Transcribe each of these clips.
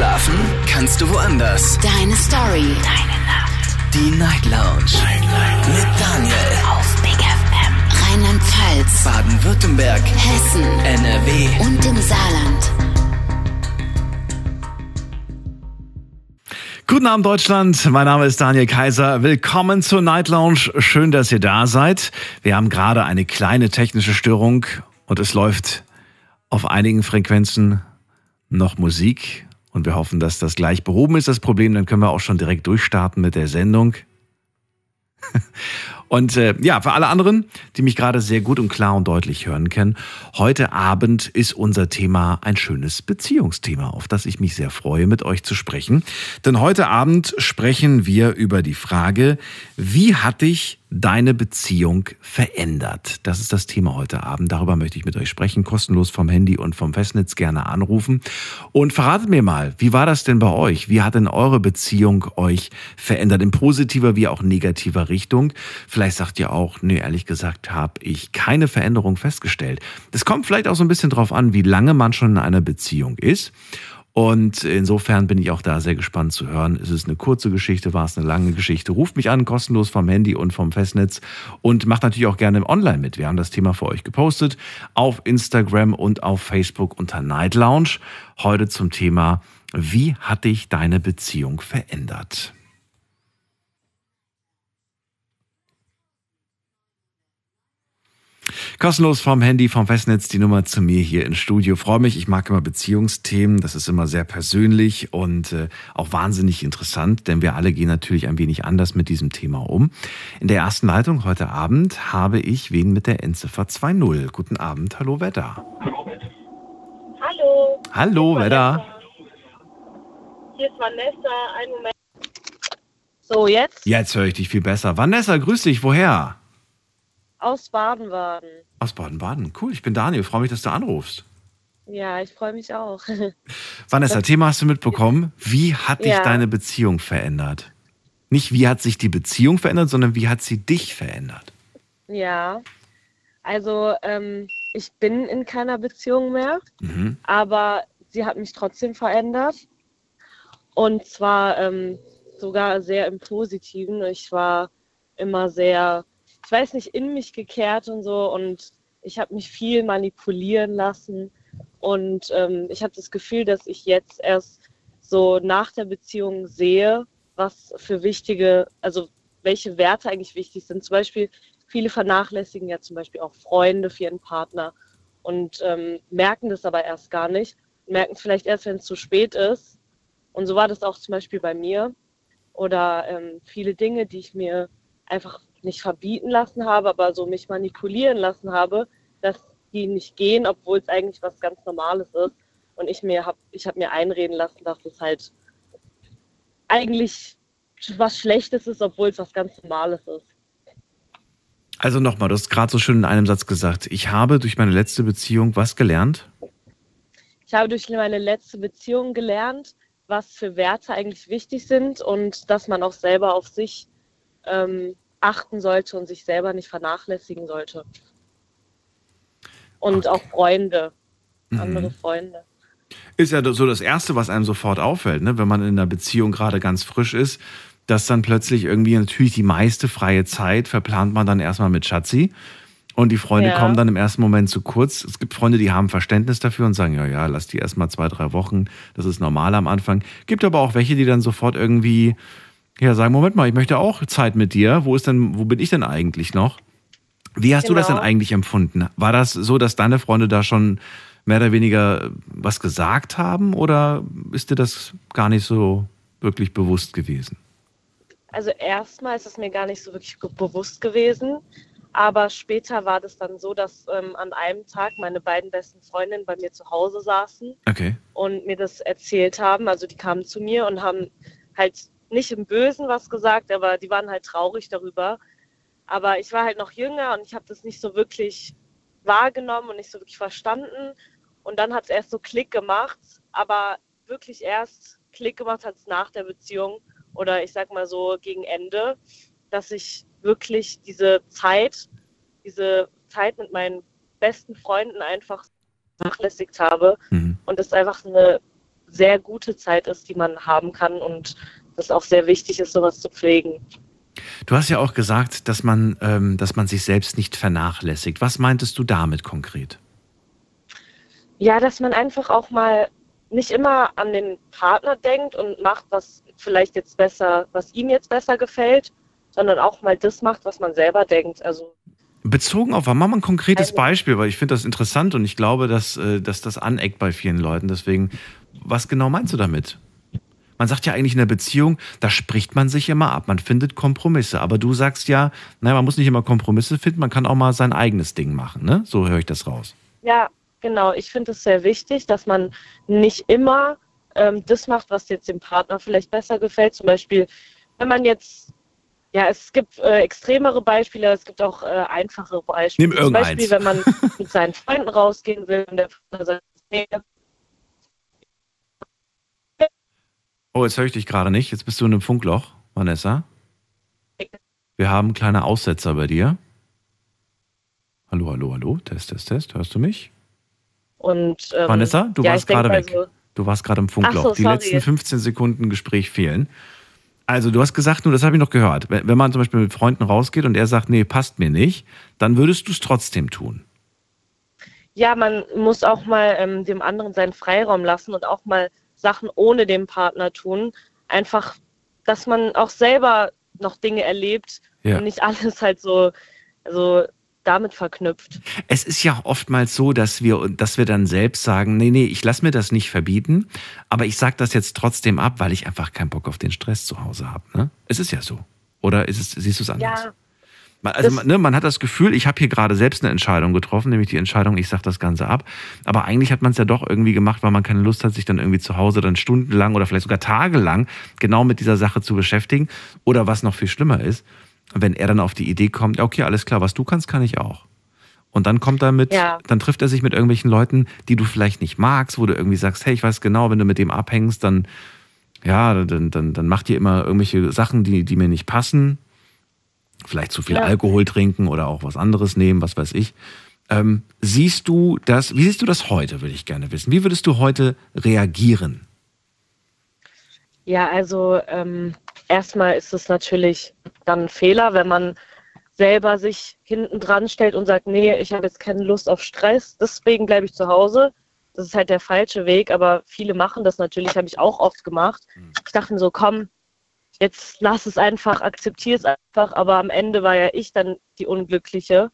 Schlafen kannst du woanders. Deine Story. Deine Nacht. Die Night Lounge. Night, Night. Mit Daniel. Auf Big FM. Rheinland-Pfalz. Baden-Württemberg. Hessen. NRW. Und im Saarland. Guten Abend Deutschland, mein Name ist Daniel Kaiser. Willkommen zur Night Lounge. Schön, dass ihr da seid. Wir haben gerade eine kleine technische Störung und es läuft auf einigen Frequenzen noch Musik und wir hoffen, dass das gleich behoben ist, das Problem. Dann können wir auch schon direkt durchstarten mit der Sendung. Und äh, ja, für alle anderen, die mich gerade sehr gut und klar und deutlich hören können, heute Abend ist unser Thema ein schönes Beziehungsthema, auf das ich mich sehr freue, mit euch zu sprechen. Denn heute Abend sprechen wir über die Frage, wie hat dich deine Beziehung verändert? Das ist das Thema heute Abend. Darüber möchte ich mit euch sprechen. Kostenlos vom Handy und vom Festnetz gerne anrufen. Und verratet mir mal, wie war das denn bei euch? Wie hat denn eure Beziehung euch verändert? In positiver wie auch negativer Richtung? Vielleicht sagt ihr auch, nee, ehrlich gesagt habe ich keine Veränderung festgestellt. Das kommt vielleicht auch so ein bisschen drauf an, wie lange man schon in einer Beziehung ist. Und insofern bin ich auch da sehr gespannt zu hören. Ist es eine kurze Geschichte, war es eine lange Geschichte? Ruft mich an, kostenlos vom Handy und vom Festnetz und macht natürlich auch gerne online mit. Wir haben das Thema für euch gepostet auf Instagram und auf Facebook unter Night Lounge. Heute zum Thema, wie hat dich deine Beziehung verändert? Kostenlos vom Handy, vom Festnetz die Nummer zu mir hier ins Studio. Freue mich, ich mag immer Beziehungsthemen. Das ist immer sehr persönlich und äh, auch wahnsinnig interessant, denn wir alle gehen natürlich ein wenig anders mit diesem Thema um. In der ersten Leitung heute Abend habe ich wen mit der Endziffer 2.0. Guten Abend, hallo Wedda. Hallo. Hallo Wedda. Hier ist Vanessa. Einen Moment. So, jetzt? Jetzt höre ich dich viel besser. Vanessa, grüß dich. Woher? Aus Baden-Baden. Aus Baden-Baden. Cool, ich bin Daniel. Freue mich, dass du anrufst. Ja, ich freue mich auch. Vanessa, Thema hast du mitbekommen. Wie hat dich Ja. deine Beziehung verändert? Nicht wie hat sich die Beziehung verändert, sondern wie hat sie dich verändert? ja. Also, ähm, ich bin in keiner Beziehung mehr, Mhm. aber sie hat mich trotzdem verändert. Und zwar ähm, sogar sehr im Positiven. Ich war immer sehr, ich weiß nicht, in mich gekehrt und so. Und ich habe mich viel manipulieren lassen. Und ähm, ich habe das Gefühl, dass ich jetzt erst so nach der Beziehung sehe, was für wichtige, also welche Werte eigentlich wichtig sind. Zum Beispiel, viele vernachlässigen ja zum Beispiel auch Freunde für ihren Partner und ähm, merken das aber erst gar nicht. Merken es vielleicht erst, wenn es zu spät ist. Und so war das auch zum Beispiel bei mir. Oder ähm, viele Dinge, die ich mir einfach nicht verbieten lassen habe, aber so mich manipulieren lassen habe, dass die nicht gehen, obwohl es eigentlich was ganz Normales ist. Und ich mir hab, ich habe mir einreden lassen, dass es halt eigentlich was Schlechtes ist, obwohl es was ganz Normales ist. Also nochmal, du hast gerade so schön in einem Satz gesagt, ich habe durch meine letzte Beziehung was gelernt? Ich habe durch meine letzte Beziehung gelernt, was für Werte eigentlich wichtig sind und dass man auch selber auf sich ähm, achten sollte und sich selber nicht vernachlässigen sollte. Und auch Freunde, andere Freunde. Ist ja so das Erste, was einem sofort auffällt, ne? wenn man in einer Beziehung gerade ganz frisch ist, dass dann plötzlich irgendwie natürlich die meiste freie Zeit verplant man dann erstmal mit Schatzi. Und die Freunde Ja. kommen dann im ersten Moment zu kurz. Es gibt Freunde, die haben Verständnis dafür und sagen, ja, ja, lass die erstmal zwei, drei Wochen. Das ist normal am Anfang. Gibt aber auch welche, die dann sofort irgendwie, ja, sagen, Moment mal, ich möchte auch Zeit mit dir. Wo ist denn, wo bin ich denn eigentlich noch? Wie hast du das denn Genau. eigentlich empfunden? War das so, dass deine Freunde da schon mehr oder weniger was gesagt haben oder ist dir das gar nicht so wirklich bewusst gewesen? Also erstmal ist es mir gar nicht so wirklich bewusst gewesen, aber später war das dann so, dass ähm, an einem Tag meine beiden besten Freundinnen bei mir zu Hause saßen Okay. und mir das erzählt haben. Also die kamen zu mir und haben halt nicht im Bösen was gesagt, aber die waren halt traurig darüber. Aber ich war halt noch jünger und ich habe das nicht so wirklich wahrgenommen und nicht so wirklich verstanden. Und dann hat es erst so Klick gemacht, aber wirklich erst Klick gemacht hat es nach der Beziehung oder ich sag mal so gegen Ende, dass ich wirklich diese Zeit, diese Zeit mit meinen besten Freunden einfach vernachlässigt habe Mhm. und es einfach eine sehr gute Zeit ist, die man haben kann und das auch sehr wichtig ist, sowas zu pflegen. Du hast ja auch gesagt, dass man, ähm, dass man sich selbst nicht vernachlässigt. Was meintest du damit konkret? Ja, dass man einfach auch mal nicht immer an den Partner denkt und macht, was vielleicht jetzt besser, was ihm jetzt besser gefällt, sondern auch mal das macht, was man selber denkt. Also Bezogen auf, mach mal ein konkretes Also- Beispiel, weil ich finde das interessant und ich glaube, dass, äh, dass das aneckt bei vielen Leuten. Deswegen, was genau meinst du damit? Man sagt ja eigentlich in der Beziehung, da spricht man sich immer ab, man findet Kompromisse. Aber du sagst ja, naja, man muss nicht immer Kompromisse finden, man kann auch mal sein eigenes Ding machen, ne? So höre ich das raus. Ja, genau. Ich finde es sehr wichtig, dass man nicht immer ähm, das macht, was jetzt dem Partner vielleicht besser gefällt. Zum Beispiel, wenn man jetzt, ja, es gibt äh, extremere Beispiele, es gibt auch äh, einfache Beispiele. Nimm Zum irgendeins. Beispiel, wenn man mit seinen Freunden rausgehen will und der Partner sagt, nee, Oh, jetzt höre ich dich gerade nicht. Jetzt bist du in einem Funkloch, Vanessa. Wir haben kleine Aussetzer bei dir. Hallo, hallo, hallo. Test, test, test. Hörst du mich? und ähm, Vanessa, du ja, warst gerade weg. So, Du warst gerade im Funkloch. So, Die letzten 15 Sekunden Gespräch fehlen. Also, du hast gesagt, nur das habe ich noch gehört. Wenn wenn man zum Beispiel mit Freunden rausgeht und er sagt, nee, passt mir nicht, dann würdest du es trotzdem tun. ja, man muss auch mal ähm, dem anderen seinen Freiraum lassen und auch mal Sachen ohne den Partner tun. Einfach, dass man auch selber noch Dinge erlebt Ja. und nicht alles halt so, so damit verknüpft. Es ist ja oftmals so, dass wir, dass wir dann selbst sagen, nee, nee, ich lasse mir das nicht verbieten, aber ich sage das jetzt trotzdem ab, weil ich einfach keinen Bock auf den Stress zu Hause habe. Ne? Es ist ja so. Oder ist es, siehst du es anders? Ja, Man- Also man, ne, man hat das Gefühl, ich habe hier gerade selbst eine Entscheidung getroffen, nämlich die Entscheidung, ich sage das Ganze ab. Aber eigentlich hat man es ja doch irgendwie gemacht, weil man keine Lust hat, sich dann irgendwie zu Hause dann stundenlang oder vielleicht sogar tagelang genau mit dieser Sache zu beschäftigen. Oder was noch viel schlimmer ist, wenn er dann auf die Idee kommt, okay, alles klar, was du kannst, kann ich auch. Und dann kommt er mit, Ja. dann trifft er sich mit irgendwelchen Leuten, die du vielleicht nicht magst, wo du irgendwie sagst, hey, ich weiß genau, wenn du mit dem abhängst, dann, ja, dann, dann, dann macht ihr immer irgendwelche Sachen, die, die mir nicht passen vielleicht zu viel Ja. Alkohol trinken oder auch was anderes nehmen, was weiß ich. Ähm, siehst du das, wie siehst du das heute, würde ich gerne wissen. Wie würdest du heute reagieren? Ja, also ähm, erstmal ist es natürlich dann ein Fehler, wenn man selber sich hinten dran stellt und sagt, nee, ich habe jetzt keine Lust auf Stress, deswegen bleibe ich zu Hause. Das ist halt der falsche Weg, aber viele machen das natürlich, habe ich auch oft gemacht. Ich dachte mir so, komm, jetzt lass es einfach, akzeptiere es einfach, aber am Ende war ja ich dann die Unglückliche.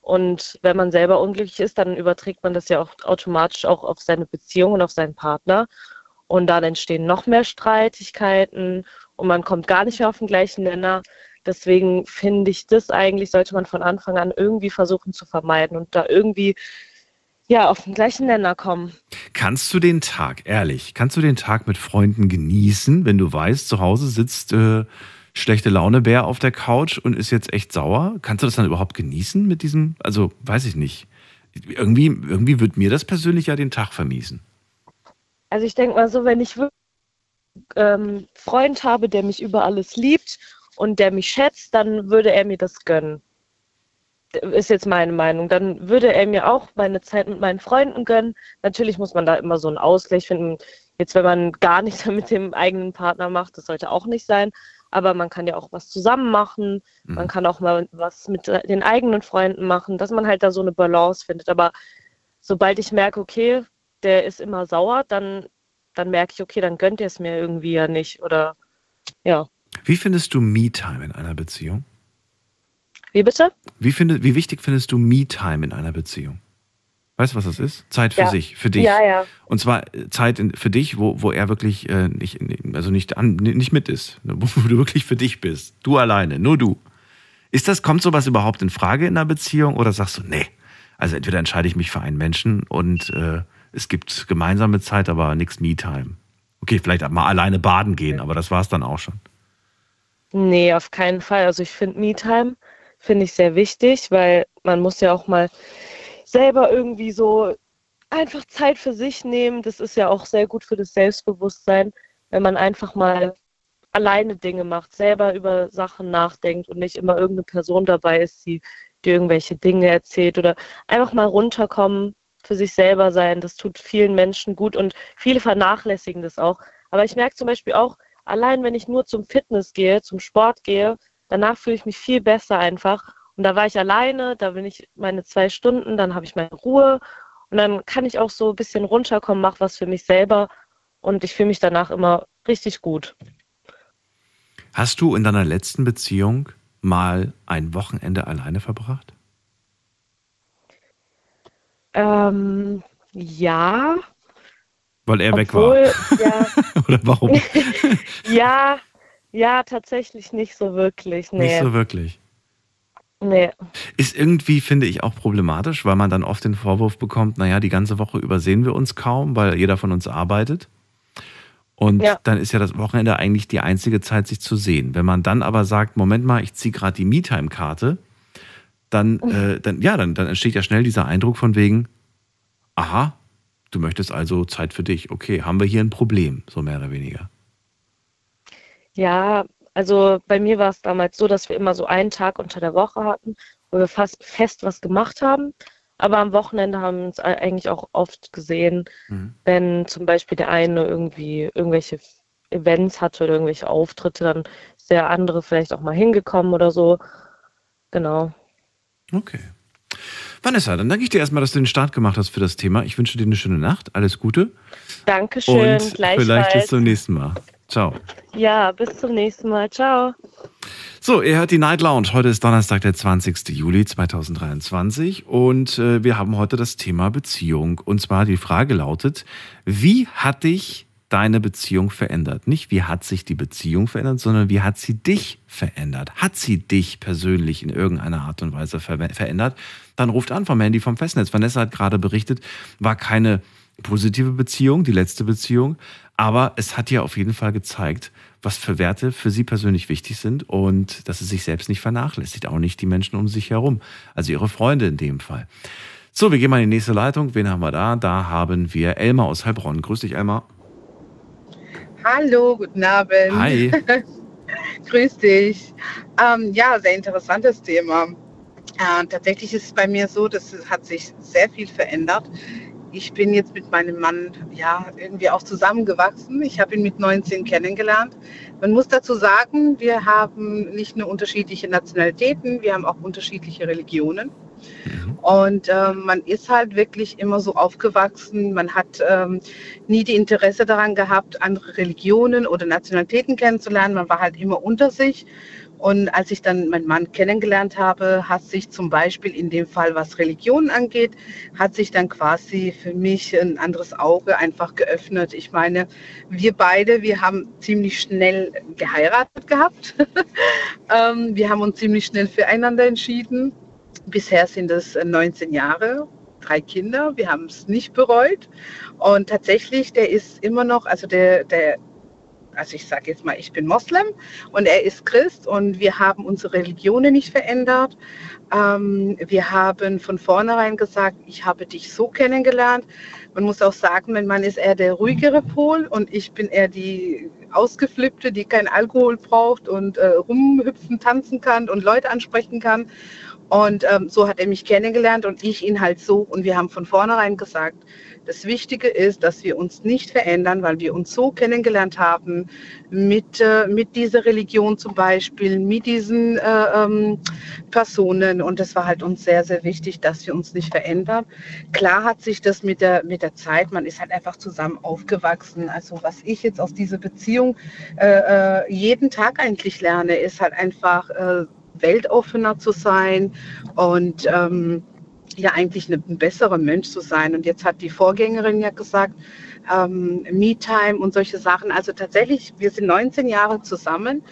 Und wenn man selber unglücklich ist, dann überträgt man das ja auch automatisch auch auf seine Beziehung und auf seinen Partner. Und dann entstehen noch mehr Streitigkeiten und man kommt gar nicht mehr auf den gleichen Nenner. Deswegen finde ich, das eigentlich sollte man von Anfang an irgendwie versuchen zu vermeiden und da irgendwie ja auf den gleichen Nenner kommen. Kannst du den Tag, ehrlich, kannst du den Tag mit Freunden genießen, wenn du weißt, zu Hause sitzt äh, schlechte Laune Bär auf der Couch und ist jetzt echt sauer? Kannst du das dann überhaupt genießen mit diesem, also weiß ich nicht. Irgendwie, irgendwie wird mir das persönlich ja den Tag vermiesen. Also ich denke mal so, wenn ich wirklich ähm, Freund habe, der mich über alles liebt und der mich schätzt, dann würde er mir das gönnen. Ist jetzt meine Meinung. Dann würde er mir auch meine Zeit mit meinen Freunden gönnen. Natürlich muss man da immer so einen Ausgleich finden. Jetzt, wenn man gar nichts mit dem eigenen Partner macht, das sollte auch nicht sein. Aber man kann ja auch was zusammen machen. Man kann auch mal was mit den eigenen Freunden machen, dass man halt da so eine Balance findet. Aber sobald ich merke, okay, der ist immer sauer, dann, dann merke ich, okay, dann gönnt er es mir irgendwie ja nicht. Oder ja. Wie findest du Me-Time in einer Beziehung? Wie bitte? Wie, finde, wie wichtig findest du Me-Time in einer Beziehung? Weißt du, was das ist? Zeit für Ja. sich, für dich. Ja, ja. Und zwar äh, Zeit in, für dich, wo, wo er wirklich äh, nicht, also nicht, an, nicht mit ist, ne, wo du wirklich für dich bist. Du alleine, nur du. Ist das, kommt sowas überhaupt in Frage in einer Beziehung oder sagst du, nee, also entweder entscheide ich mich für einen Menschen und äh, es gibt gemeinsame Zeit, aber nichts Me-Time. Okay, vielleicht mal alleine baden gehen, aber das war es dann auch schon. Nee, auf keinen Fall. Also ich finde Me-Time finde ich sehr wichtig, weil man muss ja auch mal selber irgendwie so einfach Zeit für sich nehmen. Das ist ja auch sehr gut für das Selbstbewusstsein, wenn man einfach mal alleine Dinge macht, selber über Sachen nachdenkt und nicht immer irgendeine Person dabei ist, die dir irgendwelche Dinge erzählt oder einfach mal runterkommen für sich selber sein. Das tut vielen Menschen gut und viele vernachlässigen das auch. Aber ich merke zum Beispiel auch, allein wenn ich nur zum Fitness gehe, zum Sport gehe, danach fühle ich mich viel besser einfach. Und da war ich alleine, da bin ich meine zwei Stunden, dann habe ich meine Ruhe und dann kann ich auch so ein bisschen runterkommen, mache was für mich selber und ich fühle mich danach immer richtig gut. Hast du in deiner letzten Beziehung mal ein Wochenende alleine verbracht? Ähm, ja. Weil er Obwohl, weg war. Ja, Oder warum? ja, ja, tatsächlich nicht so wirklich. Nee. Nicht so wirklich. Nee. Ist irgendwie, finde ich, auch problematisch, weil man dann oft den Vorwurf bekommt, naja, die ganze Woche übersehen wir uns kaum, weil jeder von uns arbeitet. Und ja. dann ist ja das Wochenende eigentlich die einzige Zeit, sich zu sehen. Wenn man dann aber sagt, Moment mal, ich ziehe gerade die Me-Time-Karte, dann, äh, dann, ja, dann, dann entsteht ja schnell dieser Eindruck von wegen, aha, du möchtest also Zeit für dich. Okay, haben wir hier ein Problem, so mehr oder weniger. Ja, also bei mir war es damals so, dass wir immer so einen Tag unter der Woche hatten, wo wir fast fest was gemacht haben. Aber am Wochenende haben wir uns eigentlich auch oft gesehen, mhm. wenn zum Beispiel der eine irgendwie irgendwelche Events hatte oder irgendwelche Auftritte, dann ist der andere vielleicht auch mal hingekommen oder so. Genau. Okay. Vanessa, dann danke ich dir erstmal, dass du den Start gemacht hast für das Thema. Ich wünsche dir eine schöne Nacht. Alles Gute. Dankeschön. Und vielleicht bis zum nächsten Mal. Ciao. Ja, bis zum nächsten Mal. Ciao. So, ihr hört die Night Lounge. Heute ist Donnerstag, der 20. Juli 2023 und äh, wir haben heute das Thema Beziehung. Und zwar die Frage lautet, wie hat dich deine Beziehung verändert? Nicht wie hat sich die Beziehung verändert, sondern wie hat sie dich verändert? Hat sie dich persönlich in irgendeiner Art und Weise ver verändert? Dann ruft an vom Handy vom Festnetz. Vanessa hat gerade berichtet, war keine positive Beziehung, die letzte Beziehung, aber es hat ja auf jeden Fall gezeigt, was für Werte für sie persönlich wichtig sind und dass sie sich selbst nicht vernachlässigt, auch nicht die Menschen um sich herum, also ihre Freunde in dem Fall. So, wir gehen mal in die nächste Leitung. Wen haben wir da? Da haben wir Elmar aus Heilbronn. Grüß dich, Elmar. Hallo, guten Abend. Hi. Grüß dich. Ähm, ja, sehr interessantes Thema. Äh, tatsächlich ist es bei mir so, dass es hat sich sehr viel verändert ich bin jetzt mit meinem Mann ja irgendwie auch zusammengewachsen. Ich habe ihn mit 19 kennengelernt. Man muss dazu sagen, wir haben nicht nur unterschiedliche Nationalitäten, wir haben auch unterschiedliche Religionen. Mhm. Und ähm, man ist halt wirklich immer so aufgewachsen. Man hat ähm, nie die Interesse daran gehabt, andere Religionen oder Nationalitäten kennenzulernen. Man war halt immer unter sich. Und als ich dann meinen Mann kennengelernt habe, hat sich zum Beispiel in dem Fall, was Religion angeht, hat sich dann quasi für mich ein anderes Auge einfach geöffnet. Ich meine, wir beide, wir haben ziemlich schnell geheiratet gehabt. Ähm, wir haben uns ziemlich schnell füreinander entschieden. Bisher sind es 19 Jahre drei Kinder. Wir haben es nicht bereut. Und tatsächlich, der ist immer noch, also der, der also ich sage jetzt mal, ich bin Moslem und er ist Christ und wir haben unsere Religionen nicht verändert. Ähm, wir haben von vornherein gesagt, ich habe dich so kennengelernt. Man muss auch sagen, mein Mann ist eher der ruhigere Pol und ich bin eher die ausgeflippte, die kein Alkohol braucht und äh, rumhüpfen, tanzen kann und Leute ansprechen kann. Und ähm, so hat er mich kennengelernt und ich ihn halt so. Und wir haben von vornherein gesagt, das Wichtige ist, dass wir uns nicht verändern, weil wir uns so kennengelernt haben, mit, äh, mit dieser Religion zum Beispiel, mit diesen äh, ähm, Personen. Und das war halt uns sehr, sehr wichtig, dass wir uns nicht verändern. Klar hat sich das mit der, mit der Zeit, man ist halt einfach zusammen aufgewachsen. Also was ich jetzt aus dieser Beziehung äh, äh jeden Tag eigentlich lerne, ist halt einfach äh, weltoffener zu sein und ähm, ja eigentlich ein besserer Mensch zu sein. Und jetzt hat die Vorgängerin ja gesagt, ähm, Me-Time und solche Sachen. Also tatsächlich, wir sind 19 Jahre zusammen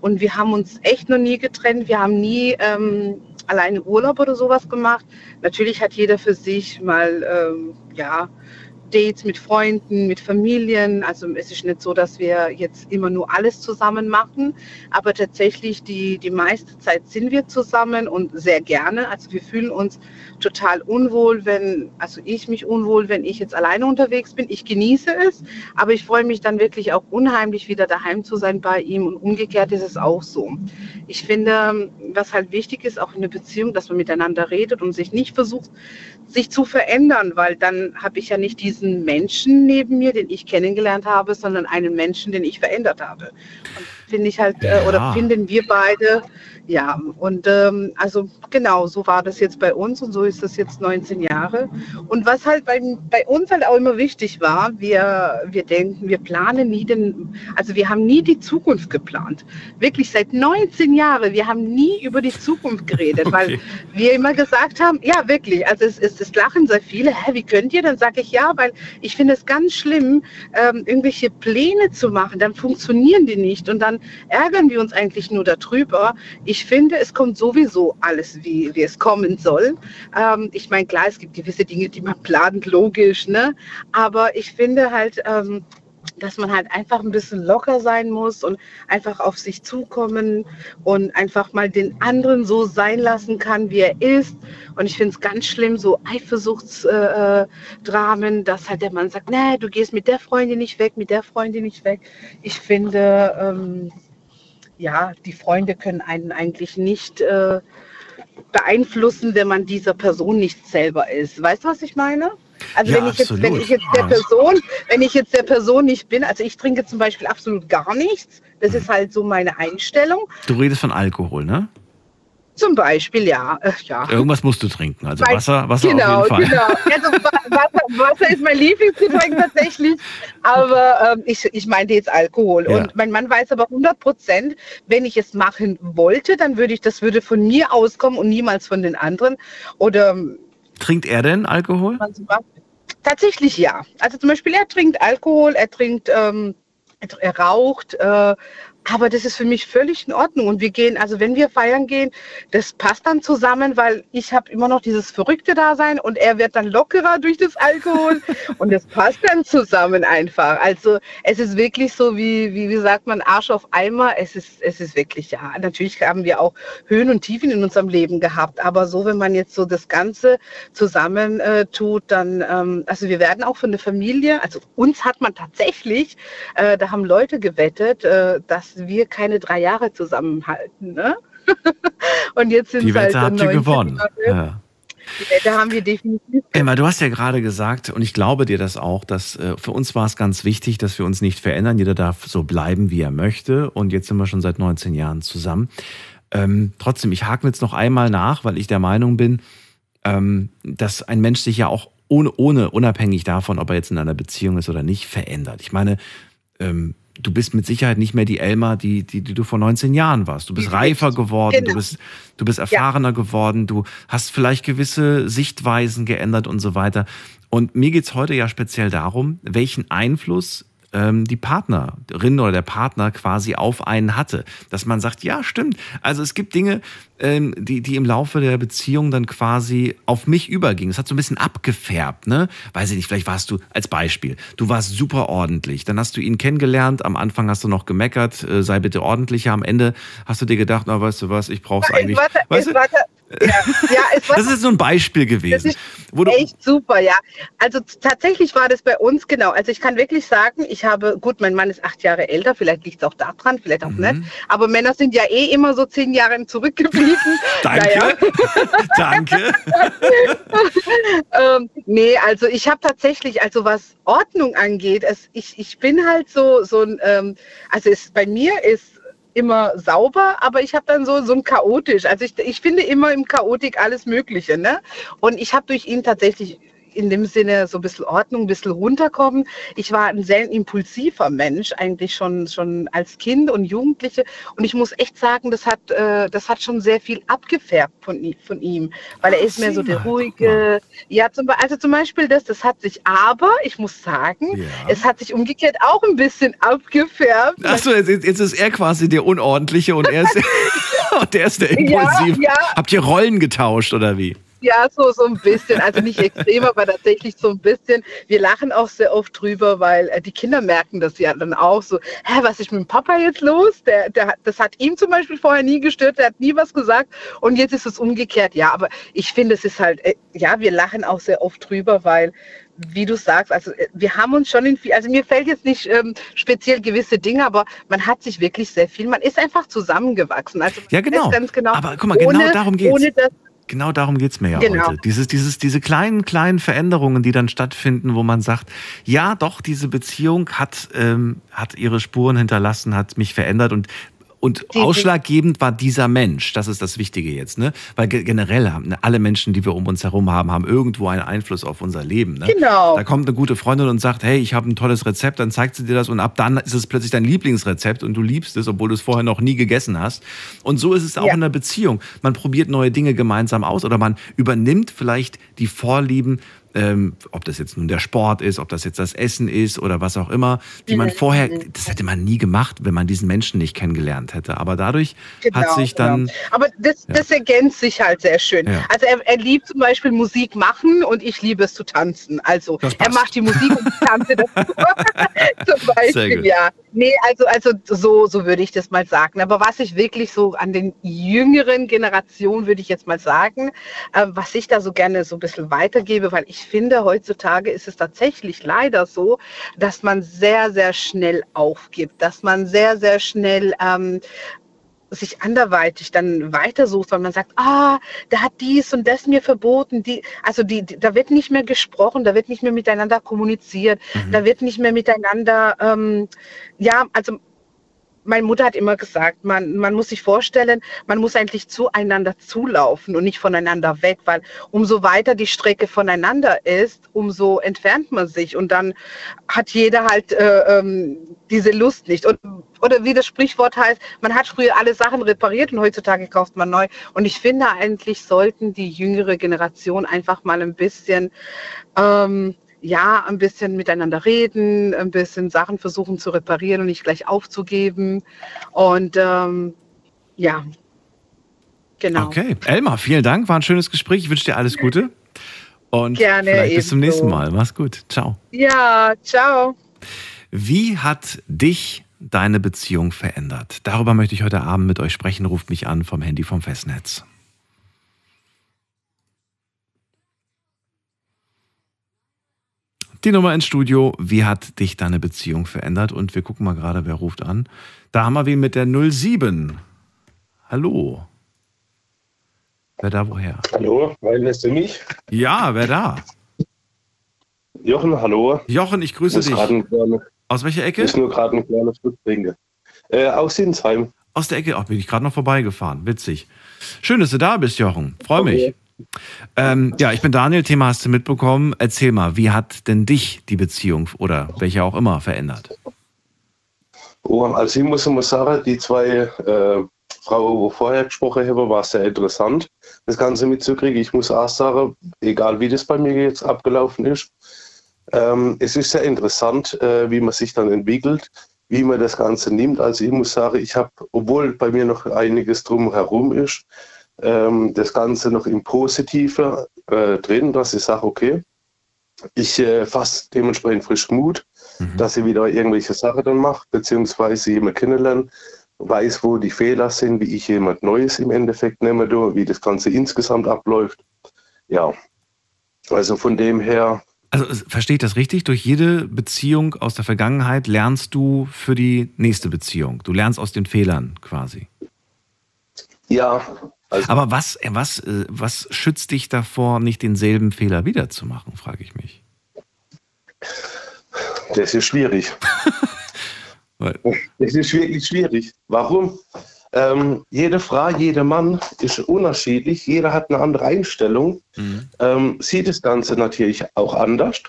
und wir haben uns echt noch nie getrennt. Wir haben nie ähm, alleine Urlaub oder sowas gemacht. Natürlich hat jeder für sich mal, ähm, ja, Dates mit Freunden, mit Familien. Also es ist nicht so, dass wir jetzt immer nur alles zusammen machen, aber tatsächlich die, die meiste Zeit sind wir zusammen und sehr gerne. Also wir fühlen uns total unwohl, wenn, also ich mich unwohl, wenn ich jetzt alleine unterwegs bin. Ich genieße es, aber ich freue mich dann wirklich auch unheimlich wieder daheim zu sein bei ihm und umgekehrt ist es auch so. Ich finde, was halt wichtig ist, auch in der Beziehung, dass man miteinander redet und sich nicht versucht, sich zu verändern, weil dann habe ich ja nicht diesen Menschen neben mir, den ich kennengelernt habe, sondern einen Menschen, den ich verändert habe. Und finde ich halt, ja. äh, oder finden wir beide, ja, und ähm, also genau, so war das jetzt bei uns und so ist das jetzt 19 Jahre. Und was halt bei, bei uns halt auch immer wichtig war, wir, wir denken, wir planen nie den, also wir haben nie die Zukunft geplant. Wirklich seit 19 Jahren, wir haben nie über die Zukunft geredet, okay. weil wir immer gesagt haben, ja wirklich, also es, es, es lachen sehr viele, hä, wie könnt ihr? Dann sage ich ja, weil ich finde es ganz schlimm, ähm, irgendwelche Pläne zu machen, dann funktionieren die nicht und dann ärgern wir uns eigentlich nur darüber. Ich finde, es kommt sowieso alles, wie, wie es kommen soll. Ähm, ich meine, klar, es gibt gewisse Dinge, die man plant, logisch, ne? aber ich finde halt, ähm, dass man halt einfach ein bisschen locker sein muss und einfach auf sich zukommen und einfach mal den anderen so sein lassen kann, wie er ist. Und ich finde es ganz schlimm, so Eifersuchtsdramen, äh, dass halt der Mann sagt, nee, du gehst mit der Freundin nicht weg, mit der Freundin nicht weg. Ich finde, ähm, ja, die Freunde können einen eigentlich nicht äh, beeinflussen, wenn man dieser Person nicht selber ist. Weißt du, was ich meine? Also ja, wenn ich jetzt, wenn ich jetzt der Person, wenn ich jetzt der Person nicht bin, also ich trinke zum Beispiel absolut gar nichts. Das ist halt so meine Einstellung. Du redest von Alkohol, ne? Zum Beispiel, ja. Äh, ja. Irgendwas musst du trinken. Also Wasser, Wasser genau, auf jeden Fall. Genau, also Wasser, Wasser ist mein Lieblingsgetränk tatsächlich. Aber ähm, ich, ich meinte jetzt Alkohol. Ja. Und mein Mann weiß aber 100 Prozent, wenn ich es machen wollte, dann würde ich, das würde von mir auskommen und niemals von den anderen. Oder ähm, Trinkt er denn Alkohol? Tatsächlich ja. Also zum Beispiel, er trinkt Alkohol, er trinkt, ähm, er raucht, äh, aber das ist für mich völlig in Ordnung. Und wir gehen, also wenn wir feiern gehen, das passt dann zusammen, weil ich habe immer noch dieses verrückte Dasein und er wird dann lockerer durch das Alkohol und das passt dann zusammen einfach. Also es ist wirklich so, wie, wie, wie sagt man, Arsch auf Eimer. Es ist, es ist wirklich, ja, natürlich haben wir auch Höhen und Tiefen in unserem Leben gehabt, aber so, wenn man jetzt so das Ganze zusammen äh, tut, dann, ähm, also wir werden auch von der Familie, also uns hat man tatsächlich, äh, da haben Leute gewettet, äh, dass dass wir keine drei Jahre zusammenhalten. Ne? Und jetzt sind Die Wette halt habt ihr gewonnen. Ja. Die Wette haben wir definitiv. Emma, du hast ja gerade gesagt, und ich glaube dir das auch, dass äh, für uns war es ganz wichtig, dass wir uns nicht verändern. Jeder darf so bleiben, wie er möchte. Und jetzt sind wir schon seit 19 Jahren zusammen. Ähm, trotzdem, ich hake jetzt noch einmal nach, weil ich der Meinung bin, ähm, dass ein Mensch sich ja auch ohne, ohne, unabhängig davon, ob er jetzt in einer Beziehung ist oder nicht, verändert. Ich meine, ähm, du bist mit Sicherheit nicht mehr die Elma, die, die, die du vor 19 Jahren warst. Du bist die reifer geworden, genau. du, bist, du bist erfahrener ja. geworden, du hast vielleicht gewisse Sichtweisen geändert und so weiter. Und mir geht's heute ja speziell darum, welchen Einfluss ähm, die Partnerin oder der Partner quasi auf einen hatte. Dass man sagt, ja, stimmt. Also es gibt Dinge, ähm, die, die im Laufe der Beziehung dann quasi auf mich übergingen. Es hat so ein bisschen abgefärbt, ne? Weiß ich nicht, vielleicht warst du, als Beispiel, du warst super ordentlich. Dann hast du ihn kennengelernt, am Anfang hast du noch gemeckert, äh, sei bitte ordentlicher. Am Ende hast du dir gedacht, na, weißt du was, ich brauch's eigentlich. Warte, weißt du? Warte, ja, ja, das ist so ein Beispiel gewesen. Echt super, ja. Also tatsächlich war das bei uns genau. Also ich kann wirklich sagen, ich habe, gut, mein Mann ist acht Jahre älter, vielleicht liegt es auch daran, vielleicht auch mhm. nicht. Aber Männer sind ja eh immer so zehn Jahre zurückgeblieben. Danke. Danke. ähm, nee, also ich habe tatsächlich, also was Ordnung angeht, es, ich, ich bin halt so, so ein, ähm, also es, bei mir ist immer sauber, aber ich habe dann so, so ein chaotisch. Also ich, ich finde immer im Chaotik alles Mögliche. Ne? Und ich habe durch ihn tatsächlich in dem Sinne so ein bisschen Ordnung, ein bisschen runterkommen. Ich war ein sehr impulsiver Mensch, eigentlich schon, schon als Kind und Jugendliche. Und ich muss echt sagen, das hat, äh, das hat schon sehr viel abgefärbt von, von ihm, weil er ist mehr so der ruhige. Ja, zum, also zum Beispiel das, das hat sich aber, ich muss sagen, ja. es hat sich umgekehrt auch ein bisschen abgefärbt. Achso, jetzt, jetzt ist er quasi der Unordentliche und er ist, und der, ist der Impulsive. Ja, ja. Habt ihr Rollen getauscht oder wie? Ja, so, so ein bisschen. Also nicht extrem, aber tatsächlich so ein bisschen. Wir lachen auch sehr oft drüber, weil äh, die Kinder merken das ja dann auch so. Hä, was ist mit dem Papa jetzt los? Der, der, das hat ihm zum Beispiel vorher nie gestört, der hat nie was gesagt und jetzt ist es umgekehrt. Ja, aber ich finde, es ist halt, äh, ja, wir lachen auch sehr oft drüber, weil wie du sagst, also äh, wir haben uns schon in viel, also mir fällt jetzt nicht ähm, speziell gewisse Dinge, aber man hat sich wirklich sehr viel, man ist einfach zusammengewachsen. Also ja, genau. Ganz genau aber guck mal, genau ohne, darum geht es. Genau darum geht es mir ja genau. heute. Dieses, dieses, diese kleinen, kleinen Veränderungen, die dann stattfinden, wo man sagt, ja, doch, diese Beziehung hat, ähm, hat ihre Spuren hinterlassen, hat mich verändert und und die, ausschlaggebend war dieser Mensch. Das ist das Wichtige jetzt, ne? Weil generell haben ne, alle Menschen, die wir um uns herum haben, haben irgendwo einen Einfluss auf unser Leben. Ne? Genau. Da kommt eine gute Freundin und sagt, hey, ich habe ein tolles Rezept, dann zeigt sie dir das und ab dann ist es plötzlich dein Lieblingsrezept und du liebst es, obwohl du es vorher noch nie gegessen hast. Und so ist es auch ja. in der Beziehung. Man probiert neue Dinge gemeinsam aus oder man übernimmt vielleicht die Vorlieben ähm, ob das jetzt nun der Sport ist, ob das jetzt das Essen ist oder was auch immer, die man mhm. vorher, das hätte man nie gemacht, wenn man diesen Menschen nicht kennengelernt hätte. Aber dadurch genau, hat sich dann. Genau. Aber das, ja. das ergänzt sich halt sehr schön. Ja. Also er, er, liebt zum Beispiel Musik machen und ich liebe es zu tanzen. Also er macht die Musik und ich tanze dazu. zum Beispiel, ja. Nee, also, also so, so würde ich das mal sagen. Aber was ich wirklich so an den jüngeren Generationen, würde ich jetzt mal sagen, äh, was ich da so gerne so ein bisschen weitergebe, weil ich finde, heutzutage ist es tatsächlich leider so, dass man sehr, sehr schnell aufgibt, dass man sehr, sehr schnell ähm, sich anderweitig dann weitersucht, weil man sagt, ah, der hat dies und das mir verboten. Die, also die, die da wird nicht mehr gesprochen, da wird nicht mehr miteinander kommuniziert, mhm. da wird nicht mehr miteinander, ähm, ja, also meine Mutter hat immer gesagt, man, man muss sich vorstellen, man muss eigentlich zueinander zulaufen und nicht voneinander weg, weil umso weiter die Strecke voneinander ist, umso entfernt man sich und dann hat jeder halt äh, ähm, diese Lust nicht. Und, oder wie das Sprichwort heißt, man hat früher alle Sachen repariert und heutzutage kauft man neu. Und ich finde eigentlich sollten die jüngere Generation einfach mal ein bisschen ähm, ja, ein bisschen miteinander reden, ein bisschen Sachen versuchen zu reparieren und nicht gleich aufzugeben. Und ähm, ja, genau. Okay, Elmar, vielen Dank, war ein schönes Gespräch. Ich wünsche dir alles Gute. Und Gerne vielleicht bis zum nächsten Mal. Mach's gut. Ciao. Ja, ciao. Wie hat dich deine Beziehung verändert? Darüber möchte ich heute Abend mit euch sprechen. Ruft mich an vom Handy vom Festnetz. Die Nummer ins Studio. Wie hat dich deine Beziehung verändert? Und wir gucken mal gerade, wer ruft an. Da haben wir wen mit der 07. Hallo. Wer da woher? Hallo, lässt du mich? Ja, wer da? Jochen, hallo. Jochen, ich grüße dich. Kleine, aus welcher Ecke? Ist nur gerade ein kleines Rückbringe. Äh, aus Sinsheim. Aus der Ecke, oh, bin ich gerade noch vorbeigefahren. Witzig. Schön, dass du da bist, Jochen. Freue okay. mich. Ähm, ja, ich bin Daniel, Thema hast du mitbekommen. Erzähl mal, wie hat denn dich die Beziehung oder welche auch immer verändert? Oh, also ich muss immer sagen, die zwei äh, Frauen, die vorher gesprochen haben, war sehr interessant, das Ganze mitzukriegen. Ich muss auch sagen, egal wie das bei mir jetzt abgelaufen ist, ähm, es ist sehr interessant, äh, wie man sich dann entwickelt, wie man das Ganze nimmt. Also ich muss sagen, ich habe, obwohl bei mir noch einiges drumherum ist, ähm, das Ganze noch im Positive äh, drin, dass ich sage, okay, ich äh, fasse dementsprechend frisch Mut, mhm. dass ich wieder irgendwelche Sachen dann mache, beziehungsweise jemand kennenlernen, weiß, wo die Fehler sind, wie ich jemand Neues im Endeffekt nehme, wie das Ganze insgesamt abläuft. Ja, also von dem her. Also verstehe ich das richtig? Durch jede Beziehung aus der Vergangenheit lernst du für die nächste Beziehung. Du lernst aus den Fehlern quasi. Ja, also, Aber was, äh, was, äh, was schützt dich davor, nicht denselben Fehler wiederzumachen, frage ich mich. Das ist schwierig. das ist wirklich schwierig. Warum? Ähm, jede Frau, jeder Mann ist unterschiedlich, jeder hat eine andere Einstellung, mhm. ähm, sieht das Ganze natürlich auch anders.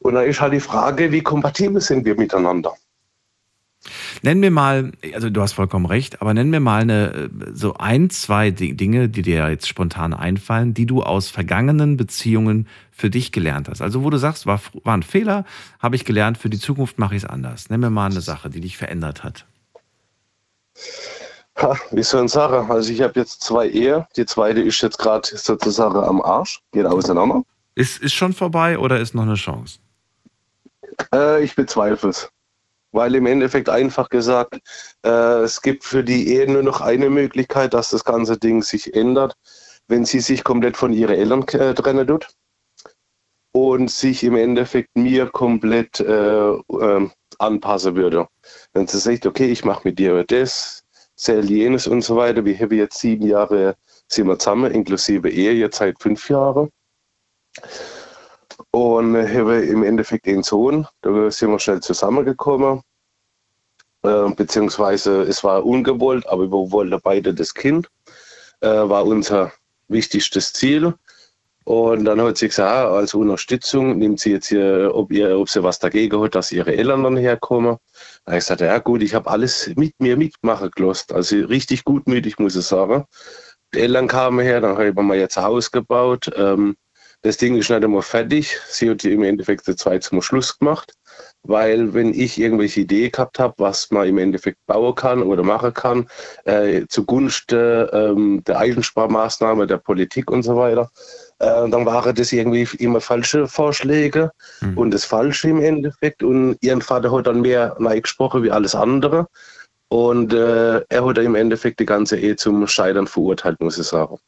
Und dann ist halt die Frage, wie kompatibel sind wir miteinander? Nenn mir mal, also du hast vollkommen recht, aber nenn mir mal eine, so ein, zwei Dinge, die dir jetzt spontan einfallen, die du aus vergangenen Beziehungen für dich gelernt hast. Also wo du sagst, war, war ein Fehler, habe ich gelernt, für die Zukunft mache ich es anders. Nenn mir mal eine Sache, die dich verändert hat. Ha, wie soll ich sagen? Also ich habe jetzt zwei Ehe. Die zweite ist jetzt gerade sozusagen am Arsch. Geht auseinander. Ist, ist schon vorbei oder ist noch eine Chance? Äh, ich bezweifle es. Weil im Endeffekt einfach gesagt, äh, es gibt für die Ehe nur noch eine Möglichkeit, dass das ganze Ding sich ändert, wenn sie sich komplett von ihren Eltern äh, trennen tut und sich im Endeffekt mir komplett äh, äh, anpassen würde. Wenn sie sagt, okay, ich mache mit dir das, zähl jenes und so weiter. Wir haben jetzt sieben Jahre sind wir zusammen, inklusive Ehe, jetzt seit fünf Jahren. Und habe im Endeffekt einen Sohn. Da sind wir schnell zusammengekommen. Äh, beziehungsweise es war ungewollt, aber wir wollten beide das Kind. Äh, war unser wichtigstes Ziel. Und dann hat sie gesagt, ah, als Unterstützung nimmt sie jetzt hier, ob, ihr, ob sie was dagegen hat, dass ihre Eltern dann herkommen. Da habe ich gesagt, ja gut, ich habe alles mit mir mitmachen gelassen. Also richtig gutmütig, muss ich sagen. Die Eltern kamen her, dann haben wir jetzt ein Haus gebaut. Ähm, das Ding ist nicht immer fertig. Sie hat im Endeffekt der zwei zum Schluss gemacht. Weil wenn ich irgendwelche Ideen gehabt habe, was man im Endeffekt bauen kann oder machen kann, äh, zugunsten ähm, der Eigensparmaßnahme, der Politik und so weiter, äh, dann waren das irgendwie immer falsche Vorschläge mhm. und das Falsche im Endeffekt. Und ihren Vater hat dann mehr gesprochen wie alles andere. Und äh, er hat im Endeffekt die ganze Ehe zum Scheitern verurteilt, muss ich sagen.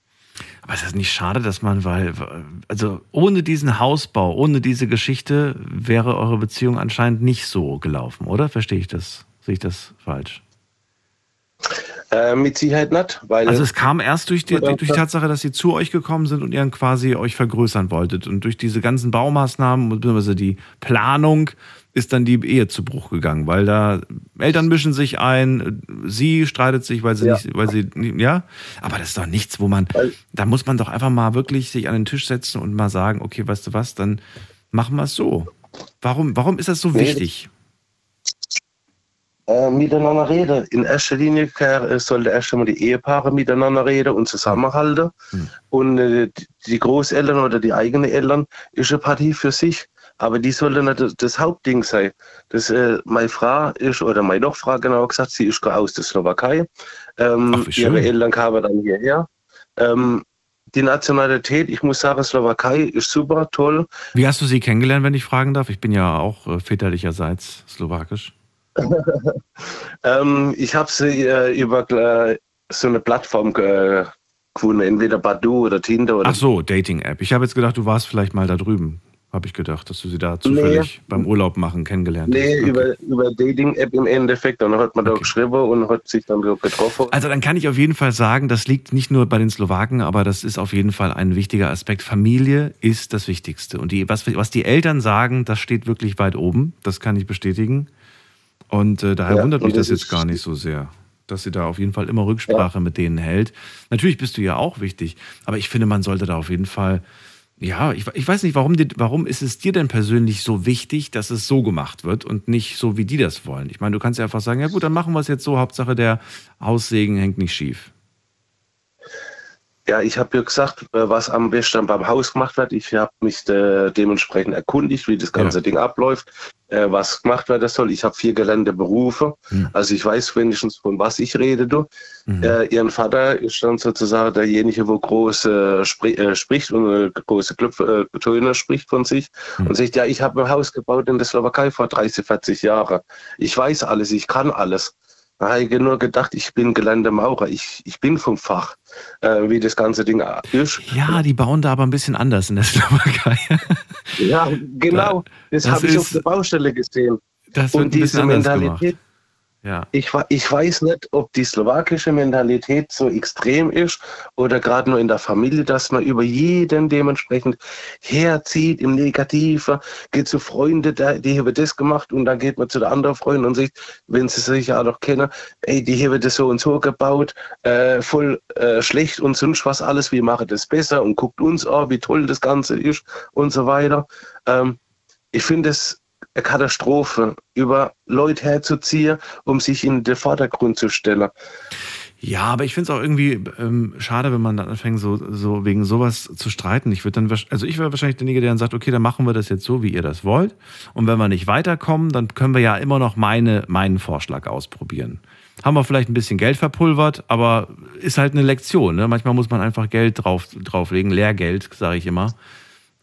Aber ist das nicht schade, dass man, weil, also ohne diesen Hausbau, ohne diese Geschichte wäre eure Beziehung anscheinend nicht so gelaufen, oder? Verstehe ich das? Sehe ich das falsch? Äh, mit Sicherheit nicht. Weil also es kam erst durch die, durch die Tatsache, dass sie zu euch gekommen sind und ihr quasi euch vergrößern wolltet. Und durch diese ganzen Baumaßnahmen, beziehungsweise die Planung, ist dann die Ehe zu Bruch gegangen, weil da Eltern mischen sich ein, sie streitet sich, weil sie ja. nicht, weil sie, ja, aber das ist doch nichts, wo man, da muss man doch einfach mal wirklich sich an den Tisch setzen und mal sagen, okay, weißt du was, dann machen wir es so. Warum, warum ist das so wichtig? Äh, miteinander reden. In erster Linie äh, sollte erst einmal die Ehepaare miteinander reden und zusammenhalten. Hm. Und äh, die Großeltern oder die eigenen Eltern ist eine Partie für sich. Aber die sollte nicht das Hauptding sein. Das, äh, meine Frau ist, oder meine Frau genau gesagt, sie ist aus der Slowakei. Ähm, Ach, ihre Eltern kamen dann hierher. Ähm, die Nationalität, ich muss sagen, Slowakei ist super, toll. Wie hast du sie kennengelernt, wenn ich fragen darf? Ich bin ja auch äh, väterlicherseits slowakisch. ähm, ich habe sie äh, über äh, so eine Plattform gefunden, entweder Badu oder Tinder. Oder Ach so, Dating-App. Ich habe jetzt gedacht, du warst vielleicht mal da drüben habe ich gedacht, dass du sie da zufällig nee. beim Urlaub machen kennengelernt nee, hast. Nee, okay. über, über Dating-App im Endeffekt. Dann hat man okay. da geschrieben und hat sich dann getroffen. Also dann kann ich auf jeden Fall sagen, das liegt nicht nur bei den Slowaken, aber das ist auf jeden Fall ein wichtiger Aspekt. Familie ist das Wichtigste. Und die, was, was die Eltern sagen, das steht wirklich weit oben. Das kann ich bestätigen. Und äh, daher ja, wundert mich das jetzt gar nicht so sehr dass sie da auf jeden Fall immer Rücksprache ja. mit denen hält. Natürlich bist du ja auch wichtig, aber ich finde, man sollte da auf jeden Fall ja, ich, ich weiß nicht, warum, warum ist es dir denn persönlich so wichtig, dass es so gemacht wird und nicht so, wie die das wollen? Ich meine, du kannst ja einfach sagen, ja gut, dann machen wir es jetzt so, Hauptsache der Haussegen hängt nicht schief. Ja, ich habe ja gesagt, äh, was am besten beim Haus gemacht wird. Ich habe mich äh, dementsprechend erkundigt, wie das ganze ja. Ding abläuft, äh, was gemacht werden soll. Ich habe vier Geländeberufe, mhm. also ich weiß wenigstens, von was ich rede. Du. Mhm. Äh, ihren Vater ist dann sozusagen derjenige, wo große spri äh, spricht und große Klöpfe, Töne spricht von sich mhm. und sagt, ja, ich habe ein Haus gebaut in der Slowakei vor 30, 40 Jahren. Ich weiß alles, ich kann alles. Da habe ich nur gedacht, ich bin gelernter Maurer, ich, ich bin vom Fach, äh, wie das ganze Ding ist. Ja, die bauen da aber ein bisschen anders in der Slowakei. ja, genau. Das, das habe ich auf der Baustelle gesehen. Und diese Mentalität. Gemacht. Ja. Ich, ich weiß nicht, ob die slowakische Mentalität so extrem ist oder gerade nur in der Familie, dass man über jeden dementsprechend herzieht im Negativen, geht zu Freunden, die haben das gemacht und dann geht man zu der anderen Freundin und sagt, wenn sie sich ja noch kennen, ey, die haben das so und so gebaut, äh, voll äh, schlecht und sonst was alles, wir machen das besser und guckt uns an, wie toll das Ganze ist und so weiter. Ähm, ich finde es eine Katastrophe, über Leute herzuziehen, um sich in den Vordergrund zu stellen. Ja, aber ich finde es auch irgendwie ähm, schade, wenn man dann anfängt, so, so wegen sowas zu streiten. Ich würde dann, also ich wäre wahrscheinlich derjenige, der dann sagt, okay, dann machen wir das jetzt so, wie ihr das wollt. Und wenn wir nicht weiterkommen, dann können wir ja immer noch meine, meinen Vorschlag ausprobieren. haben wir vielleicht ein bisschen Geld verpulvert, aber ist halt eine Lektion. Ne? Manchmal muss man einfach Geld drauf, drauflegen, Lehrgeld, sage ich immer.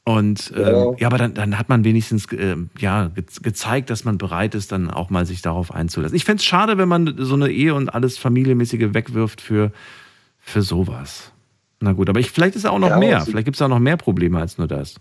Und ähm, ja. ja, aber dann, dann hat man wenigstens äh, ja, ge gezeigt, dass man bereit ist, dann auch mal sich darauf einzulassen. Ich fände es schade, wenn man so eine Ehe und alles Familienmäßige wegwirft für, für sowas. Na gut, aber ich, vielleicht ist es auch noch ja, mehr. Vielleicht gibt es auch noch mehr Probleme als nur das.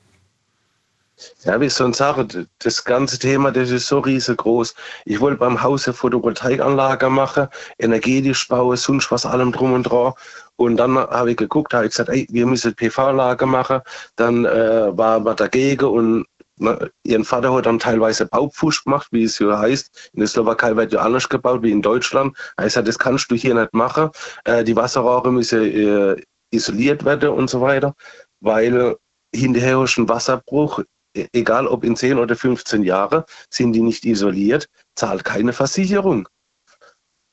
Ja, wie ich schon sage, das ganze Thema, das ist so riesengroß. Ich wollte beim Haus eine Photovoltaikanlage machen, energetisch bauen, sonst was allem drum und dran. Und dann habe ich geguckt, habe ich gesagt, ey, wir müssen PV-Anlage machen. Dann äh, war man dagegen und na, ihren Vater hat dann teilweise Baupfusch gemacht, wie es hier heißt. In der Slowakei wird ja anders gebaut wie in Deutschland. Er hat gesagt, das kannst du hier nicht machen. Äh, die Wasserrohre müssen äh, isoliert werden und so weiter, weil hinterher ist ein Wasserbruch E-, egal ob in 10 oder 15 Jahren, sind die nicht isoliert, zahlt keine Versicherung.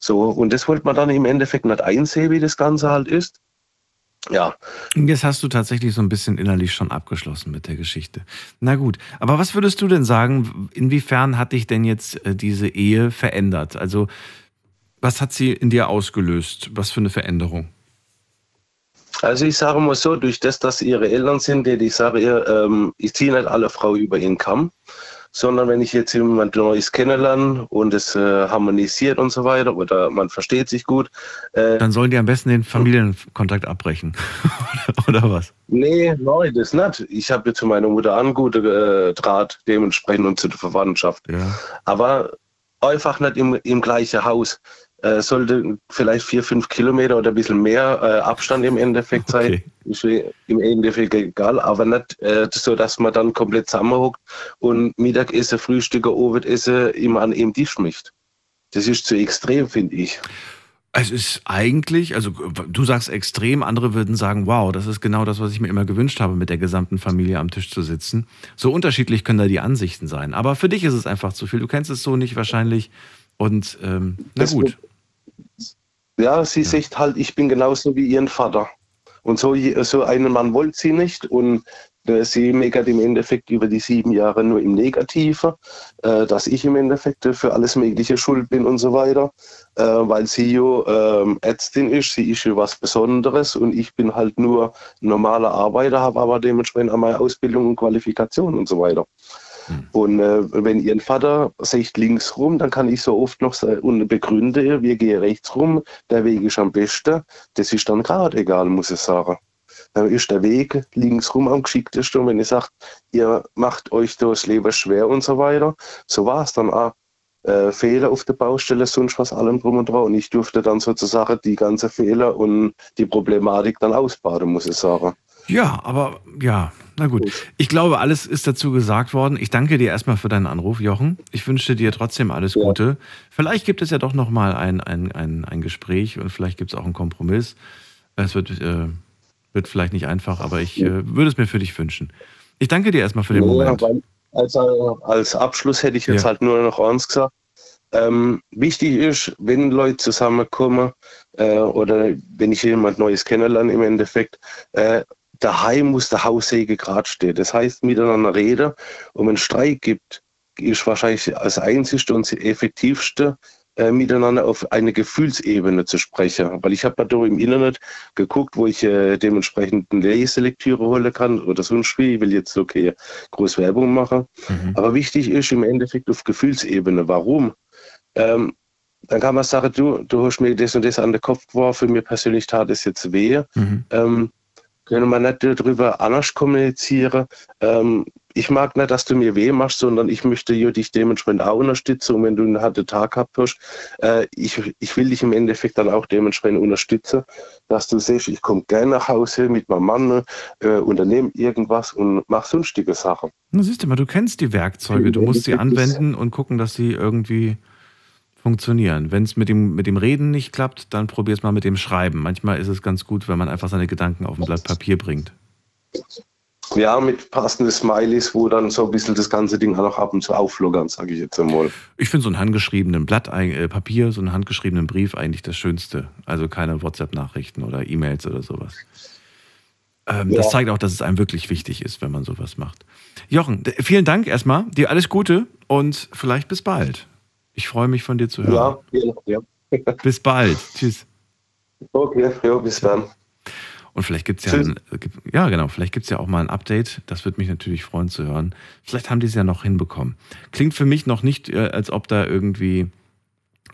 So, und das wollte man dann im Endeffekt nicht einsehen, wie das Ganze halt ist. Ja. Jetzt hast du tatsächlich so ein bisschen innerlich schon abgeschlossen mit der Geschichte. Na gut, aber was würdest du denn sagen, inwiefern hat dich denn jetzt äh, diese Ehe verändert? Also, was hat sie in dir ausgelöst? Was für eine Veränderung? Also ich sage mal so, durch das, dass ihre Eltern sind, die ich sage ihr, ähm, ich ziehe nicht alle Frau über ihren Kamm, sondern wenn ich jetzt jemand Neues kennenlerne und es äh, harmonisiert und so weiter oder man versteht sich gut. Äh, Dann sollen die am besten den Familienkontakt abbrechen. oder was? Nee, nein, das nicht. Ich habe zu meiner Mutter an gute äh, Draht dementsprechend und zu der Verwandtschaft. Ja. Aber einfach nicht im, im gleichen Haus äh, sollte vielleicht vier, fünf Kilometer oder ein bisschen mehr äh, Abstand im Endeffekt sein. Okay. Ist im Endeffekt egal, aber nicht äh, so, dass man dann komplett zusammenhockt und Mittagessen, Frühstücke, Abendessen immer an einem Tisch mischt. Das ist zu extrem, finde ich. Es ist eigentlich, also du sagst extrem, andere würden sagen, wow, das ist genau das, was ich mir immer gewünscht habe, mit der gesamten Familie am Tisch zu sitzen. So unterschiedlich können da die Ansichten sein. Aber für dich ist es einfach zu viel. Du kennst es so nicht wahrscheinlich. Und ähm, na gut. Ja, sie ja. sagt halt, ich bin genauso wie ihren Vater. Und so, so einen Mann wollte sie nicht. Und äh, sie meckert im Endeffekt über die sieben Jahre nur im Negative, äh, dass ich im Endeffekt für alles Mögliche schuld bin und so weiter. Äh, weil sie ja ähm, Ärztin ist, sie ist ja was Besonderes und ich bin halt nur normaler Arbeiter, habe aber dementsprechend auch meine Ausbildung und Qualifikation und so weiter. Mhm. Und äh, wenn ihr Vater sagt links rum, dann kann ich so oft noch und begründe, wir gehen rechts rum, der Weg ist am besten. Das ist dann gerade egal, muss ich sagen. Dann ist der Weg links rum am geschicktesten. Und wenn ihr sagt, ihr macht euch das Leben schwer und so weiter, so war es dann auch. Äh, Fehler auf der Baustelle, sonst was allem drum und dran. Und ich durfte dann sozusagen die ganze Fehler und die Problematik dann ausbaden, muss ich sagen. Ja, aber ja, na gut. Ich glaube, alles ist dazu gesagt worden. Ich danke dir erstmal für deinen Anruf, Jochen. Ich wünsche dir trotzdem alles Gute. Ja. Vielleicht gibt es ja doch noch mal ein, ein, ein, ein Gespräch und vielleicht gibt es auch einen Kompromiss. Es wird, äh, wird vielleicht nicht einfach, aber ich äh, würde es mir für dich wünschen. Ich danke dir erstmal für den ja, Moment. Als, als Abschluss hätte ich jetzt halt nur noch eins gesagt. Ähm, wichtig ist, wenn Leute zusammenkommen äh, oder wenn ich jemand Neues kennenlerne im Endeffekt, äh, daheim muss der Haussäge gerade stehen. Das heißt, miteinander reden. Und wenn es Streit gibt, ist wahrscheinlich das einzigste und effektivste, äh, miteinander auf eine Gefühlsebene zu sprechen. Weil ich habe da im Internet geguckt, wo ich äh, dementsprechend eine Leselektüre holen kann oder sonst wie. Ich will jetzt okay groß Werbung machen. Mhm. Aber wichtig ist im Endeffekt auf Gefühlsebene. Warum? Ähm, dann kann man sagen, du, du hast mir das und das an den Kopf geworfen, mir persönlich tat es jetzt weh. Mhm. Ähm, können wir nicht darüber anders kommunizieren. Ähm, ich mag nicht, dass du mir weh machst, sondern ich möchte dich dementsprechend auch unterstützen. Und wenn du einen harten Tag gehabt hast, äh, ich, ich will dich im Endeffekt dann auch dementsprechend unterstützen, dass du siehst, ich komme gerne nach Hause mit meinem Mann, äh, unternehme irgendwas und mache sonstige Sachen. Na, siehst du mal, du kennst die Werkzeuge, du musst sie anwenden und gucken, dass sie irgendwie funktionieren. Wenn es mit dem, mit dem Reden nicht klappt, dann probier es mal mit dem Schreiben. Manchmal ist es ganz gut, wenn man einfach seine Gedanken auf ein Blatt Papier bringt. Ja, mit passenden Smileys, wo dann so ein bisschen das ganze Ding noch ab und zu auflockern, sage ich jetzt einmal. Ich finde so einen handgeschriebenen Blatt äh, Papier, so einen handgeschriebenen Brief eigentlich das Schönste. Also keine WhatsApp-Nachrichten oder E-Mails oder sowas. Ähm, ja. Das zeigt auch, dass es einem wirklich wichtig ist, wenn man sowas macht. Jochen, vielen Dank erstmal. Dir alles Gute und vielleicht bis bald. Ich freue mich von dir zu hören. Ja, ja. Bis bald. Tschüss. Okay, ja, bis dann. Und vielleicht gibt es ja, ein, ja genau, vielleicht gibt ja auch mal ein Update. Das würde mich natürlich freuen zu hören. Vielleicht haben die es ja noch hinbekommen. Klingt für mich noch nicht, äh, als ob da irgendwie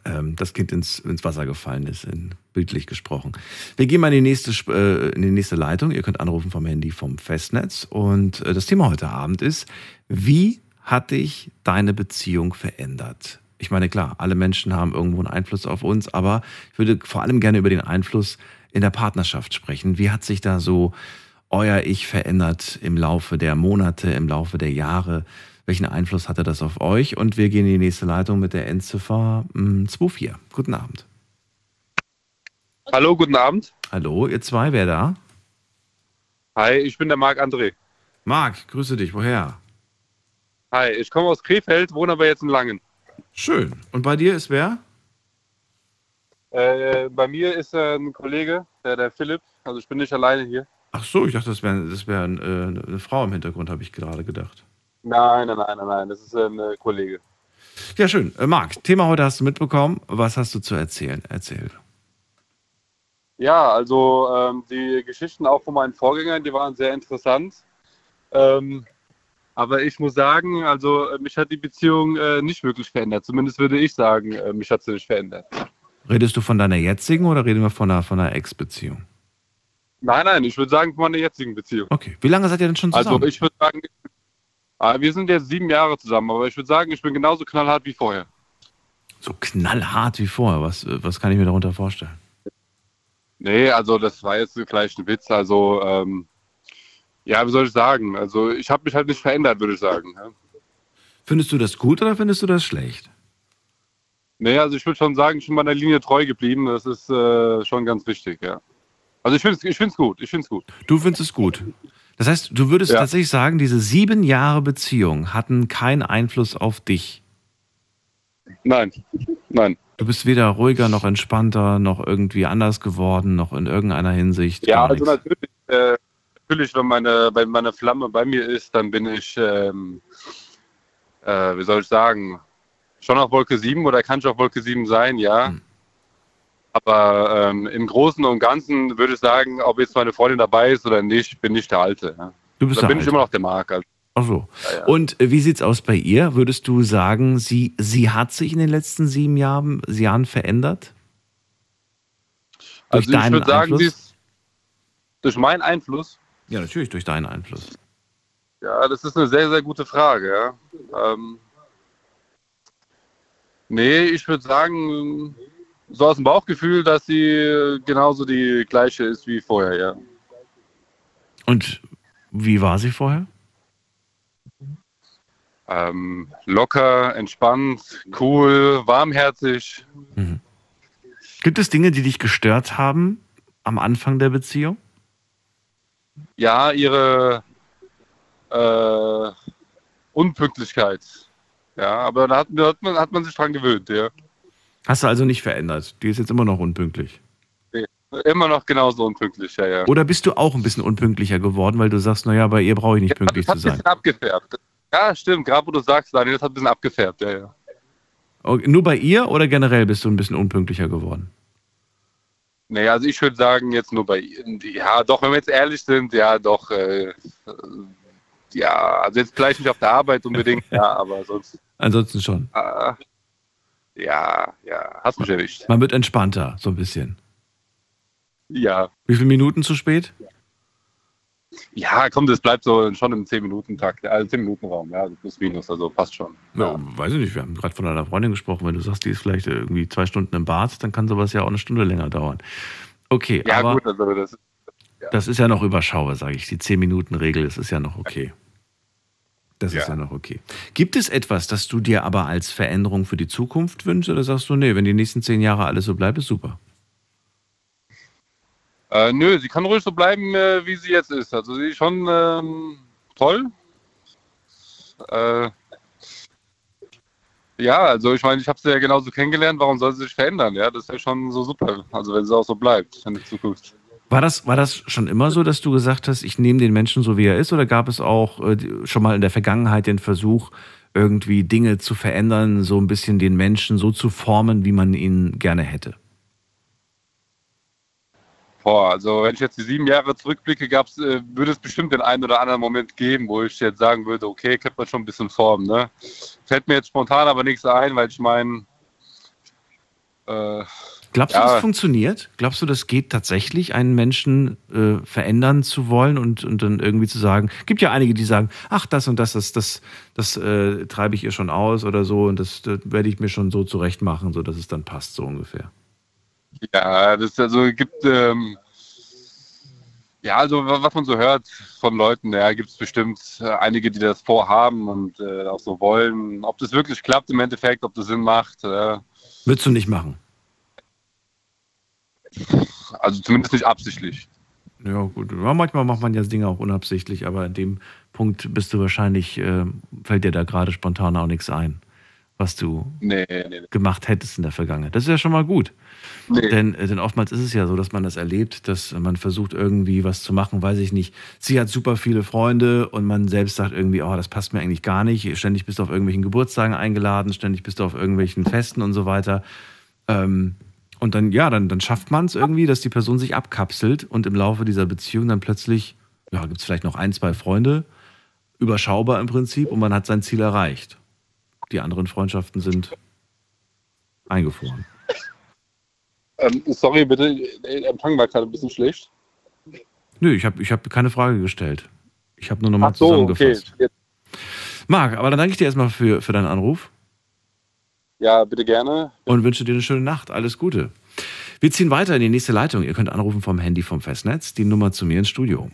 ähm, das Kind ins, ins Wasser gefallen ist, in, bildlich gesprochen. Wir gehen mal in die, nächste, äh, in die nächste Leitung. Ihr könnt anrufen vom Handy vom Festnetz. Und äh, das Thema heute Abend ist, wie hat dich deine Beziehung verändert? Ich meine, klar, alle Menschen haben irgendwo einen Einfluss auf uns, aber ich würde vor allem gerne über den Einfluss in der Partnerschaft sprechen. Wie hat sich da so euer Ich verändert im Laufe der Monate, im Laufe der Jahre? Welchen Einfluss hatte das auf euch? Und wir gehen in die nächste Leitung mit der Endziffer 24. Hm, guten Abend. Hallo, guten Abend. Hallo, ihr zwei, wer da? Hi, ich bin der Marc André. Marc, grüße dich, woher? Hi, ich komme aus Krefeld, wohne aber jetzt in Langen. Schön. Und bei dir ist wer? Äh, bei mir ist äh, ein Kollege, der, der Philipp. Also ich bin nicht alleine hier. Ach so, ich dachte, das wäre das wär, äh, eine Frau im Hintergrund, habe ich gerade gedacht. Nein, nein, nein, nein, nein, das ist ein äh, Kollege. Ja, schön. Äh, Marc, Thema heute hast du mitbekommen. Was hast du zu erzählen? Erzähl. Ja, also ähm, die Geschichten auch von meinen Vorgängern, die waren sehr interessant. Ähm, aber ich muss sagen, also äh, mich hat die Beziehung äh, nicht wirklich verändert. Zumindest würde ich sagen, äh, mich hat sie nicht verändert. Redest du von deiner jetzigen oder reden wir von einer, von einer Ex-Beziehung? Nein, nein, ich würde sagen von meiner jetzigen Beziehung. Okay. Wie lange seid ihr denn schon zusammen? Also ich würde sagen, ah, wir sind jetzt sieben Jahre zusammen, aber ich würde sagen, ich bin genauso knallhart wie vorher. So knallhart wie vorher? Was, was kann ich mir darunter vorstellen? Nee, also das war jetzt vielleicht ein Witz. Also, ähm, ja, wie soll ich sagen? Also ich habe mich halt nicht verändert, würde ich sagen. Findest du das gut oder findest du das schlecht? Nee, also ich würde schon sagen, ich bin meiner Linie treu geblieben. Das ist äh, schon ganz wichtig, ja. Also ich finde es ich find's gut, ich finde es gut. Du findest es gut. Das heißt, du würdest ja. tatsächlich sagen, diese sieben Jahre Beziehung hatten keinen Einfluss auf dich? Nein, nein. Du bist weder ruhiger noch entspannter noch irgendwie anders geworden, noch in irgendeiner Hinsicht. Ja, also natürlich, äh, natürlich, wenn meine, wenn meine Flamme bei mir ist, dann bin ich, ähm, äh, wie soll ich sagen, schon auf Wolke 7 oder kann schon auf Wolke 7 sein, ja. Hm. Aber ähm, im Großen und Ganzen würde ich sagen, ob jetzt meine Freundin dabei ist oder nicht, bin ich der Alte. Ja. Du bist da bin Alte. ich immer noch der Marc. Also. Ach so. Ja, ja. Und äh, wie sieht's aus bei ihr? Würdest du sagen, sie, sie hat sich in den letzten sieben Jahren, Jahren verändert? Durch also ich würde sagen, sie ist durch meinen Einfluss. Ja, natürlich durch deinen Einfluss. Ja, das ist eine sehr, sehr gute Frage. Ja. Ähm, Nee, ich würde sagen, so aus dem Bauchgefühl, dass sie genauso die gleiche ist wie vorher, ja. Und wie war sie vorher? Ähm, locker, entspannt, cool, warmherzig. Mhm. Gibt es Dinge, die dich gestört haben am Anfang der Beziehung? Ja, ihre äh, Unpünktlichkeit. Ja, aber da hat, hat, man, hat man sich dran gewöhnt, ja. Hast du also nicht verändert? Die ist jetzt immer noch unpünktlich. Nee, immer noch genauso unpünktlich, ja, ja. Oder bist du auch ein bisschen unpünktlicher geworden, weil du sagst, naja, bei ihr brauche ich nicht ja, pünktlich zu sein? Das hat ein bisschen abgefärbt. Ja, stimmt, gerade wo du sagst, Daniel, das hat ein bisschen abgefärbt, ja, ja. Okay, nur bei ihr oder generell bist du ein bisschen unpünktlicher geworden? Nee, also ich würde sagen, jetzt nur bei. Ja, doch, wenn wir jetzt ehrlich sind, ja, doch. Äh, ja, also jetzt vielleicht nicht auf der Arbeit unbedingt, ja, aber sonst. Ansonsten schon. Äh, ja, ja, hast mich erwischt. Man wird entspannter, so ein bisschen. Ja. Wie viele Minuten zu spät? Ja, komm, das bleibt so schon im 10-Minuten-Takt, also 10-Minuten-Raum, ja, plus minus, also passt schon. Ja, weiß ich nicht, wir haben gerade von einer Freundin gesprochen, wenn du sagst, die ist vielleicht irgendwie zwei Stunden im Bad, dann kann sowas ja auch eine Stunde länger dauern. Okay, ja, aber gut, also das, ja. das ist ja noch überschaubar, sage ich. Die 10-Minuten-Regel, das ist ja noch okay. Das ja. ist ja noch okay. Gibt es etwas, das du dir aber als Veränderung für die Zukunft wünschst oder sagst du, nee, wenn die nächsten zehn Jahre alles so bleibt, ist super? Äh, nö, sie kann ruhig so bleiben, äh, wie sie jetzt ist. Also sie ist schon ähm, toll. Äh, ja, also ich meine, ich habe sie ja genauso kennengelernt, warum soll sie sich verändern? Ja, das ist ja schon so super. Also wenn sie auch so bleibt in der Zukunft. War das, war das schon immer so, dass du gesagt hast, ich nehme den Menschen so, wie er ist? Oder gab es auch äh, schon mal in der Vergangenheit den Versuch, irgendwie Dinge zu verändern, so ein bisschen den Menschen so zu formen, wie man ihn gerne hätte? Boah, also wenn ich jetzt die sieben Jahre zurückblicke, gab's, äh, würde es bestimmt den einen oder anderen Moment geben, wo ich jetzt sagen würde, okay, könnte man schon ein bisschen formen. Ne? Fällt mir jetzt spontan aber nichts ein, weil ich meine, äh, Glaubst du, Ja. das funktioniert? Glaubst du, das geht tatsächlich, einen Menschen äh, verändern zu wollen und, und dann irgendwie zu sagen, gibt ja einige, die sagen, ach, das und das, das, das, das äh, treibe ich ihr schon aus oder so und das, das werde ich mir schon so zurecht machen, so dass es dann passt, so ungefähr. Ja, das also gibt ähm, ja also wa- was man so hört von Leuten, ja, gibt es bestimmt äh, einige, die das vorhaben und äh, auch so wollen. Ob das wirklich klappt im Endeffekt, ob das Sinn macht, äh, Würdest du nicht machen? also zumindest nicht absichtlich. Ja, gut. Ja, manchmal macht man ja Dinge auch unabsichtlich, aber in dem Punkt bist du wahrscheinlich, äh, fällt dir da gerade spontan auch nichts ein, was du Nee, nee, nee. gemacht hättest in der Vergangenheit. Das ist ja schon mal gut. Denn, äh, denn oftmals ist es ja so, dass man das erlebt, dass man versucht irgendwie was zu machen, weiß ich nicht. Sie hat super viele Freunde und man selbst sagt irgendwie, oh, das passt mir eigentlich gar nicht. Ständig bist du auf irgendwelchen Geburtstagen eingeladen, ständig bist du auf irgendwelchen Festen und so weiter. Ähm, und dann, ja, dann, dann schafft man es irgendwie, dass die Person sich abkapselt und im Laufe dieser Beziehung dann plötzlich, ja, gibt es vielleicht noch ein, zwei Freunde, überschaubar im Prinzip und man hat sein Ziel erreicht. Die anderen Freundschaften sind eingefroren. Ähm, sorry bitte, der Empfang war gerade ein bisschen schlecht. Nö, ich habe ich hab keine Frage gestellt. Ich habe nur nochmal so, okay. zusammengefasst. Jetzt, Marc, aber dann danke ich dir erstmal für, für deinen Anruf ja, bitte gerne. und wünsche dir eine schöne Nacht. Alles Gute. Wir ziehen weiter in die nächste Leitung. Ihr könnt anrufen vom Handy vom Festnetz, die Nummer zu mir ins Studio.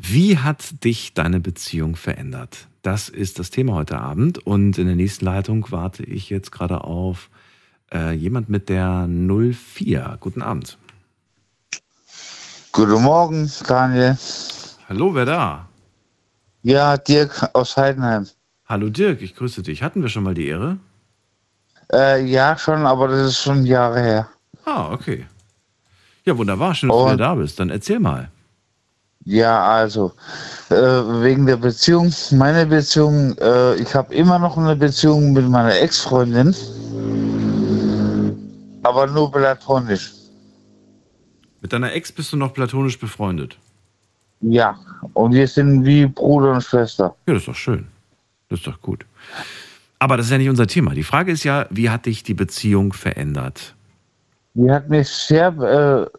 Wie hat dich deine Beziehung verändert? Das ist das Thema heute Abend. Und in der nächsten Leitung warte ich jetzt gerade auf äh, jemand mit der 04. Guten Abend. Guten Morgen, Daniel. Hallo, wer da? Ja, Dirk aus Heidenheim. Hallo Dirk, ich grüße dich. Hatten wir schon mal die Ehre? Äh, ja, schon, aber das ist schon Jahre her. Ah, okay. Ja, wunderbar. Schön, dass du Und- wieder da bist. Dann erzähl mal. Ja, also, äh, wegen der Beziehung, meine Beziehung, äh, ich habe immer noch eine Beziehung mit meiner Ex-Freundin, aber nur platonisch. Mit deiner Ex bist du noch platonisch befreundet. Ja, und wir sind wie Bruder und Schwester. Ja, das ist doch schön. Das ist doch gut. Aber das ist ja nicht unser Thema. Die Frage ist ja, wie hat dich die Beziehung verändert? Die hat mich sehr äh,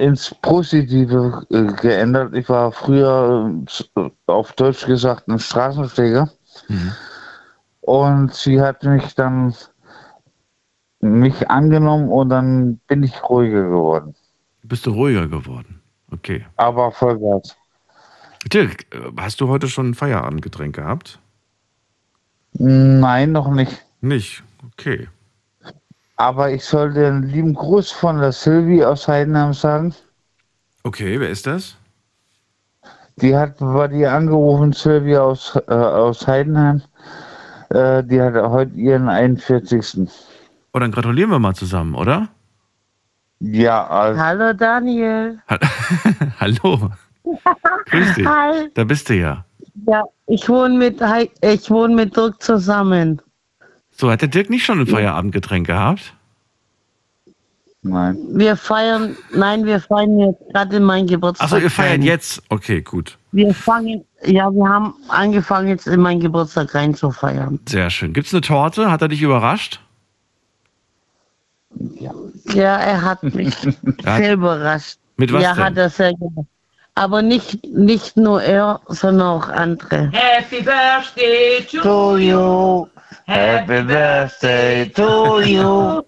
ins Positive äh, geändert. Ich war früher, äh, auf Deutsch gesagt, ein Straßenschläger. Mhm. Und sie hat mich dann mich angenommen und dann bin ich ruhiger geworden. Bist du ruhiger geworden? Okay. Aber Vollgas. Dirk, äh, hast du heute schon ein Feierabendgetränk gehabt? Nein, noch nicht. Nicht. Okay. Aber ich sollte einen lieben Gruß von der Sylvie aus Heidenheim sagen. Okay, wer ist das? Die hat bei dir angerufen, Sylvie aus, äh, aus Heidenheim. Äh, die hat heute ihren 41. Oh, dann gratulieren wir mal zusammen, oder? Ja, also, Hallo Daniel. Ha- Hallo. Grüß dich. Hi. Da bist du ja. Ja, ich wohne mit ich wohne mit Dirk zusammen. So, hat der Dirk nicht schon ein Feierabendgetränk gehabt? nein. Wir feiern, nein, wir feiern jetzt gerade meinen Geburtstag. Achso, ihr feiert rein. jetzt? Okay, gut. Wir fangen, ja, wir haben angefangen jetzt in meinen Geburtstag rein zu feiern. Sehr schön. Gibt's eine Torte? Hat er dich überrascht? Ja, er hat mich sehr überrascht. Mit was ja, denn? hat er sehr gemacht. Aber nicht, nicht nur er, sondern auch andere. Happy birthday to, To you. Happy birthday to you.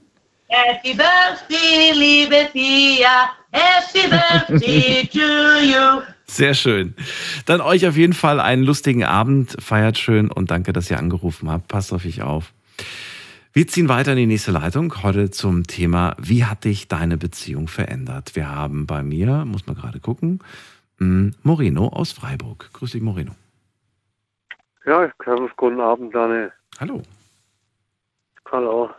Happy birthday, liebe Pia. Happy birthday to you. Sehr schön. Dann euch auf jeden Fall einen lustigen Abend. Feiert schön und danke, dass ihr angerufen habt. Passt auf euch auf. Wir ziehen weiter in die nächste Leitung. Heute zum Thema, wie hat dich deine Beziehung verändert? Wir haben bei mir, muss man gerade gucken, hm, Moreno aus Freiburg. Grüß dich, Moreno. Ja, ganz guten Abend, Daniel. Hallo. Hallo.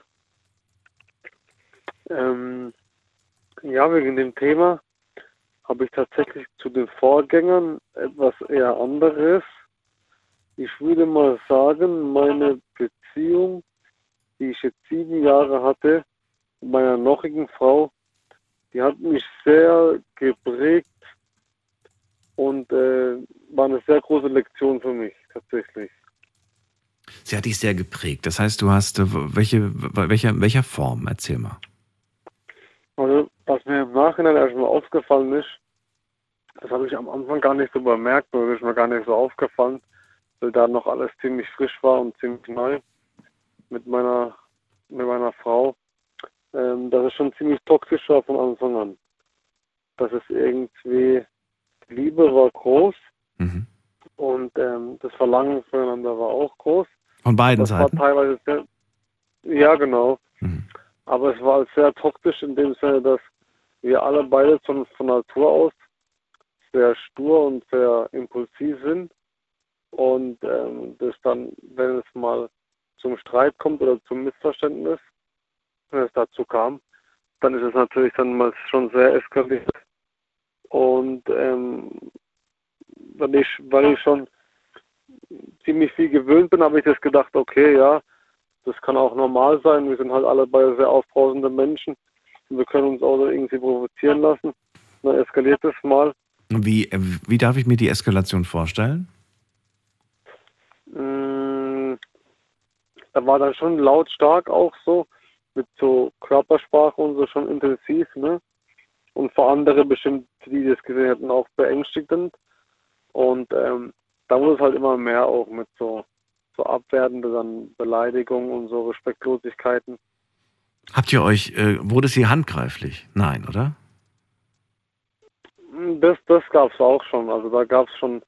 Ähm, ja, wegen dem Thema. habe ich tatsächlich zu den Vorgängern etwas eher anderes. Ich würde mal sagen, meine Beziehung, die ich jetzt sieben Jahre hatte, meiner nochigen Frau, die hat mich sehr geprägt und äh, war eine sehr große Lektion für mich tatsächlich. Sie hat dich sehr geprägt. Das heißt, du hast äh, welche, welcher, welcher Form? Erzähl mal. Also, was mir im Nachhinein erstmal aufgefallen ist, das habe ich am Anfang gar nicht so bemerkt, oder ist mir gar nicht so aufgefallen, weil da noch alles ziemlich frisch war und ziemlich neu mit meiner, mit meiner Frau, ähm, dass es schon ziemlich toxisch war von Anfang an. Dass es irgendwie, Liebe war groß Mhm. und ähm, das Verlangen füreinander war auch groß. Von beiden das Seiten. war teilweise sehr, ja genau. Mhm. Aber es war sehr toxisch in dem Sinne, dass wir alle beide von, von Natur aus sehr stur und sehr impulsiv sind. Und ähm, das dann, wenn es mal zum Streit kommt oder zum Missverständnis, wenn es dazu kam, dann ist es natürlich dann mal schon sehr eskaliert. Und ähm, weil, ich, weil ich schon ziemlich viel gewöhnt bin, habe ich das gedacht, okay, ja, das kann auch normal sein. Wir sind halt alle beide sehr aufbrausende Menschen. Und wir können uns auch so irgendwie provozieren lassen. Dann eskaliert es mal. Wie, wie darf ich mir die Eskalation vorstellen? Mm, Da war dann schon lautstark auch so, mit so Körpersprache und so schon intensiv, ne? Und für andere bestimmt, die das gesehen hätten, auch beängstigend. Und ähm, da wurde es halt immer mehr auch mit so, so abwertende dann Beleidigungen und so Respektlosigkeiten. Habt ihr euch, äh, wurde sie handgreiflich? Nein, oder? Mm, Das, das gab es auch schon. Also da gab es schon.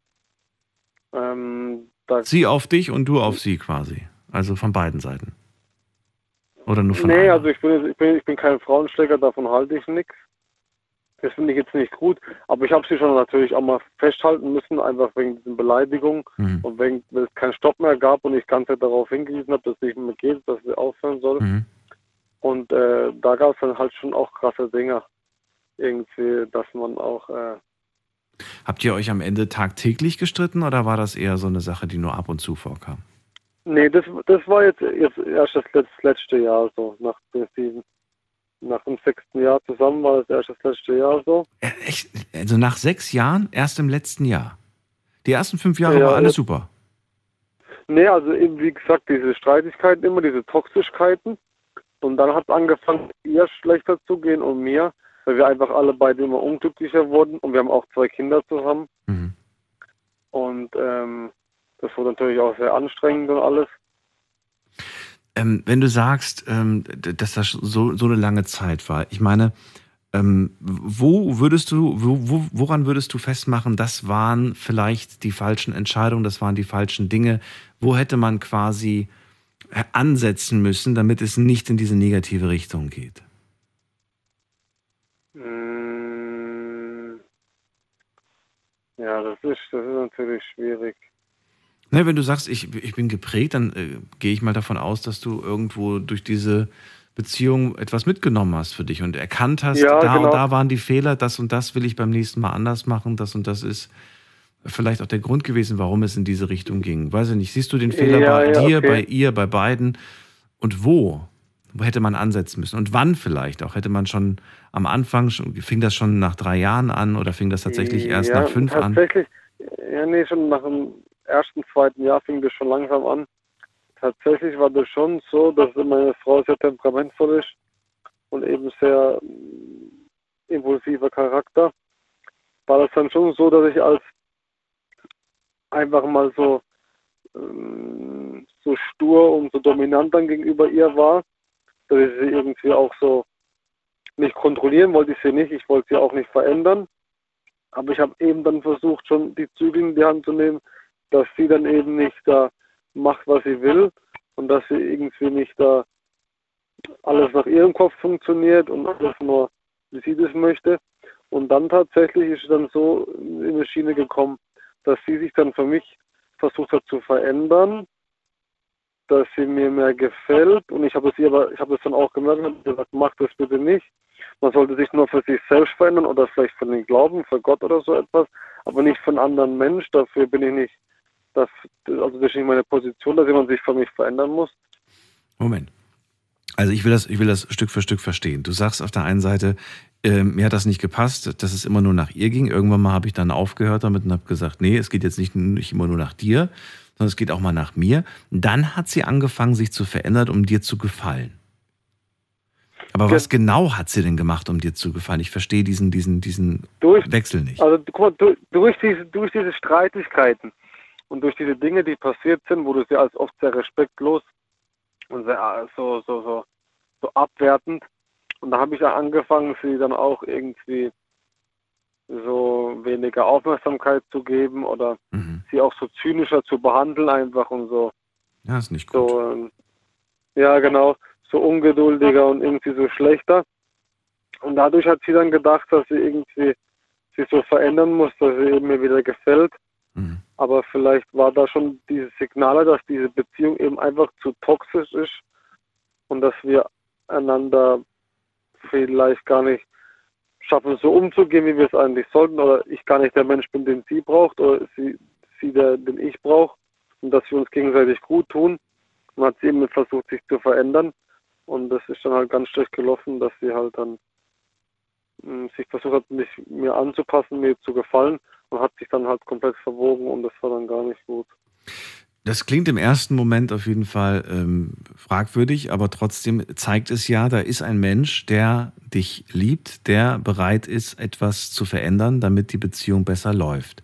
Ähm, da, Sie auf dich und du auf sie quasi. Also von beiden Seiten. Oder nur von nee, einer? also ich bin, ich bin, ich bin kein Frauenschläger, davon halte ich nichts. Das finde ich jetzt nicht gut. Aber ich habe sie schon natürlich auch mal festhalten müssen, einfach wegen diesen Beleidigungen Mhm. und wegen, weil es keinen Stopp mehr gab und ich ganz darauf hingewiesen habe, dass es nicht mehr geht, dass sie aufhören soll. Mhm. Und äh, da gab es dann halt schon auch krasse Dinge. Irgendwie, dass man auch äh, Habt ihr euch am Ende tagtäglich gestritten oder war das eher so eine Sache, die nur ab und zu vorkam? Nee, das, das war jetzt, jetzt erst das letzte, Jahr so, nach den sieben. Nach dem sechsten Jahr zusammen war das erst das letzte Jahr so. Äh, Echt? Also nach sechs Jahren, erst im letzten Jahr. Die ersten fünf Jahre Ja, war alles super. Nee, also eben wie gesagt, diese Streitigkeiten immer, diese Toxischkeiten. Und dann hat es angefangen, ihr schlechter zu gehen und mir, weil wir einfach alle beide immer unglücklicher wurden und wir haben auch zwei Kinder zusammen. Mhm. Und ähm, das wurde natürlich auch sehr anstrengend und alles. Ähm, wenn du sagst, ähm, dass das so, so eine lange Zeit war, ich meine, ähm, wo würdest du, wo, wo, woran würdest du festmachen, das waren vielleicht die falschen Entscheidungen, das waren die falschen Dinge? Wo hätte man quasi äh, ansetzen müssen, damit es nicht in diese negative Richtung geht? Mm, Ja, das ist, das ist natürlich schwierig. Ne, wenn du sagst, ich, ich bin geprägt, dann äh, gehe ich mal davon aus, dass du irgendwo durch diese Beziehung etwas mitgenommen hast für dich und erkannt hast, Ja, da genau. und da waren die Fehler, das und das will ich beim nächsten Mal anders machen, das und das ist vielleicht auch der Grund gewesen, warum es in diese Richtung ging. Weiß ich nicht, siehst du den Fehler Ja, bei ja, dir, okay. bei ihr, bei beiden und wo? Wo hätte man ansetzen müssen und wann vielleicht auch? Hätte man schon am Anfang, schon, fing das schon nach drei Jahren an oder fing das tatsächlich erst nach fünf an? tatsächlich, ja, nee, schon nach dem ersten, zweiten Jahr fing das schon langsam an. Tatsächlich war das schon so, dass meine Frau sehr temperamentvoll ist und eben sehr mm, impulsiver Charakter. War das dann schon so, dass ich als einfach mal so ähm, so stur und so dominant dann gegenüber ihr war, dass ich sie irgendwie auch so nicht kontrollieren wollte ich sie nicht, ich wollte sie auch nicht verändern. Aber ich habe eben dann versucht, schon die Zügel in die Hand zu nehmen, dass sie dann eben nicht da macht, was sie will und dass sie irgendwie nicht da alles nach ihrem Kopf funktioniert und alles nur, wie sie das möchte. Und dann tatsächlich ist es dann so in eine Schiene gekommen, dass sie sich dann für mich versucht hat zu verändern, dass sie mir mehr gefällt und ich habe es ihr aber, ich habe es dann auch gemerkt und gesagt, mach das bitte nicht. man sollte sich nur für sich selbst verändern oder vielleicht für den Glauben, für Gott oder so etwas, aber nicht für einen anderen Mensch. Dafür bin ich nicht, das, also das ist nicht meine Position, dass jemand sich für mich verändern muss. Moment. Also ich will das, ich will das Stück für Stück verstehen. Du sagst auf der einen Seite, äh, mir hat das nicht gepasst, dass es immer nur nach ihr ging. Irgendwann mal habe ich dann aufgehört damit und habe gesagt, nee, es geht jetzt nicht, nicht immer nur nach dir, sondern es geht auch mal nach mir. Dann hat sie angefangen, sich zu verändern, um dir zu gefallen. Aber was genau hat sie denn gemacht, um dir zu gefallen? Ich verstehe diesen, diesen, diesen durch, Wechsel nicht. Also guck mal, durch, durch, diese, durch diese Streitigkeiten und durch diese Dinge, die passiert sind, du sie als oft sehr respektlos und sehr äh, so, so, so, so abwertend. Und da habe ich ja angefangen, sie dann auch irgendwie so weniger Aufmerksamkeit zu geben oder Mhm. sie auch so zynischer zu behandeln einfach und so. Ja, ist nicht gut. So, ähm, ja, genau, so ungeduldiger und irgendwie so schlechter. Und dadurch hat sie dann gedacht, dass sie irgendwie sich so verändern muss, dass sie eben mir wieder gefällt. Mhm. Aber vielleicht war da schon diese Signale, dass diese Beziehung eben einfach zu toxisch ist und dass wir einander vielleicht gar nicht schaffen, so umzugehen, wie wir es eigentlich sollten, oder ich gar nicht der Mensch bin, den sie braucht, oder sie, sie der, den ich brauche, und dass wir uns gegenseitig gut tun. Und hat sie eben versucht, sich zu verändern. Und das ist dann halt ganz schlecht gelaufen, dass sie halt dann mh, sich versucht hat, mich mir anzupassen, mir zu gefallen hat sich dann halt komplett verwogen und das war dann gar nicht gut. Das klingt im ersten Moment auf jeden Fall ähm, fragwürdig, aber trotzdem zeigt es ja, da ist ein Mensch, der dich liebt, der bereit ist, etwas zu verändern, damit die Beziehung besser läuft.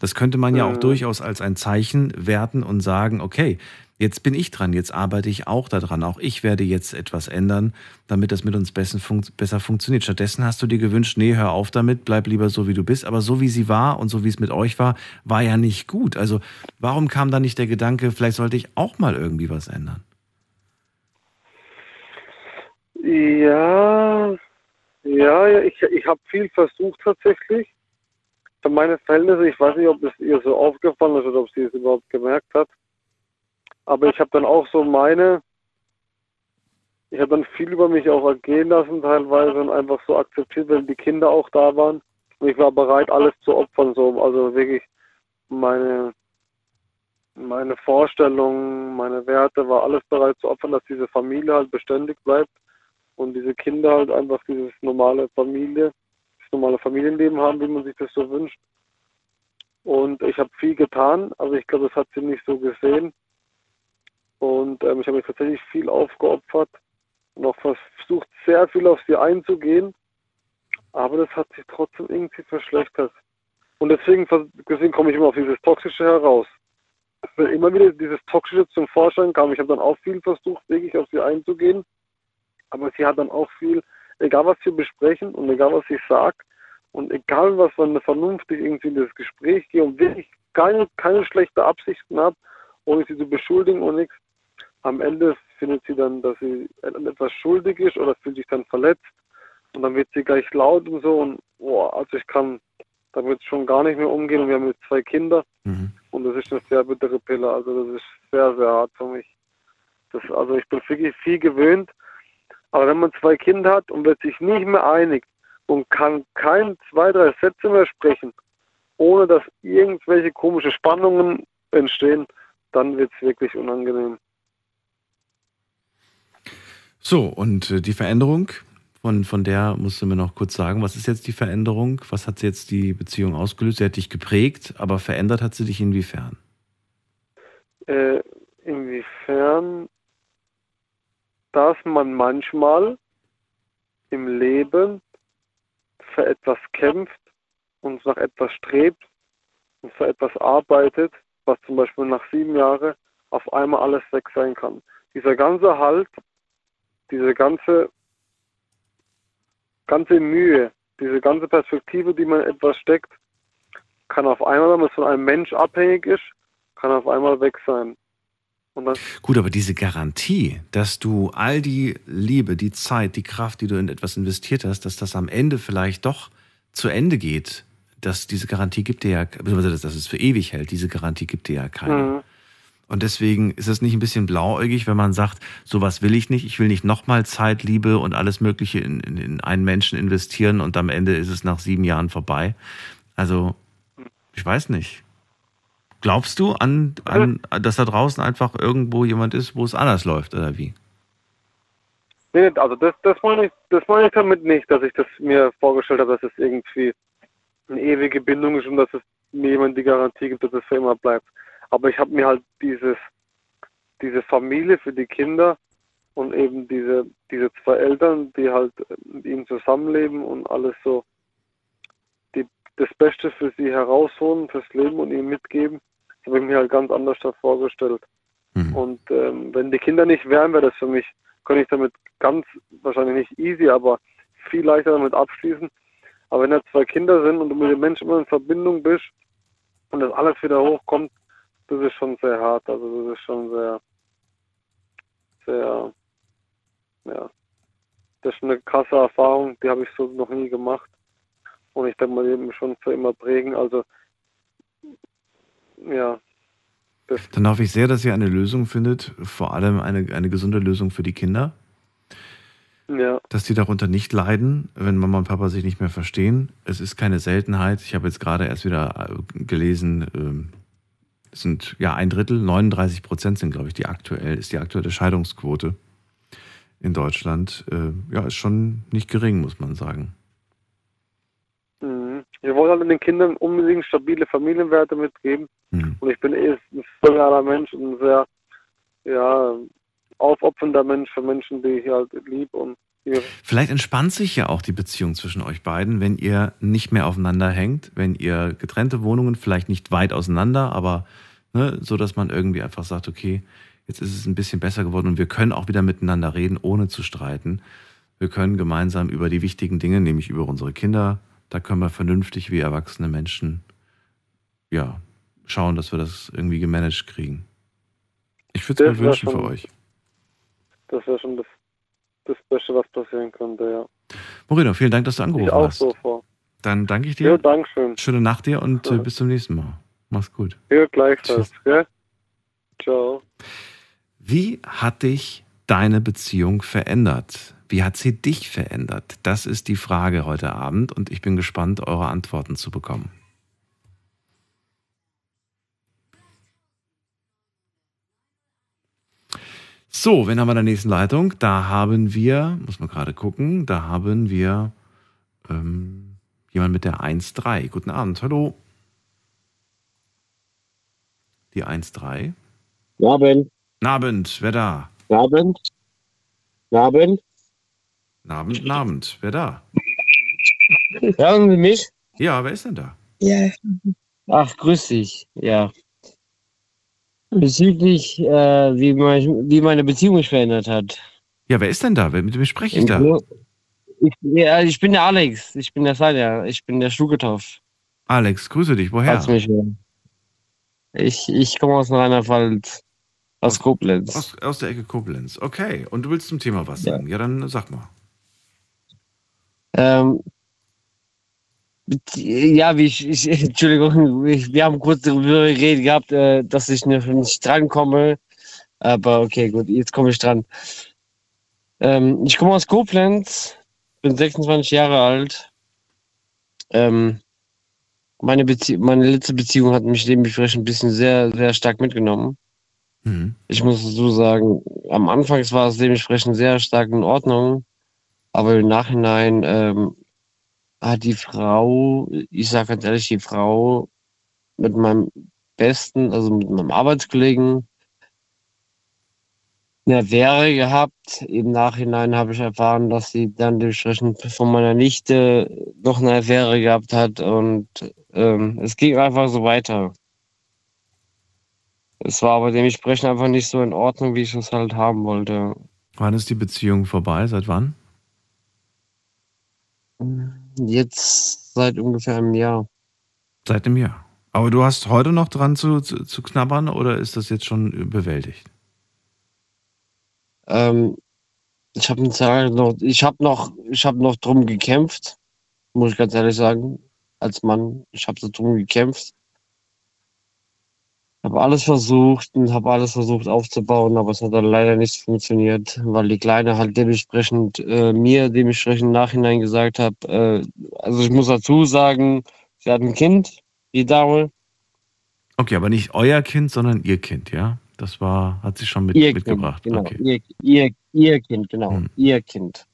Das könnte man ja auch Mhm. durchaus als ein Zeichen werten und sagen, okay, jetzt bin ich dran, jetzt arbeite ich auch daran, auch ich werde jetzt etwas ändern, damit das mit uns besser, fun besser funktioniert. Stattdessen hast du dir gewünscht, nee, hör auf damit, bleib lieber so, wie du bist. Aber so wie sie war und so wie es mit euch war, war ja nicht gut. Also warum kam da nicht der Gedanke, vielleicht sollte ich auch mal irgendwie was ändern? Ja, ja, ja, ich, ich habe viel versucht tatsächlich. Für meine Verhältnisse, ich weiß nicht, ob es ihr so aufgefallen ist oder ob sie es überhaupt gemerkt hat. Aber ich habe dann auch so meine, ich habe dann viel über mich auch ergehen lassen teilweise und einfach so akzeptiert, wenn die Kinder auch da waren. Und ich war bereit, alles zu opfern, so, also wirklich meine, meine Vorstellungen, meine Werte, war alles bereit zu opfern, dass diese Familie halt beständig bleibt und diese Kinder halt einfach dieses normale Familie, das normale Familienleben haben, wie man sich das so wünscht. Und ich habe viel getan, aber ich glaube, das hat sie nicht so gesehen. Und ähm, ich habe mich tatsächlich viel aufgeopfert und auch versucht, sehr viel auf sie einzugehen. Aber das hat sich trotzdem irgendwie verschlechtert. Und deswegen, deswegen komme ich immer auf dieses Toxische heraus. Wenn immer wieder dieses Toxische zum Vorschein kam, ich habe dann auch viel versucht, wirklich auf sie einzugehen. Aber sie hat dann auch viel, egal was wir besprechen und egal was ich sage und egal was man vernünftig irgendwie in das Gespräch gehe und wirklich keine, keine schlechte Absichten habe, ohne sie zu beschuldigen und nichts, am Ende findet sie dann, dass sie etwas schuldig ist oder fühlt sich dann verletzt. Und dann wird sie gleich laut und so. Und boah, also ich kann damit schon gar nicht mehr umgehen. Und wir haben jetzt zwei Kinder. Und das ist eine sehr bittere Pille, also das ist sehr, sehr hart für mich. Das, also ich bin wirklich viel gewöhnt, aber wenn man zwei Kinder hat und wird sich nicht mehr einig und kann kein zwei, drei Sätze mehr sprechen, ohne dass irgendwelche komische Spannungen entstehen, dann wird es wirklich unangenehm. So, und äh, die Veränderung, von, von der musst du mir noch kurz sagen, was ist jetzt die Veränderung? Was hat jetzt die Beziehung ausgelöst? Sie hat dich geprägt, aber verändert hat sie dich inwiefern? Äh, inwiefern, dass man manchmal im Leben für etwas kämpft und nach etwas strebt und für etwas arbeitet, was zum Beispiel nach sieben Jahren auf einmal alles weg sein kann. Dieser ganze Halt, diese ganze, ganze Mühe, diese ganze Perspektive, die man in etwas steckt, kann auf einmal, wenn man von einem Mensch abhängig ist, kann auf einmal weg sein. Gut, aber diese Garantie, dass du all die Liebe, die Zeit, die Kraft, die du in etwas investiert hast, dass das am Ende vielleicht doch zu Ende geht, dass diese Garantie gibt dir ja, beziehungsweise dass es für ewig hält, diese Garantie gibt dir ja keiner. Mhm. Und deswegen ist es nicht ein bisschen blauäugig, wenn man sagt, sowas will ich nicht, ich will nicht nochmal Zeit, Liebe und alles Mögliche in, in, in einen Menschen investieren und am Ende ist es nach sieben Jahren vorbei. Also, ich weiß nicht. Glaubst du an, an dass da draußen einfach irgendwo jemand ist, wo es anders läuft, oder wie? Nee, also das, das meine ich, das meine ich damit nicht, dass ich das mir vorgestellt habe, dass es irgendwie eine ewige Bindung ist und dass es mir jemand die Garantie gibt, dass es für immer bleibt. Aber ich habe mir halt dieses, diese Familie für die Kinder und eben diese, diese zwei Eltern, die halt mit ihnen zusammenleben und alles so die, das Beste für sie herausholen, fürs Leben und ihnen mitgeben, das habe ich mir halt ganz anders da vorgestellt. Und ähm, wenn die Kinder nicht wären, wäre das für mich, könnte ich damit ganz, wahrscheinlich nicht easy, aber viel leichter damit abschließen. Aber wenn da zwei Kinder sind und du mit dem Menschen immer in Verbindung bist und das alles wieder hochkommt, das ist schon sehr hart. Also das ist schon sehr, sehr, ja, das ist eine krasse Erfahrung, die habe ich so noch nie gemacht. Und ich denke mal, mich schon für immer prägen. Also, ja, Dann hoffe ich sehr, dass ihr eine Lösung findet, vor allem eine, eine gesunde Lösung für die Kinder. ja, dass die darunter nicht leiden, wenn Mama und Papa sich nicht mehr verstehen. Es ist keine Seltenheit. Ich habe jetzt gerade erst wieder äh, gelesen, ähm, sind ja ein Drittel, 39 Prozent sind, glaube ich, die aktuell, ist die aktuelle Scheidungsquote in Deutschland. Äh, Ja, ist schon nicht gering, muss man sagen. Mhm. Wir wollen halt den Kindern unbedingt stabile Familienwerte mitgeben. Mhm. Und ich bin eh ein sozialer Mensch und ein sehr ja, aufopfernder Mensch für Menschen, die ich halt lieb und Vielleicht entspannt sich ja auch die Beziehung zwischen euch beiden, wenn ihr nicht mehr aufeinander hängt, wenn ihr getrennte Wohnungen, vielleicht nicht weit auseinander, aber ne, so, dass man irgendwie einfach sagt, okay, jetzt ist es ein bisschen besser geworden und wir können auch wieder miteinander reden, ohne zu streiten. Wir können gemeinsam über die wichtigen Dinge, nämlich über unsere Kinder, da können wir vernünftig wie erwachsene Menschen, ja, schauen, dass wir das irgendwie gemanagt kriegen. Ich würde es mir wünschen für schon- euch. das wäre schon das, das Beste, was passieren könnte, ja. Moreno, vielen Dank, dass du angerufen Ich auch hast. so vor. Dann danke ich dir. Ja, Dankeschön. Schöne Nacht dir und äh, bis zum nächsten Mal. Mach's gut. Ja, gleichfalls, gell? Ciao. Wie hat dich deine Beziehung verändert? Wie hat sie dich verändert? Das ist die Frage heute Abend und ich bin gespannt, eure Antworten zu bekommen. So, wen haben wir in der nächsten Leitung? Da haben wir, muss man gerade gucken, da haben wir ähm, jemand mit der 1.3. Guten Abend, hallo. Die 1.3. Abend. Abend, wer da? Abend. Abend. Abend, Abend, wer da? Hören Sie mich? Ja, wer ist denn da? Ja. Ach, grüß dich. Ja. Bezüglich, äh, wie, mein, wie meine Beziehung mich verändert hat. Ja, wer ist denn da? Mit wem spreche ich da? Ich, ja, ich bin der Alex. Ich bin der Salja. Ich bin der Schlugetopf. Alex, grüße dich. Woher? Mich. Ich, ich komme aus Rheinland-Pfalz. Aus Koblenz. Aus, aus der Ecke Koblenz. Okay. Und du willst zum Thema was sagen? Ja, dann sag mal. Ähm, ja, wie ich, ich Entschuldigung, ich, wir haben kurz darüber geredet gehabt, äh, dass ich nicht, nicht drankomme. Aber okay, gut, jetzt komme ich dran. Ähm, ich komme aus Koblenz, bin 26 Jahre alt. Ähm, meine, Bezie meine letzte Beziehung hat mich dementsprechend ein bisschen sehr, sehr stark mitgenommen. Mhm. Ich muss so sagen, am Anfang war es dementsprechend sehr stark in Ordnung, aber im Nachhinein ähm, hat die Frau, ich sage ganz ehrlich, die Frau mit meinem besten, also mit meinem Arbeitskollegen, eine Affäre gehabt. Im Nachhinein habe ich erfahren, dass sie dann dementsprechend von meiner Nichte noch eine Affäre gehabt hat und ähm, es ging einfach so weiter. Es war aber dementsprechend einfach nicht so in Ordnung, wie ich es halt haben wollte. Wann ist die Beziehung vorbei? Seit wann? Jetzt seit ungefähr einem Jahr. Seit einem Jahr. Aber du hast heute noch dran zu, zu, zu knabbern oder ist das jetzt schon bewältigt? Ähm, ich habe noch, ich habe noch, ich habe noch drum gekämpft, muss ich ganz ehrlich sagen, als Mann. Ich habe so drum gekämpft. Habe alles versucht und habe alles versucht aufzubauen, aber es hat dann leider nicht funktioniert, weil die Kleine halt dementsprechend äh, mir dementsprechend im Nachhinein gesagt hat, äh, also ich muss dazu sagen, sie hat ein Kind, die Dame. Okay, aber nicht euer Kind, sondern ihr Kind, ja? Das war, hat sie schon mit, ihr mitgebracht. Kind, genau, okay. ihr, ihr, ihr Kind, genau, Hm. ihr Kind.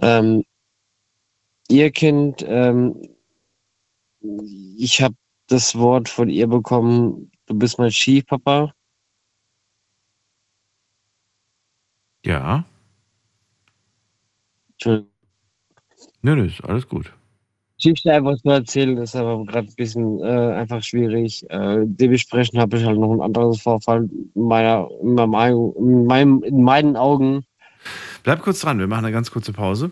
Ähm, ihr Kind, ähm, ich habe das Wort von ihr bekommen, du bist mein Skipapa. Ja. Entschuldigung. Nö, nö, ist alles gut. Geschichte einfach zu erzählen, ist aber gerade ein bisschen äh, einfach schwierig. Äh, dementsprechend habe ich halt noch ein anderes Vorfall in, meiner, in, meinem, Ei- in, meinem, in meinen Augen. Bleibt kurz dran, wir machen eine ganz kurze Pause.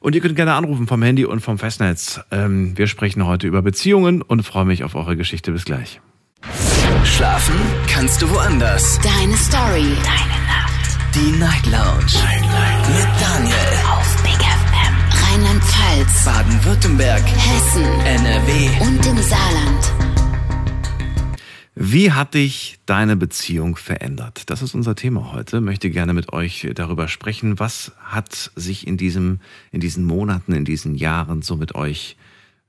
Und ihr könnt gerne anrufen vom Handy und vom Festnetz. Ähm, wir sprechen heute über Beziehungen und freue mich auf eure Geschichte. Bis gleich. Schlafen kannst du woanders. Deine Story. Deine Nacht. Die Night Lounge. Mit Daniel. Auf Big FM. Rheinland-Pfalz. Baden-Württemberg. Hessen. NRW. Und im Saarland. Wie hat dich deine Beziehung verändert? Das ist unser Thema heute. Möchte gerne mit euch darüber sprechen. Was hat sich in, diesem, in diesen Monaten, in diesen Jahren so mit euch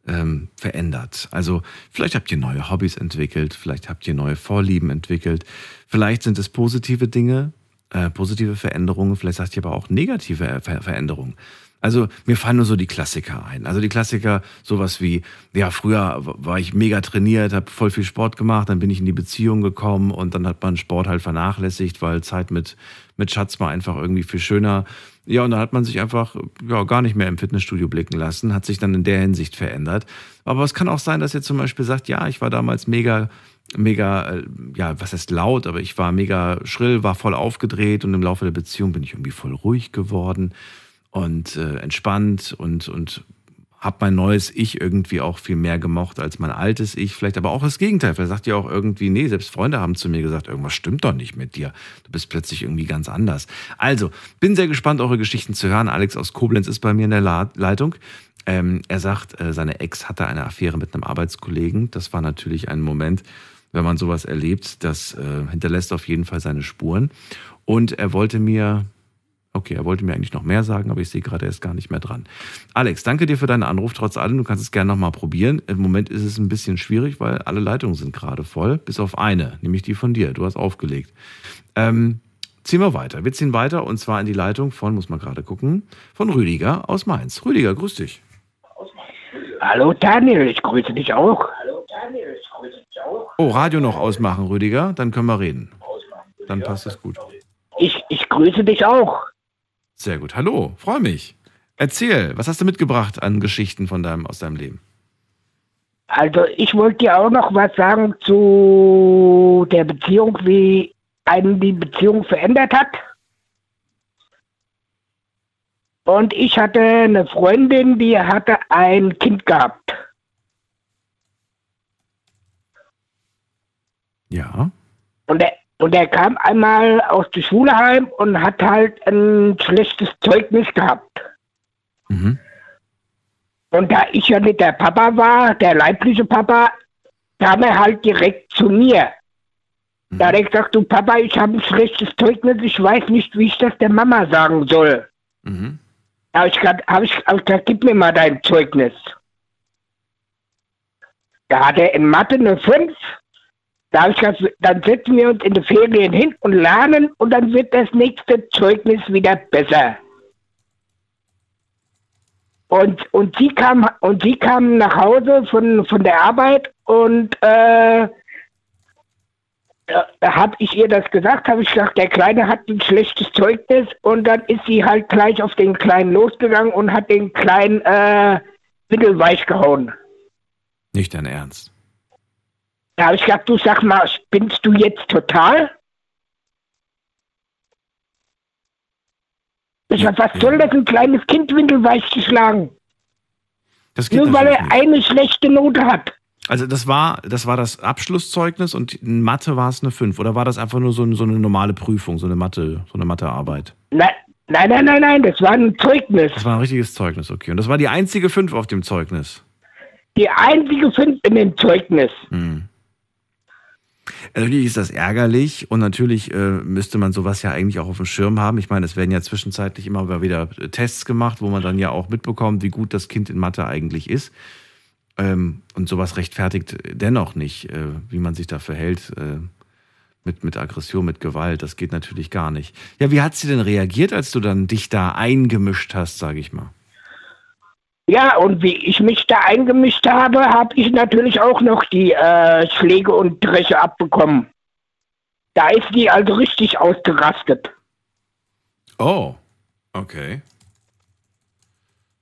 ähm, verändert? Also vielleicht habt ihr neue Hobbys entwickelt, vielleicht habt ihr neue Vorlieben entwickelt, vielleicht sind es positive Dinge, äh, positive Veränderungen, vielleicht sagt ihr aber auch negative Ver Veränderungen. Also mir fallen nur so die Klassiker ein. Also die Klassiker, sowas wie, ja, früher war ich mega trainiert, habe voll viel Sport gemacht, dann bin ich in die Beziehung gekommen und dann hat man Sport halt vernachlässigt, weil Zeit mit, mit Schatz war einfach irgendwie viel schöner. Ja, und dann hat man sich einfach ja, gar nicht mehr im Fitnessstudio blicken lassen, hat sich dann in der Hinsicht verändert. Aber es kann auch sein, dass ihr zum Beispiel sagt, ja, ich war damals mega mega, äh, ja, was heißt laut, aber ich war mega schrill, war voll aufgedreht und im Laufe der Beziehung bin ich irgendwie voll ruhig geworden und äh, entspannt und, und habe mein neues Ich irgendwie auch viel mehr gemocht als mein altes Ich. Vielleicht aber auch das Gegenteil. Vielleicht sagt ihr auch irgendwie, nee, selbst Freunde haben zu mir gesagt, irgendwas stimmt doch nicht mit dir. Du bist plötzlich irgendwie ganz anders. Also, bin sehr gespannt, eure Geschichten zu hören. Alex aus Koblenz ist bei mir in der La Leitung. Ähm, er sagt, äh, seine Ex hatte eine Affäre mit einem Arbeitskollegen. Das war natürlich ein Moment, wenn man sowas erlebt, das äh, hinterlässt auf jeden Fall seine Spuren. Und er wollte mir, okay, er wollte mir eigentlich noch mehr sagen, aber ich sehe gerade, er ist gar nicht mehr dran. Alex, danke dir für deinen Anruf. Trotz allem, du kannst es gerne nochmal probieren. Im Moment ist es ein bisschen schwierig, weil alle Leitungen sind gerade voll, bis auf eine, nämlich die von dir. Du hast aufgelegt. Ähm, ziehen wir weiter. Wir ziehen weiter und zwar in die Leitung von, muss man gerade gucken, von Rüdiger aus Mainz. Rüdiger, grüß dich. Hallo Daniel, ich grüße dich auch. Oh, Radio noch ausmachen, Rüdiger, dann können wir reden. Dann passt es gut. Ich, ich grüße dich auch. Sehr gut. Hallo, freue mich. Erzähl, was hast du mitgebracht an Geschichten von deinem, aus deinem Leben? Also ich wollte dir auch noch was sagen zu der Beziehung, wie einen die Beziehung verändert hat. Und ich hatte eine Freundin, die hatte ein Kind gehabt. Ja. Und er, und er kam einmal aus der Schule heim und hat halt ein schlechtes Zeugnis gehabt. Mhm. Und da ich ja nicht der Papa war, der leibliche Papa, kam er halt direkt zu mir. Da hat er gesagt, du Papa, ich habe ein schlechtes Zeugnis, ich weiß nicht, wie ich das der Mama sagen soll. Mhm. Da habe ich hab ich, hab ich gesagt, gib mir mal dein Zeugnis. Da hat er in Mathe eine 5. Da ich gesagt, dann setzen wir uns in die Ferien hin und lernen und dann wird das nächste Zeugnis wieder besser. Und, und, sie kam, und sie kam nach Hause von, von der Arbeit und äh, da habe ich ihr das gesagt, habe ich gesagt, der Kleine hat ein schlechtes Zeugnis und dann ist sie halt gleich auf den Kleinen losgegangen und hat den Kleinen äh, mittelweich gehauen. Nicht dein Ernst. Da habe ich gesagt, du sag mal, spinnst du jetzt total? Ich sag, was soll das, ein kleines Kind windelweich zu schlagen? Nur weil er eine schlechte Note hat. Also das war, das war das Abschlusszeugnis und in Mathe war es eine 5 oder war das einfach nur so, so eine normale Prüfung, so eine Mathe, so eine Mathearbeit? Nein, nein, nein, nein, nein, das war ein Zeugnis. Das war ein richtiges Zeugnis, okay. Und das war die einzige 5 auf dem Zeugnis. Die einzige fünf in dem Zeugnis. Hm. Natürlich ist das ärgerlich und natürlich äh, müsste man sowas ja eigentlich auch auf dem Schirm haben. Ich meine, es werden ja zwischenzeitlich immer wieder Tests gemacht, wo man dann ja auch mitbekommt, wie gut das Kind in Mathe eigentlich ist. Ähm, und sowas rechtfertigt dennoch nicht, äh, wie man sich da verhält. Äh, mit, mit Aggression, mit Gewalt. Das geht natürlich gar nicht. Ja, wie hat sie denn reagiert, als du dann dich da eingemischt hast, sage ich mal? Ja, und wie ich mich da eingemischt habe, habe ich natürlich auch noch die äh, Schläge und Dresche abbekommen. Da ist die also richtig ausgerastet. Oh, okay.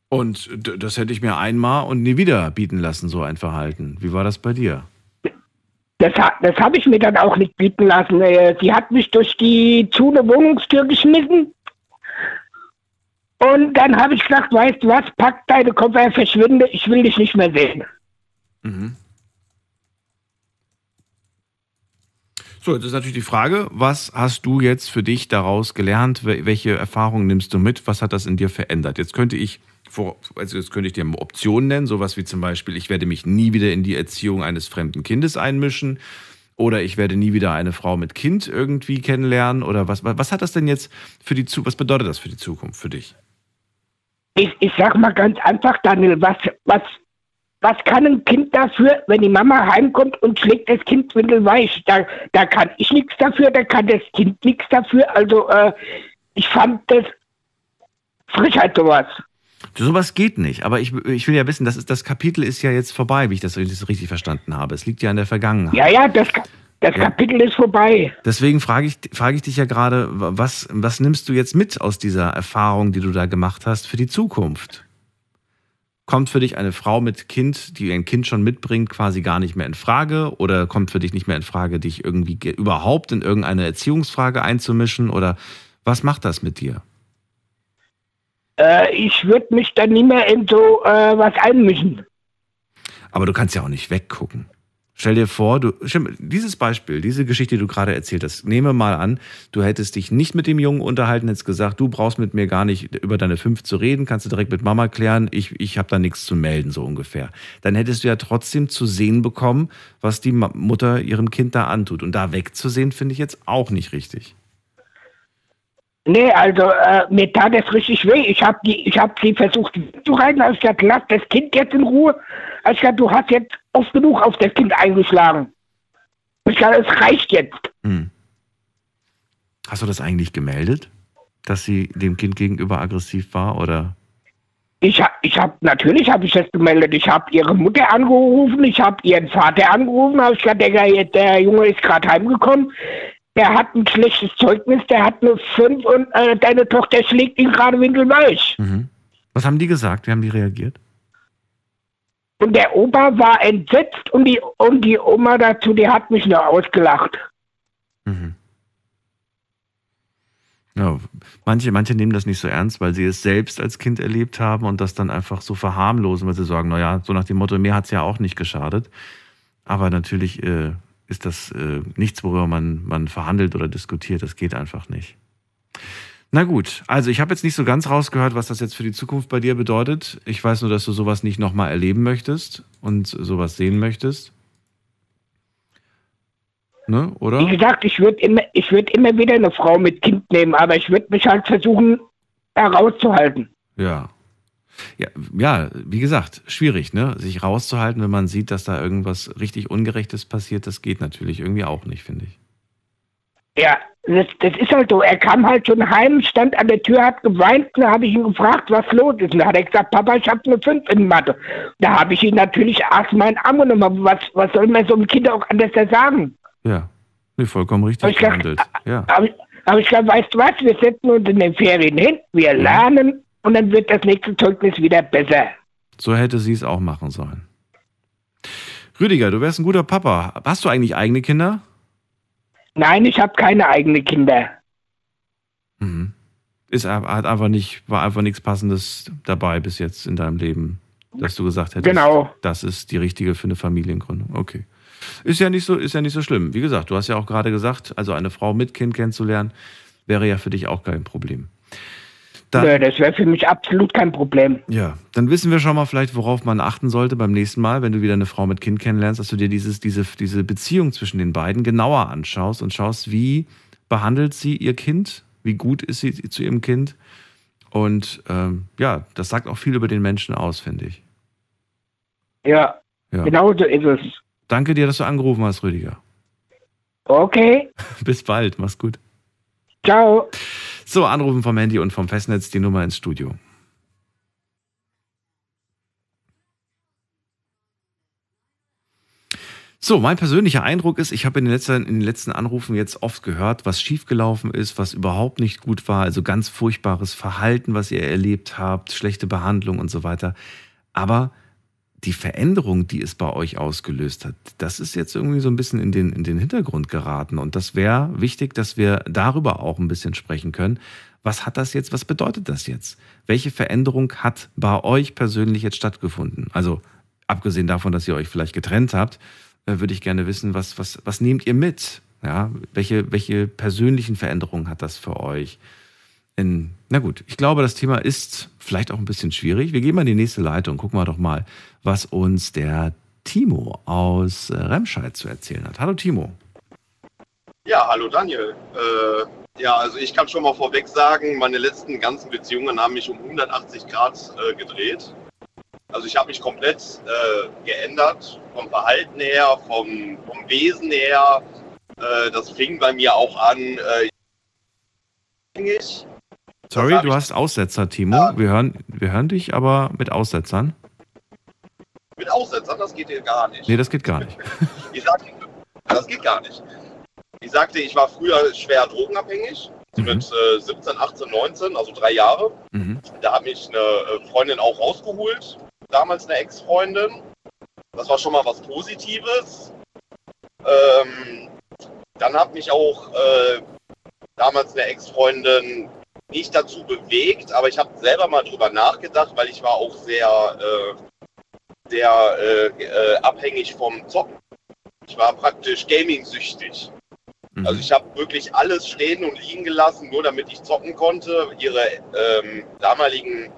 Und das hätte ich mir einmal und nie wieder bieten lassen, so ein Verhalten. Wie war das bei dir? Das, das habe ich mir dann auch nicht bieten lassen. Äh, Sie hat mich durch die zu Wohnungstür geschmissen. Und dann habe ich gesagt, weißt du was, pack deine Koffer, verschwinde, ich will dich nicht mehr sehen. Mhm. So, jetzt ist natürlich die Frage, was hast du jetzt für dich daraus gelernt? Wel- Welche Erfahrungen nimmst du mit? Was hat das in dir verändert? Jetzt könnte ich, also jetzt könnte ich dir Optionen nennen, sowas wie zum Beispiel, ich werde mich nie wieder in die Erziehung eines fremden Kindes einmischen oder ich werde nie wieder eine Frau mit Kind irgendwie kennenlernen oder was, was hat das denn jetzt für die Zukunft, was bedeutet das für die Zukunft für dich? Ich, ich sag mal ganz einfach, Daniel, was, was, was kann ein Kind dafür, wenn die Mama heimkommt und schlägt das Kind windelweich? Da, da kann ich nichts dafür, da kann das Kind nichts dafür. Also äh, ich fand das Frechheit sowas. Sowas geht nicht, aber ich, ich will ja wissen, das, ist, das Kapitel ist ja jetzt vorbei, wie ich das richtig verstanden habe. Es liegt ja in der Vergangenheit. Ja, ja, das, das Ja. Kapitel ist vorbei. Deswegen frage ich, frage ich dich ja gerade, was, was nimmst du jetzt mit aus dieser Erfahrung, die du da gemacht hast, für die Zukunft? Kommt für dich eine Frau mit Kind, die ein Kind schon mitbringt, quasi gar nicht mehr in Frage? Oder kommt für dich nicht mehr in Frage, dich irgendwie ge- überhaupt in irgendeine Erziehungsfrage einzumischen? Oder was macht das mit dir? Äh, ich würde mich dann nie mehr in so äh, was einmischen. Aber du kannst ja auch nicht weggucken. Stell dir vor, du, dieses Beispiel, diese Geschichte, die du gerade erzählt hast, nehme mal an, du hättest dich nicht mit dem Jungen unterhalten, hättest gesagt, du brauchst mit mir gar nicht über deine fünf zu reden, kannst du direkt mit Mama klären, ich, ich habe da nichts zu melden, so ungefähr. Dann hättest du ja trotzdem zu sehen bekommen, was die Mutter ihrem Kind da antut. Und da wegzusehen, finde ich jetzt auch nicht richtig. Nee, also äh, mir tat das richtig weh. Ich habe hab sie versucht zu reiten, als ich gesagt, lass das Kind jetzt in Ruhe. Als ich gesagt, du hast jetzt oft genug auf das Kind eingeschlagen. Ich gesagt, es reicht jetzt. Hm. Hast du das eigentlich gemeldet, dass sie dem Kind gegenüber aggressiv war? Oder? Ich habe, ich hab, natürlich habe ich das gemeldet. Ich habe ihre Mutter angerufen, ich habe ihren Vater angerufen, habe ich gesagt, der, der Junge ist gerade heimgekommen. Der hat ein schlechtes Zeugnis, der hat eine 5 und äh, deine Tochter schlägt ihn gerade windelweich. Mhm. Was haben die gesagt? Wie haben die reagiert? Und der Opa war entsetzt und die, und die Oma dazu, die hat mich nur ausgelacht. Ja, manche, manche nehmen das nicht so ernst, weil sie es selbst als Kind erlebt haben und das dann einfach so verharmlosen, weil sie sagen, naja, so nach dem Motto, mir hat es ja auch nicht geschadet. Aber natürlich äh, ist das äh, nichts, worüber man, man verhandelt oder diskutiert. Das geht einfach nicht. Na gut, also ich habe jetzt nicht so ganz rausgehört, was das jetzt für die Zukunft bei dir bedeutet. Ich weiß nur, dass du sowas nicht nochmal erleben möchtest und sowas sehen möchtest. Ne, oder? Wie gesagt, ich würde immer, ich würd immer wieder eine Frau mit Kind nehmen, aber ich würde mich halt versuchen, herauszuhalten. Ja. Ja, ja, wie gesagt, schwierig, ne? Sich rauszuhalten, wenn man sieht, dass da irgendwas richtig Ungerechtes passiert, das geht natürlich irgendwie auch nicht, finde ich. Ja, das, das ist halt so. Er kam halt schon heim, stand an der Tür, hat geweint. Da habe ich ihn gefragt, was los ist. Und da hat er gesagt, Papa, ich habe eine 5 in Mathe. Da habe ich ihn natürlich erst mal in den Arm genommen. Aber Was, was soll man so einem Kind auch anders sagen? Ja. Nee, vollkommen richtig gehandelt. Ja. Aber ich, hab ich gesagt, weißt du was, wir setzen uns in den Ferien hin, wir lernen und dann wird das nächste Zeugnis wieder besser. So hätte sie es auch machen sollen. Rüdiger, du wärst ein guter Papa. Hast du eigentlich eigene Kinder? Nein, ich habe keine eigenen Kinder. Mhm. Ist hat einfach nicht, war einfach nichts Passendes dabei bis jetzt in deinem Leben, dass du gesagt hättest, Genau. das ist die richtige für eine Familiengründung. Okay. Ist ja nicht so, ist ja nicht so schlimm. Wie gesagt, du hast ja auch gerade gesagt, also eine Frau mit Kind kennenzulernen, wäre ja für dich auch kein Problem. Dann- Nö, das wäre für mich absolut kein Problem. Ja, dann wissen wir schon mal vielleicht, worauf man achten sollte beim nächsten Mal, wenn du wieder eine Frau mit Kind kennenlernst, dass du dir dieses, diese, diese Beziehung zwischen den beiden genauer anschaust und schaust, wie behandelt sie ihr Kind, wie gut ist sie zu ihrem Kind. Und ähm, ja, das sagt auch viel über den Menschen aus, finde ich. Ja, Ja. genau so ist es. Danke dir, dass du angerufen hast, Rüdiger. Okay, Bis bald, mach's gut. ciao. So, anrufen vom Handy und vom Festnetz die Nummer ins Studio. So, mein persönlicher Eindruck ist, ich habe in, den letzten- in den letzten Anrufen jetzt oft gehört, was schiefgelaufen ist, was überhaupt nicht gut war, also ganz furchtbares Verhalten, was ihr erlebt habt, schlechte Behandlung und so weiter. Aber die Veränderung, die es bei euch ausgelöst hat, das ist jetzt irgendwie so ein bisschen in den, in den Hintergrund geraten. Und das wäre wichtig, dass wir darüber auch ein bisschen sprechen können. Was hat das jetzt, was bedeutet das jetzt? Welche Veränderung hat bei euch persönlich jetzt stattgefunden? Also abgesehen davon, dass ihr euch vielleicht getrennt habt, äh, würde ich gerne wissen, was, was, was nehmt ihr mit? Ja, welche, welche persönlichen Veränderungen hat das für euch? In, na gut, ich glaube, das Thema ist vielleicht auch ein bisschen schwierig. Wir gehen mal in die nächste Leitung. Gucken wir doch mal, was uns der Timo aus äh, Remscheid zu erzählen hat. Hallo Timo. Ja, hallo Daniel. Äh, ja, also ich kann schon mal vorweg sagen, meine letzten ganzen Beziehungen haben mich um 180 Grad äh, gedreht. Also ich habe mich komplett äh, geändert, vom Verhalten her, vom, vom Wesen her. Äh, das fing bei mir auch an. Äh, ich, Sorry, du ich- hast Aussetzer, Timo. Wir, hören, wir hören dich, aber mit Aussetzern. mit Aussetzern, das geht hier gar nicht. Nee, das geht gar nicht. Ich sagte, das geht gar nicht. Ich sagte, ich war früher schwer drogenabhängig, so mit äh, 17, 18, 19, also drei Jahre. Mhm. Da hat mich eine äh, Freundin auch rausgeholt, damals eine Ex-Freundin. Das war schon mal was Positives. Ähm, dann hat mich auch äh, damals eine Ex-Freundin nicht dazu bewegt, aber ich habe selber mal drüber nachgedacht, weil ich war auch sehr, äh, sehr äh, äh, abhängig vom Zocken. Ich war praktisch gaming-süchtig. Also ich habe wirklich alles stehen und liegen gelassen, nur damit ich zocken konnte. Ihre ähm, damaligen,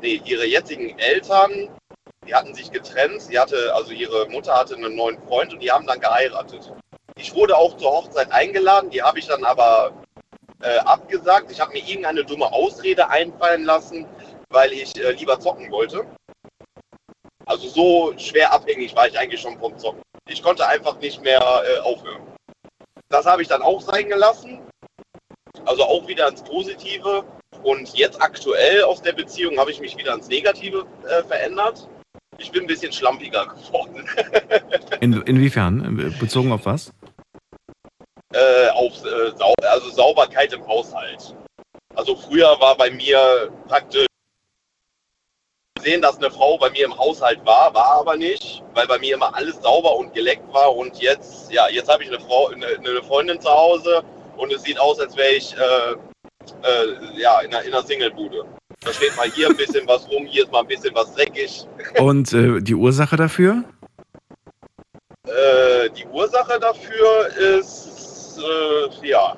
nee, ihre jetzigen Eltern, die hatten sich getrennt. Sie hatte, also ihre Mutter hatte einen neuen Freund und die haben dann geheiratet. Ich wurde auch zur Hochzeit eingeladen, die habe ich dann aber äh, abgesagt. Ich habe mir irgendeine dumme Ausrede einfallen lassen, weil ich äh, lieber zocken wollte. Also so schwer abhängig war ich eigentlich schon vom Zocken. Ich konnte einfach nicht mehr äh, aufhören. Das habe ich dann auch sein gelassen. Also auch wieder ins Positive. Und jetzt aktuell aus der Beziehung habe ich mich wieder ins Negative äh, verändert. Ich bin ein bisschen schlampiger geworden. In, inwiefern? Bezogen auf was? Äh, auf äh, Sau also Sauberkeit im Haushalt. Also früher war bei mir praktisch sehen, dass eine Frau bei mir im Haushalt war, war aber nicht, weil bei mir immer alles sauber und geleckt war und jetzt, ja, jetzt habe ich eine Frau, eine, eine Freundin zu Hause und es sieht aus, als wäre ich äh, äh, ja, in einer, in einer Singlebude. Da steht mal hier ein bisschen was rum, hier ist mal ein bisschen was dreckig. Und äh, die Ursache dafür? Äh, die Ursache dafür ist, äh, ja,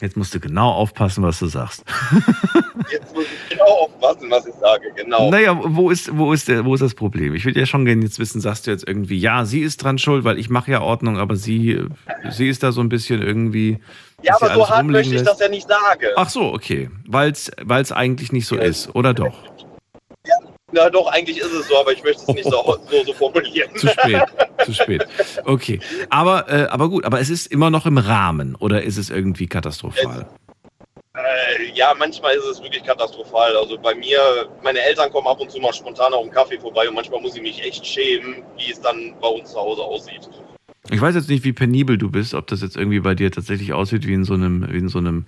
Jetzt musst du genau aufpassen, was du sagst. jetzt muss ich genau aufpassen, was ich sage, genau. Naja, wo ist, wo, ist der, wo ist das Problem? Ich würde ja schon gerne jetzt wissen, sagst du jetzt irgendwie, ja, sie ist dran schuld, weil ich mache ja Ordnung, aber sie, sie ist da so ein bisschen irgendwie. Ja, aber so hart möchte ich lässt. das ja nicht sagen. Ach so, okay. Weil es eigentlich nicht so ist, oder doch? Na doch, eigentlich ist es so, aber ich möchte es nicht so, so, so formulieren. Zu spät, zu spät. Okay. Aber, äh, aber gut, aber es ist immer noch im Rahmen, oder ist es irgendwie katastrophal? Äh, ja, manchmal ist es wirklich katastrophal. Also bei mir, meine Eltern kommen ab und zu mal spontan auf einen Kaffee vorbei und manchmal muss ich mich echt schämen, wie es dann bei uns zu Hause aussieht. Ich weiß jetzt nicht, wie penibel du bist, ob das jetzt irgendwie bei dir tatsächlich aussieht wie in so einem, wie in so einem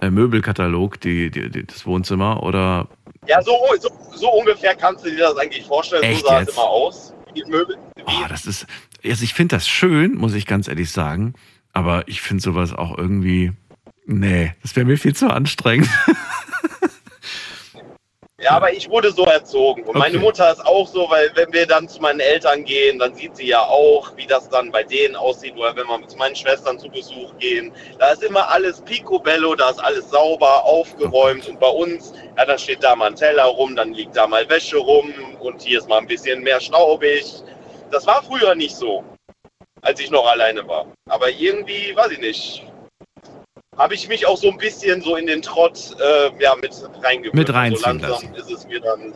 äh, Möbelkatalog, die, die, die, das Wohnzimmer, oder Ja, so, so, so ungefähr kannst du dir das eigentlich vorstellen. Echt so sah jetzt? es immer aus. Die Möbel. Oh, das ist. Also ich finde das schön, muss ich ganz ehrlich sagen. Aber ich finde sowas auch irgendwie. Nee, das wäre mir viel zu anstrengend. Ja, aber ich wurde so erzogen. Und meine Okay. Mutter ist auch so, weil wenn wir dann zu meinen Eltern gehen, dann sieht sie ja auch, wie das dann bei denen aussieht. Oder wenn wir zu meinen Schwestern zu Besuch gehen, da ist immer alles picobello, da ist alles sauber, aufgeräumt. Und bei uns, ja, dann steht da mal ein Teller rum, dann liegt da mal Wäsche rum und hier ist mal ein bisschen mehr staubig. Das war früher nicht so, als ich noch alleine war. Aber irgendwie, weiß ich nicht, habe ich mich auch so ein bisschen so in den Trott äh, ja, mit reingewöhnt. Mit reinziehen so langsam ist es mir dann.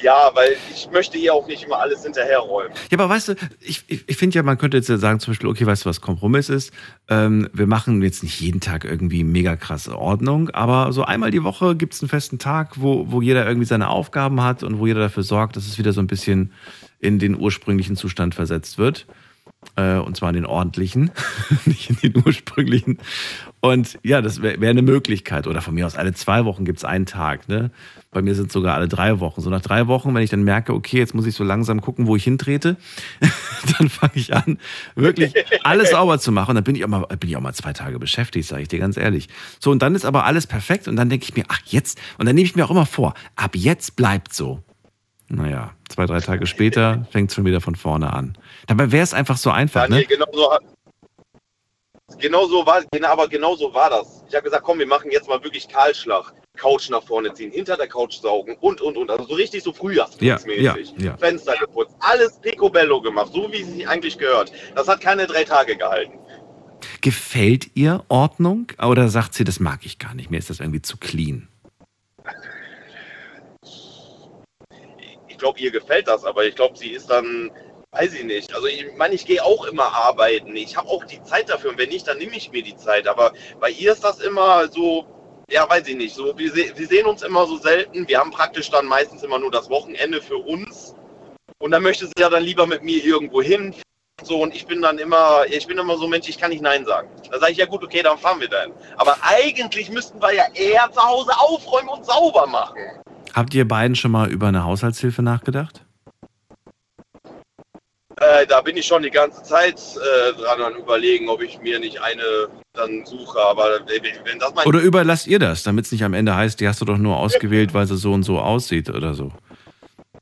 Ja, weil ich möchte ihr auch nicht immer alles hinterherräumen. Ja, aber weißt du, ich, ich, ich finde ja, man könnte jetzt ja sagen, zum Beispiel, okay, weißt du, was Kompromiss ist? Ähm, wir machen jetzt nicht jeden Tag irgendwie mega krasse Ordnung, aber so einmal die Woche gibt es einen festen Tag, wo, wo jeder irgendwie seine Aufgaben hat und wo jeder dafür sorgt, dass es wieder so ein bisschen in den ursprünglichen Zustand versetzt wird. Äh, und zwar in den ordentlichen, nicht in den ursprünglichen. Und ja, das wäre wär eine Möglichkeit. Oder von mir aus alle zwei Wochen gibt es einen Tag. Ne? Bei mir sind es sogar alle drei Wochen. So nach drei Wochen, wenn ich dann merke, okay, jetzt muss ich so langsam gucken, wo ich hintrete, dann fange ich an, wirklich alles sauber zu machen. Und dann bin ich auch mal, bin ich auch mal zwei Tage beschäftigt, sage ich dir ganz ehrlich. So, und dann ist aber alles perfekt. Und dann denke ich mir, ach jetzt, und dann nehme ich mir auch immer vor, ab jetzt bleibt so. Naja, zwei, drei Tage später fängt es schon wieder von vorne an. Dabei wäre es einfach so einfach, Daniel, ne? genau so. Genau so war, genau, aber genau so war das. Ich habe gesagt, komm, wir machen jetzt mal wirklich Kahlschlag. Couch nach vorne ziehen, hinter der Couch saugen und, und, und. Also so richtig so frühjahrsputzmäßig. Ja, ja, ja. Fenster geputzt, alles picobello gemacht, so wie es sich eigentlich gehört. Das hat keine drei Tage gehalten. Gefällt ihr Ordnung oder sagt sie, das mag ich gar nicht, mir ist das irgendwie zu clean? Ich glaube, ihr gefällt das, aber ich glaube, sie ist dann, weiß ich nicht. Also ich meine, ich gehe auch immer arbeiten. Ich habe auch die Zeit dafür. Und wenn nicht, dann nehme ich mir die Zeit. Aber bei ihr ist das immer so, ja, weiß ich nicht. So, wir, se wir sehen uns immer so selten. Wir haben praktisch dann meistens immer nur das Wochenende für uns. Und dann möchte sie ja dann lieber mit mir irgendwo hin. So, und ich bin dann immer, ich bin immer so Mensch, ich kann nicht Nein sagen. Da sage ich, ja gut, okay, dann fahren wir dahin. Aber eigentlich müssten wir ja eher zu Hause aufräumen und sauber machen. Habt ihr beiden schon mal über eine Haushaltshilfe nachgedacht? Äh, da bin ich schon die ganze Zeit äh, dran an überlegen, ob ich mir nicht eine dann suche. Aber wenn das mein Oder überlasst ihr das, damit es nicht am Ende heißt, die hast du doch nur ausgewählt, weil sie so und so aussieht oder so?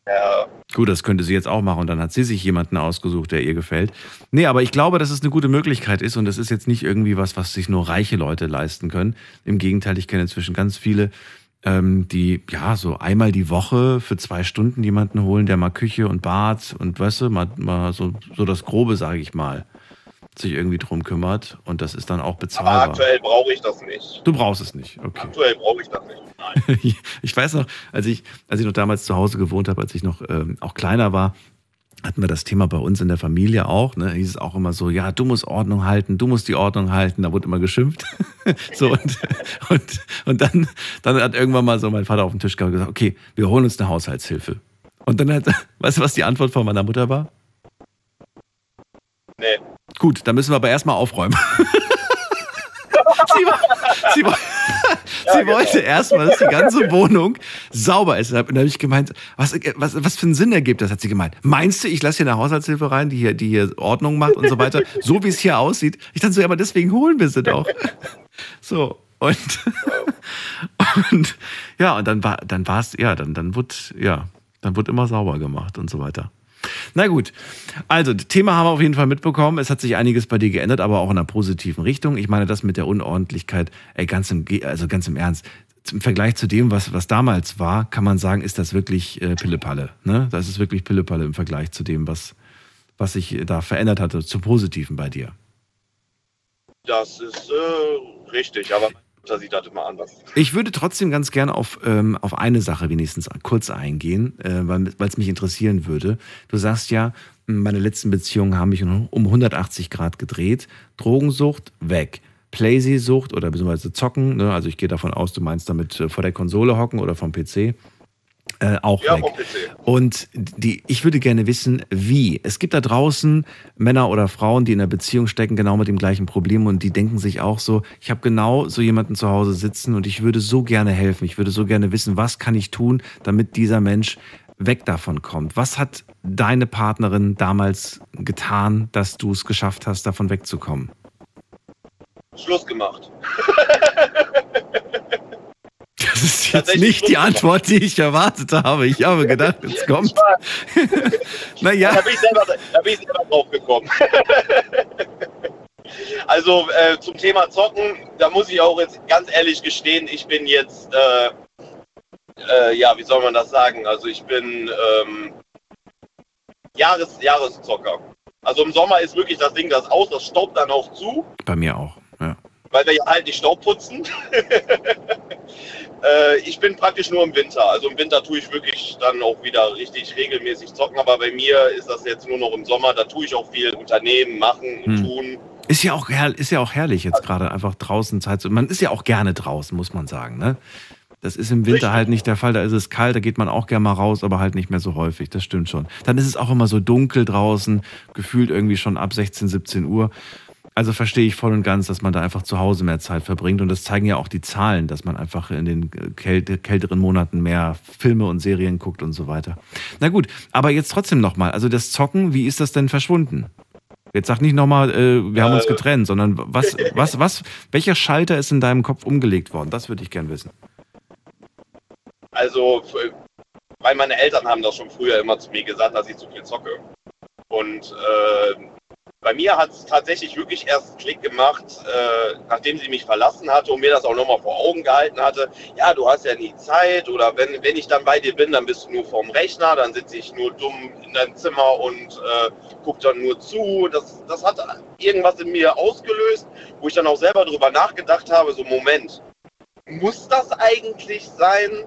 Ja. Gut, das könnte sie jetzt auch machen und dann hat sie sich jemanden ausgesucht, der ihr gefällt. Nee, aber ich glaube, dass es eine gute Möglichkeit ist und das ist jetzt nicht irgendwie was, was sich nur reiche Leute leisten können. Im Gegenteil, ich kenne inzwischen ganz viele, ähm, die ja so einmal die Woche für zwei Stunden jemanden holen, der mal Küche und Bad und weißt du, mal, mal so, so das Grobe, sage ich mal, sich irgendwie drum kümmert und das ist dann auch aber bezahlbar. aktuell brauche ich das nicht. Du brauchst es nicht, okay. Aktuell brauche ich das nicht. ich weiß noch, als ich, als ich noch damals zu Hause gewohnt habe, als ich noch ähm, auch kleiner war, hatten wir das Thema bei uns in der Familie auch. Ne? Hieß es auch immer so, ja, du musst Ordnung halten, du musst die Ordnung halten. Da wurde immer geschimpft. so und, und, und dann, dann hat irgendwann mal so mein Vater auf den Tisch gehabt und gesagt, okay, wir holen uns eine Haushaltshilfe. Und dann hat, weißt du, was die Antwort von meiner Mutter war? Nee. Gut, dann müssen wir aber erstmal aufräumen. sie, war- sie, war- sie wollte erstmal, dass die ganze Wohnung sauber ist. Und dann habe ich gemeint, was, was, was für einen Sinn ergibt das, hat sie gemeint. Meinst du, ich lasse hier eine Haushaltshilfe rein, die hier, die hier Ordnung macht und so weiter, so wie es hier aussieht? Ich dachte so, ja, aber deswegen holen wir sie doch. So, und, und ja, und dann war dann war es, ja, dann, dann wurde, ja, dann wurde immer sauber gemacht und so weiter. Na gut, also das Thema haben wir auf jeden Fall mitbekommen. Es hat sich einiges bei dir geändert, aber auch in einer positiven Richtung. Ich meine, das mit der Unordentlichkeit, ey, ganz im, also ganz im Ernst. Im Vergleich zu dem, was, was damals war, kann man sagen, ist das wirklich äh, Pillepalle. Ne? Das ist wirklich Pillepalle im Vergleich zu dem, was, was sich da verändert hatte, zum Positiven bei dir. Das ist äh, richtig, aber da sieht das immer anders. Ich würde trotzdem ganz gern auf, ähm, auf eine Sache wenigstens kurz eingehen, äh, weil es mich interessieren würde. Du sagst ja, meine letzten Beziehungen haben mich um 180 Grad gedreht. Drogensucht weg. Playsee-Sucht oder beziehungsweise Zocken, ne? also ich gehe davon aus, du meinst damit äh, vor der Konsole hocken oder vom PC. Äh, auch Ja, weg. Und die, ich würde gerne wissen, wie. Es gibt da draußen Männer oder Frauen, die in einer Beziehung stecken, genau mit dem gleichen Problem und die denken sich auch so, ich habe genau so jemanden zu Hause sitzen und ich würde so gerne helfen. Ich würde so gerne wissen, was kann ich tun, damit dieser Mensch weg davon kommt. Was hat deine Partnerin damals getan, dass du es geschafft hast, davon wegzukommen? Schluss gemacht. Das ist jetzt nicht die Antwort, die ich erwartet habe. Ich habe gedacht, jetzt kommt. naja. Da bin ich selber, da bin ich selber drauf gekommen. also äh, zum Thema Zocken, da muss ich auch jetzt ganz ehrlich gestehen, ich bin jetzt, äh, äh, ja, wie soll man das sagen? Also ich bin ähm, Jahres, Jahreszocker. Also im Sommer ist wirklich das Ding das aus, das staubt dann auch zu, Bei mir auch. Weil wir ja halt nicht Staub putzen. äh, ich bin praktisch nur im Winter. Also im Winter tue ich wirklich dann auch wieder richtig regelmäßig zocken, aber bei mir ist das jetzt nur noch im Sommer. Da tue ich auch viel unternehmen, machen, Hm. tun. Ist ja auch, ist ja auch herrlich jetzt gerade einfach draußen Zeit zu. Man ist ja auch gerne draußen, muss man sagen. Ne? Das ist im Winter halt nicht der Fall. Da ist es kalt, da geht man auch gerne mal raus, aber halt nicht mehr so häufig. Das stimmt schon. Dann ist es auch immer so dunkel draußen, gefühlt irgendwie schon ab 16, 17 Uhr. Also verstehe ich voll und ganz, dass man da einfach zu Hause mehr Zeit verbringt. Und das zeigen ja auch die Zahlen, dass man einfach in den äh, kälte, kälteren Monaten mehr Filme und Serien guckt und so weiter. Na gut, aber jetzt trotzdem nochmal. Also das Zocken, wie ist das denn verschwunden? Jetzt sag nicht nochmal, äh, wir haben uns Äh. getrennt, sondern was, was, was, welcher Schalter ist in deinem Kopf umgelegt worden? Das würde ich gern wissen. Also, f- weil meine Eltern haben das schon früher immer zu mir gesagt, dass ich zu viel zocke. Und äh, bei mir hat es tatsächlich wirklich erst Klick gemacht, äh, nachdem sie mich verlassen hatte und mir das auch nochmal vor Augen gehalten hatte. Ja, du hast ja nie Zeit oder wenn, wenn ich dann bei dir bin, dann bist du nur vorm Rechner, dann sitze ich nur dumm in deinem Zimmer und äh, guck dann nur zu. Das, das hat irgendwas in mir ausgelöst, wo ich dann auch selber drüber nachgedacht habe, so Moment, muss das eigentlich sein?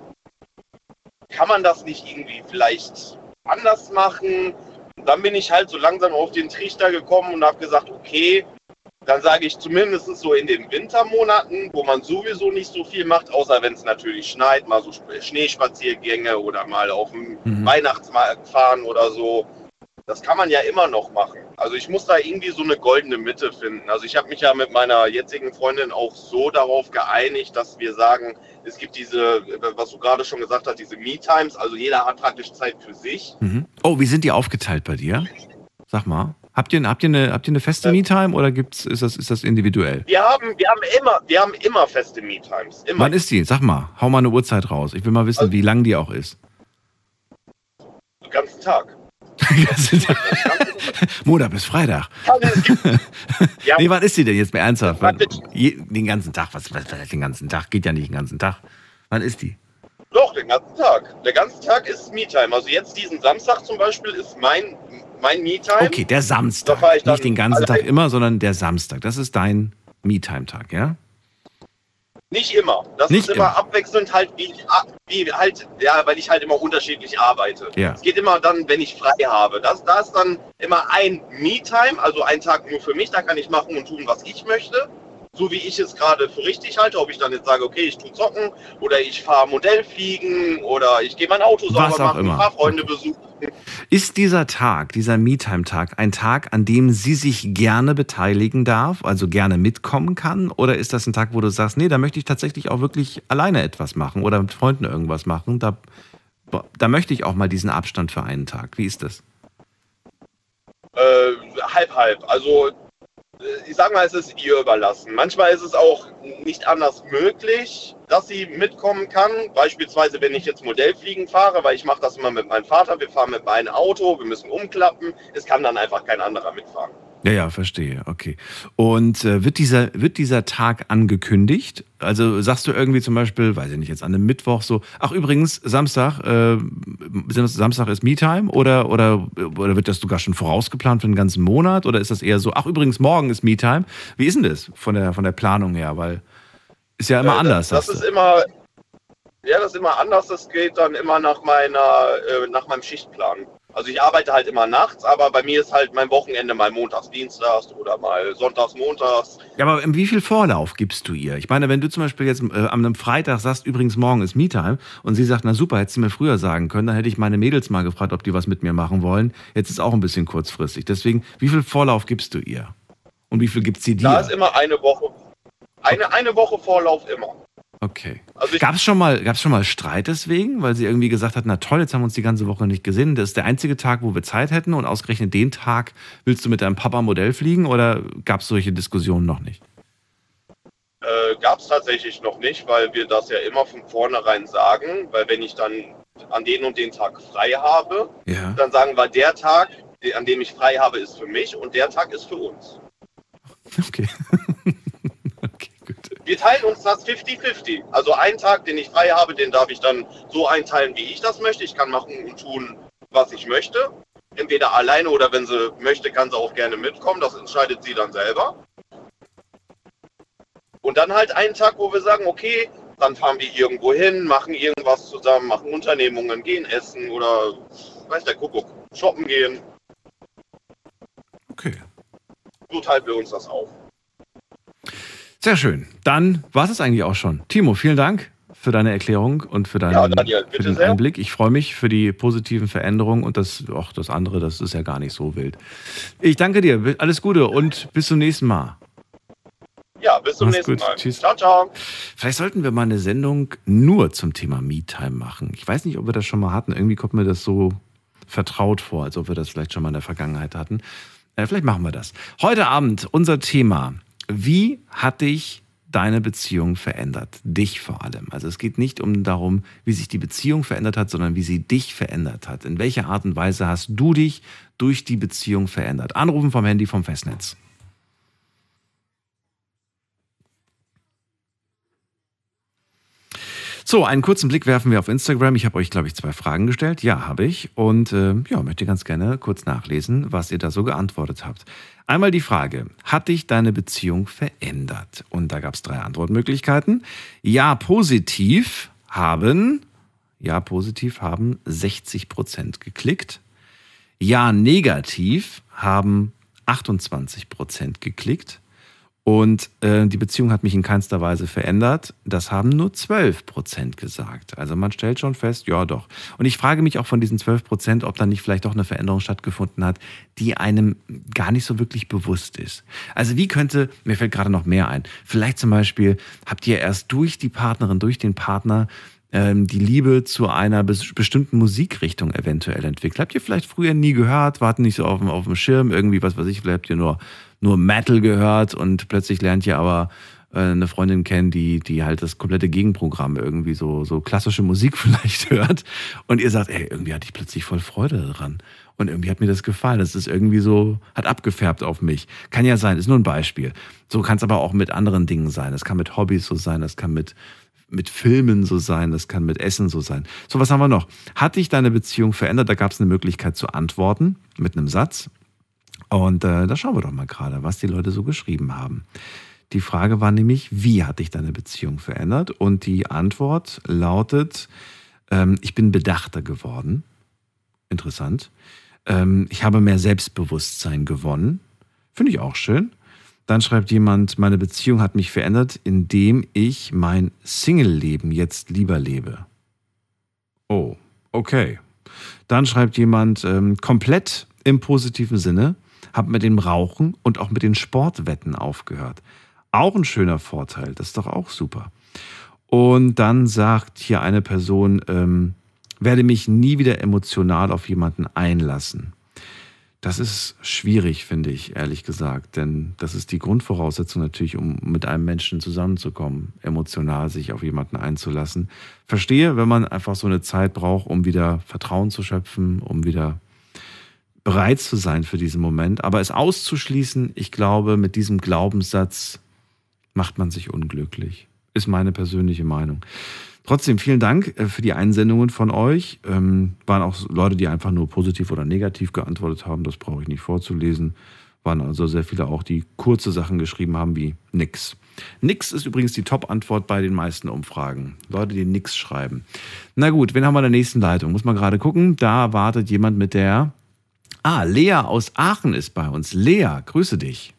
kann man das nicht irgendwie vielleicht anders machen? Und dann bin ich halt so langsam auf den Trichter gekommen und habe gesagt, okay, dann sage ich zumindest so in den Wintermonaten, wo man sowieso nicht so viel macht, außer wenn es natürlich schneit, mal so Sp- Schneespaziergänge oder mal auf dem Mhm. Weihnachtsmarkt fahren oder so. Das kann man ja immer noch machen. Also ich muss da irgendwie so eine goldene Mitte finden. Also ich habe mich ja mit meiner jetzigen Freundin auch so darauf geeinigt, dass wir sagen, es gibt diese, was du gerade schon gesagt hast, diese Me-Times. Also jeder hat praktisch Zeit für sich. Mhm. Oh, wie sind die aufgeteilt bei dir? Sag mal. Habt ihr, habt ihr eine, habt ihr eine feste Me-Time oder gibt's, ist, das, ist das individuell? Wir haben, wir haben immer, wir haben immer feste Me-Times. Immer. Wann ist die? Sag mal, hau mal eine Uhrzeit raus. Ich will mal wissen, wie lang die auch ist. Den ganzen Tag. Montag bis Freitag. Ja. Nee, wann ist die denn jetzt mal ernsthaft? Wann, den ganzen Tag. Was, was, den ganzen Tag? Geht ja nicht den ganzen Tag. Wann ist die? Doch, den ganzen Tag. Der ganze Tag ist Me-Time. Also jetzt diesen Samstag zum Beispiel ist mein, mein Me-Time. Okay, der Samstag. Nicht den ganzen allein- Tag immer, sondern der Samstag. Das ist dein Me-Time-Tag, ja? Nicht immer. Das Nicht ist immer immer. abwechselnd halt, wie, wie halt, ja, weil ich halt immer unterschiedlich arbeite. Ja. Es geht immer dann, wenn ich frei habe. Das, da ist dann immer ein Me-Time, also ein Tag nur für mich. Da kann ich machen und tun, was ich möchte. So wie ich es gerade für richtig halte. Ob ich dann jetzt sage, okay, ich tue zocken oder ich fahre Modellfliegen oder ich gehe mein Auto sauber Was auch machen, immer. ein paar Freunde besuchen. Ist dieser Tag, dieser Me-Time-Tag, ein Tag, an dem sie sich gerne beteiligen darf, also gerne mitkommen kann? Oder ist das ein Tag, wo du sagst, nee, da möchte ich tatsächlich auch wirklich alleine etwas machen oder mit Freunden irgendwas machen? Da, da möchte ich auch mal diesen Abstand für einen Tag. Wie ist das? Äh, halb, halb. Also, ich sag mal, es ist ihr überlassen. Manchmal ist es auch nicht anders möglich, dass sie mitkommen kann. Beispielsweise, wenn ich jetzt Modellfliegen fahre, weil ich mache das immer mit meinem Vater. Wir fahren mit meinem Auto, wir müssen umklappen. Es kann dann einfach kein anderer mitfahren. Ja, ja, verstehe. Okay. Und äh, wird, dieser, wird dieser Tag angekündigt? Also sagst du irgendwie zum Beispiel, weiß ich nicht, jetzt an einem Mittwoch so, ach übrigens, Samstag, äh, Samstag ist Me-Time oder, oder, oder wird das sogar schon vorausgeplant für den ganzen Monat? Oder ist das eher so, ach übrigens, morgen ist Me-Time? Wie ist denn das von der, von der Planung her? Weil ist ja immer Äh, anders. Das, das ist immer, ja, das ist immer anders. Das geht dann immer nach meiner, äh, nach meinem Schichtplan. Also ich arbeite halt immer nachts, aber bei mir ist halt mein Wochenende mal montags, dienstags oder mal sonntags, montags. Ja, aber wie viel Vorlauf gibst du ihr? Ich meine, wenn du zum Beispiel jetzt äh, am einem Freitag sagst, übrigens morgen ist Me-Time und sie sagt, na super, hättest du mir früher sagen können, dann hätte ich meine Mädels mal gefragt, ob die was mit mir machen wollen. Jetzt ist auch ein bisschen kurzfristig. Deswegen, wie viel Vorlauf gibst du ihr? Und wie viel gibt sie Da dir? ist immer eine Woche, eine, eine Woche Vorlauf immer. Okay. Also Gab es schon, mal- schon mal Streit deswegen, weil sie irgendwie gesagt hat, na toll, jetzt haben wir uns die ganze Woche nicht gesehen. Das ist der einzige Tag, wo wir Zeit hätten und ausgerechnet den Tag willst du mit deinem Papa Modell fliegen oder gab es solche Diskussionen noch nicht? äh, gab es tatsächlich noch nicht, weil wir das ja immer von vornherein sagen. Weil wenn ich dann an den und den Tag frei habe, Ja. dann sagen wir, der Tag, an dem ich frei habe, ist für mich und der Tag ist für uns. Okay. Wir teilen uns das 50-50. Also einen Tag, den ich frei habe, den darf ich dann so einteilen, wie ich das möchte. Ich kann machen und tun, was ich möchte. Entweder alleine oder wenn sie möchte, kann sie auch gerne mitkommen. Das entscheidet sie dann selber. Und dann halt einen Tag, wo wir sagen, okay, dann fahren wir irgendwo hin, machen irgendwas zusammen, machen Unternehmungen, gehen essen oder weiß der Kuckuck, shoppen gehen. Okay. So teilen wir uns das auf. Sehr schön. Dann war es eigentlich auch schon. Timo, vielen Dank für deine Erklärung und für, deinen, Ja, Daniel, für den sehr. Einblick. Ich freue mich für die positiven Veränderungen und das, auch das andere, das ist ja gar nicht so wild. Ich danke dir. Alles Gute und bis zum nächsten Mal. Ja, bis zum Mach's nächsten gut. Mal. Tschüss. Ciao, ciao. Vielleicht sollten wir mal eine Sendung nur zum Thema Me-Time machen. Ich weiß nicht, ob wir das schon mal hatten. Irgendwie kommt mir das so vertraut vor, als ob wir das vielleicht schon mal in der Vergangenheit hatten. Äh, vielleicht machen wir das. Heute Abend unser Thema. Wie hat dich deine Beziehung verändert? Dich vor allem. Also es geht nicht um darum, wie sich die Beziehung verändert hat, sondern wie sie dich verändert hat. In welcher Art und Weise hast du dich durch die Beziehung verändert? Anrufen vom Handy vom Festnetz. So, einen kurzen Blick werfen wir auf Instagram. Ich habe euch, glaube ich, zwei Fragen gestellt. Ja, habe ich. Und äh, ja, möchte ganz gerne kurz nachlesen, was ihr da so geantwortet habt. Einmal die Frage, hat dich deine Beziehung verändert? Und da gab es drei Antwortmöglichkeiten. Ja, positiv haben, ja, positiv haben 60 Prozent geklickt. Ja, negativ haben 28 Prozent geklickt. Und äh, die Beziehung hat mich in keinster Weise verändert. Das haben nur 12 Prozent gesagt. Also man stellt schon fest, ja doch. Und ich frage mich auch von diesen 12 Prozent, ob da nicht vielleicht auch eine Veränderung stattgefunden hat, die einem gar nicht so wirklich bewusst ist. Also wie könnte, mir fällt gerade noch mehr ein, vielleicht zum Beispiel habt ihr erst durch die Partnerin, durch den Partner ähm, die Liebe zu einer bes- bestimmten Musikrichtung eventuell entwickelt. Habt ihr vielleicht früher nie gehört, warten nicht so auf dem Schirm, irgendwie, was weiß ich, vielleicht habt ihr nur, nur Metal gehört und plötzlich lernt ihr aber äh, eine Freundin kennen, die, die halt das komplette Gegenprogramm irgendwie so, so klassische Musik vielleicht hört und ihr sagt, ey, irgendwie hatte ich plötzlich voll Freude daran. Und irgendwie hat mir das gefallen. Das ist irgendwie so, hat abgefärbt auf mich. Kann ja sein, ist nur ein Beispiel. So kann es aber auch mit anderen Dingen sein. Das kann mit Hobbys so sein, das kann mit, mit Filmen so sein, das kann mit Essen so sein. So, was haben wir noch? Hat dich deine Beziehung verändert? Da gab es eine Möglichkeit zu antworten mit einem Satz. Und äh, da schauen wir doch mal gerade, was die Leute so geschrieben haben. Die Frage war nämlich, wie hat dich deine Beziehung verändert? Und die Antwort lautet, ähm, ich bin bedachter geworden. Interessant. Ähm, ich habe mehr Selbstbewusstsein gewonnen. Finde ich auch schön. Dann schreibt jemand, meine Beziehung hat mich verändert, indem ich mein Single-Leben jetzt lieber lebe. Oh, okay. Dann schreibt jemand, ähm, komplett im positiven Sinne, habe mit dem Rauchen und auch mit den Sportwetten aufgehört. Auch ein schöner Vorteil, das ist doch auch super. Und dann sagt hier eine Person, ähm, werde mich nie wieder emotional auf jemanden einlassen. Das ist schwierig, finde ich, ehrlich gesagt, denn das ist die Grundvoraussetzung natürlich, um mit einem Menschen zusammenzukommen, emotional sich auf jemanden einzulassen. Verstehe, wenn man einfach so eine Zeit braucht, um wieder Vertrauen zu schöpfen, um wieder bereit zu sein für diesen Moment. Aber es auszuschließen, ich glaube, mit diesem Glaubenssatz macht man sich unglücklich. Ist meine persönliche Meinung. Trotzdem vielen Dank äh, für die Einsendungen von euch. Ähm, waren auch Leute, die einfach nur positiv oder negativ geantwortet haben. Das brauche ich nicht vorzulesen. Waren also sehr viele auch, die kurze Sachen geschrieben haben wie nix. Nix ist übrigens die Top-Antwort bei den meisten Umfragen. Leute, die nix schreiben. Na gut, wen haben wir in der nächsten Leitung? Muss man gerade gucken. Da wartet jemand mit der. Ah, Lea aus Aachen ist bei uns. Lea, grüße dich.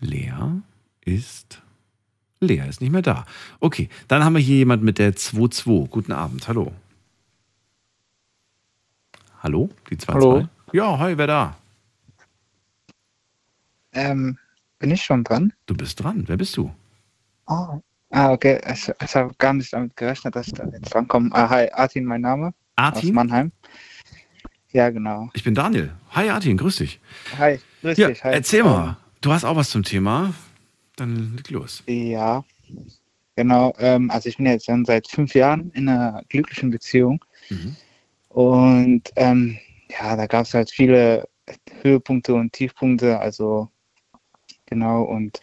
Lea ist. Lea ist nicht mehr da. Okay, dann haben wir hier jemand mit der 22. Guten Abend, hallo. Hallo, die 22. Hallo. Ja, hi, wer da? Ähm, bin ich schon dran? Du bist dran. Wer bist du? Oh. Ah, okay. Ich, ich habe gar nicht damit gerechnet, dass ich da jetzt drankomme. Ah, hi, Artin, mein Name. Artin? Aus Mannheim. Ja, genau. Ich bin Daniel. Hi, Artin, grüß dich. Hi, grüß ja, dich. Hi. Erzähl mal, du hast auch was zum Thema. Dann leg los. Ja, genau. Ähm, also ich bin jetzt dann seit fünf Jahren in einer glücklichen Beziehung. Mhm. Und ähm, ja, da gab es halt viele Höhepunkte und Tiefpunkte. Also genau. Und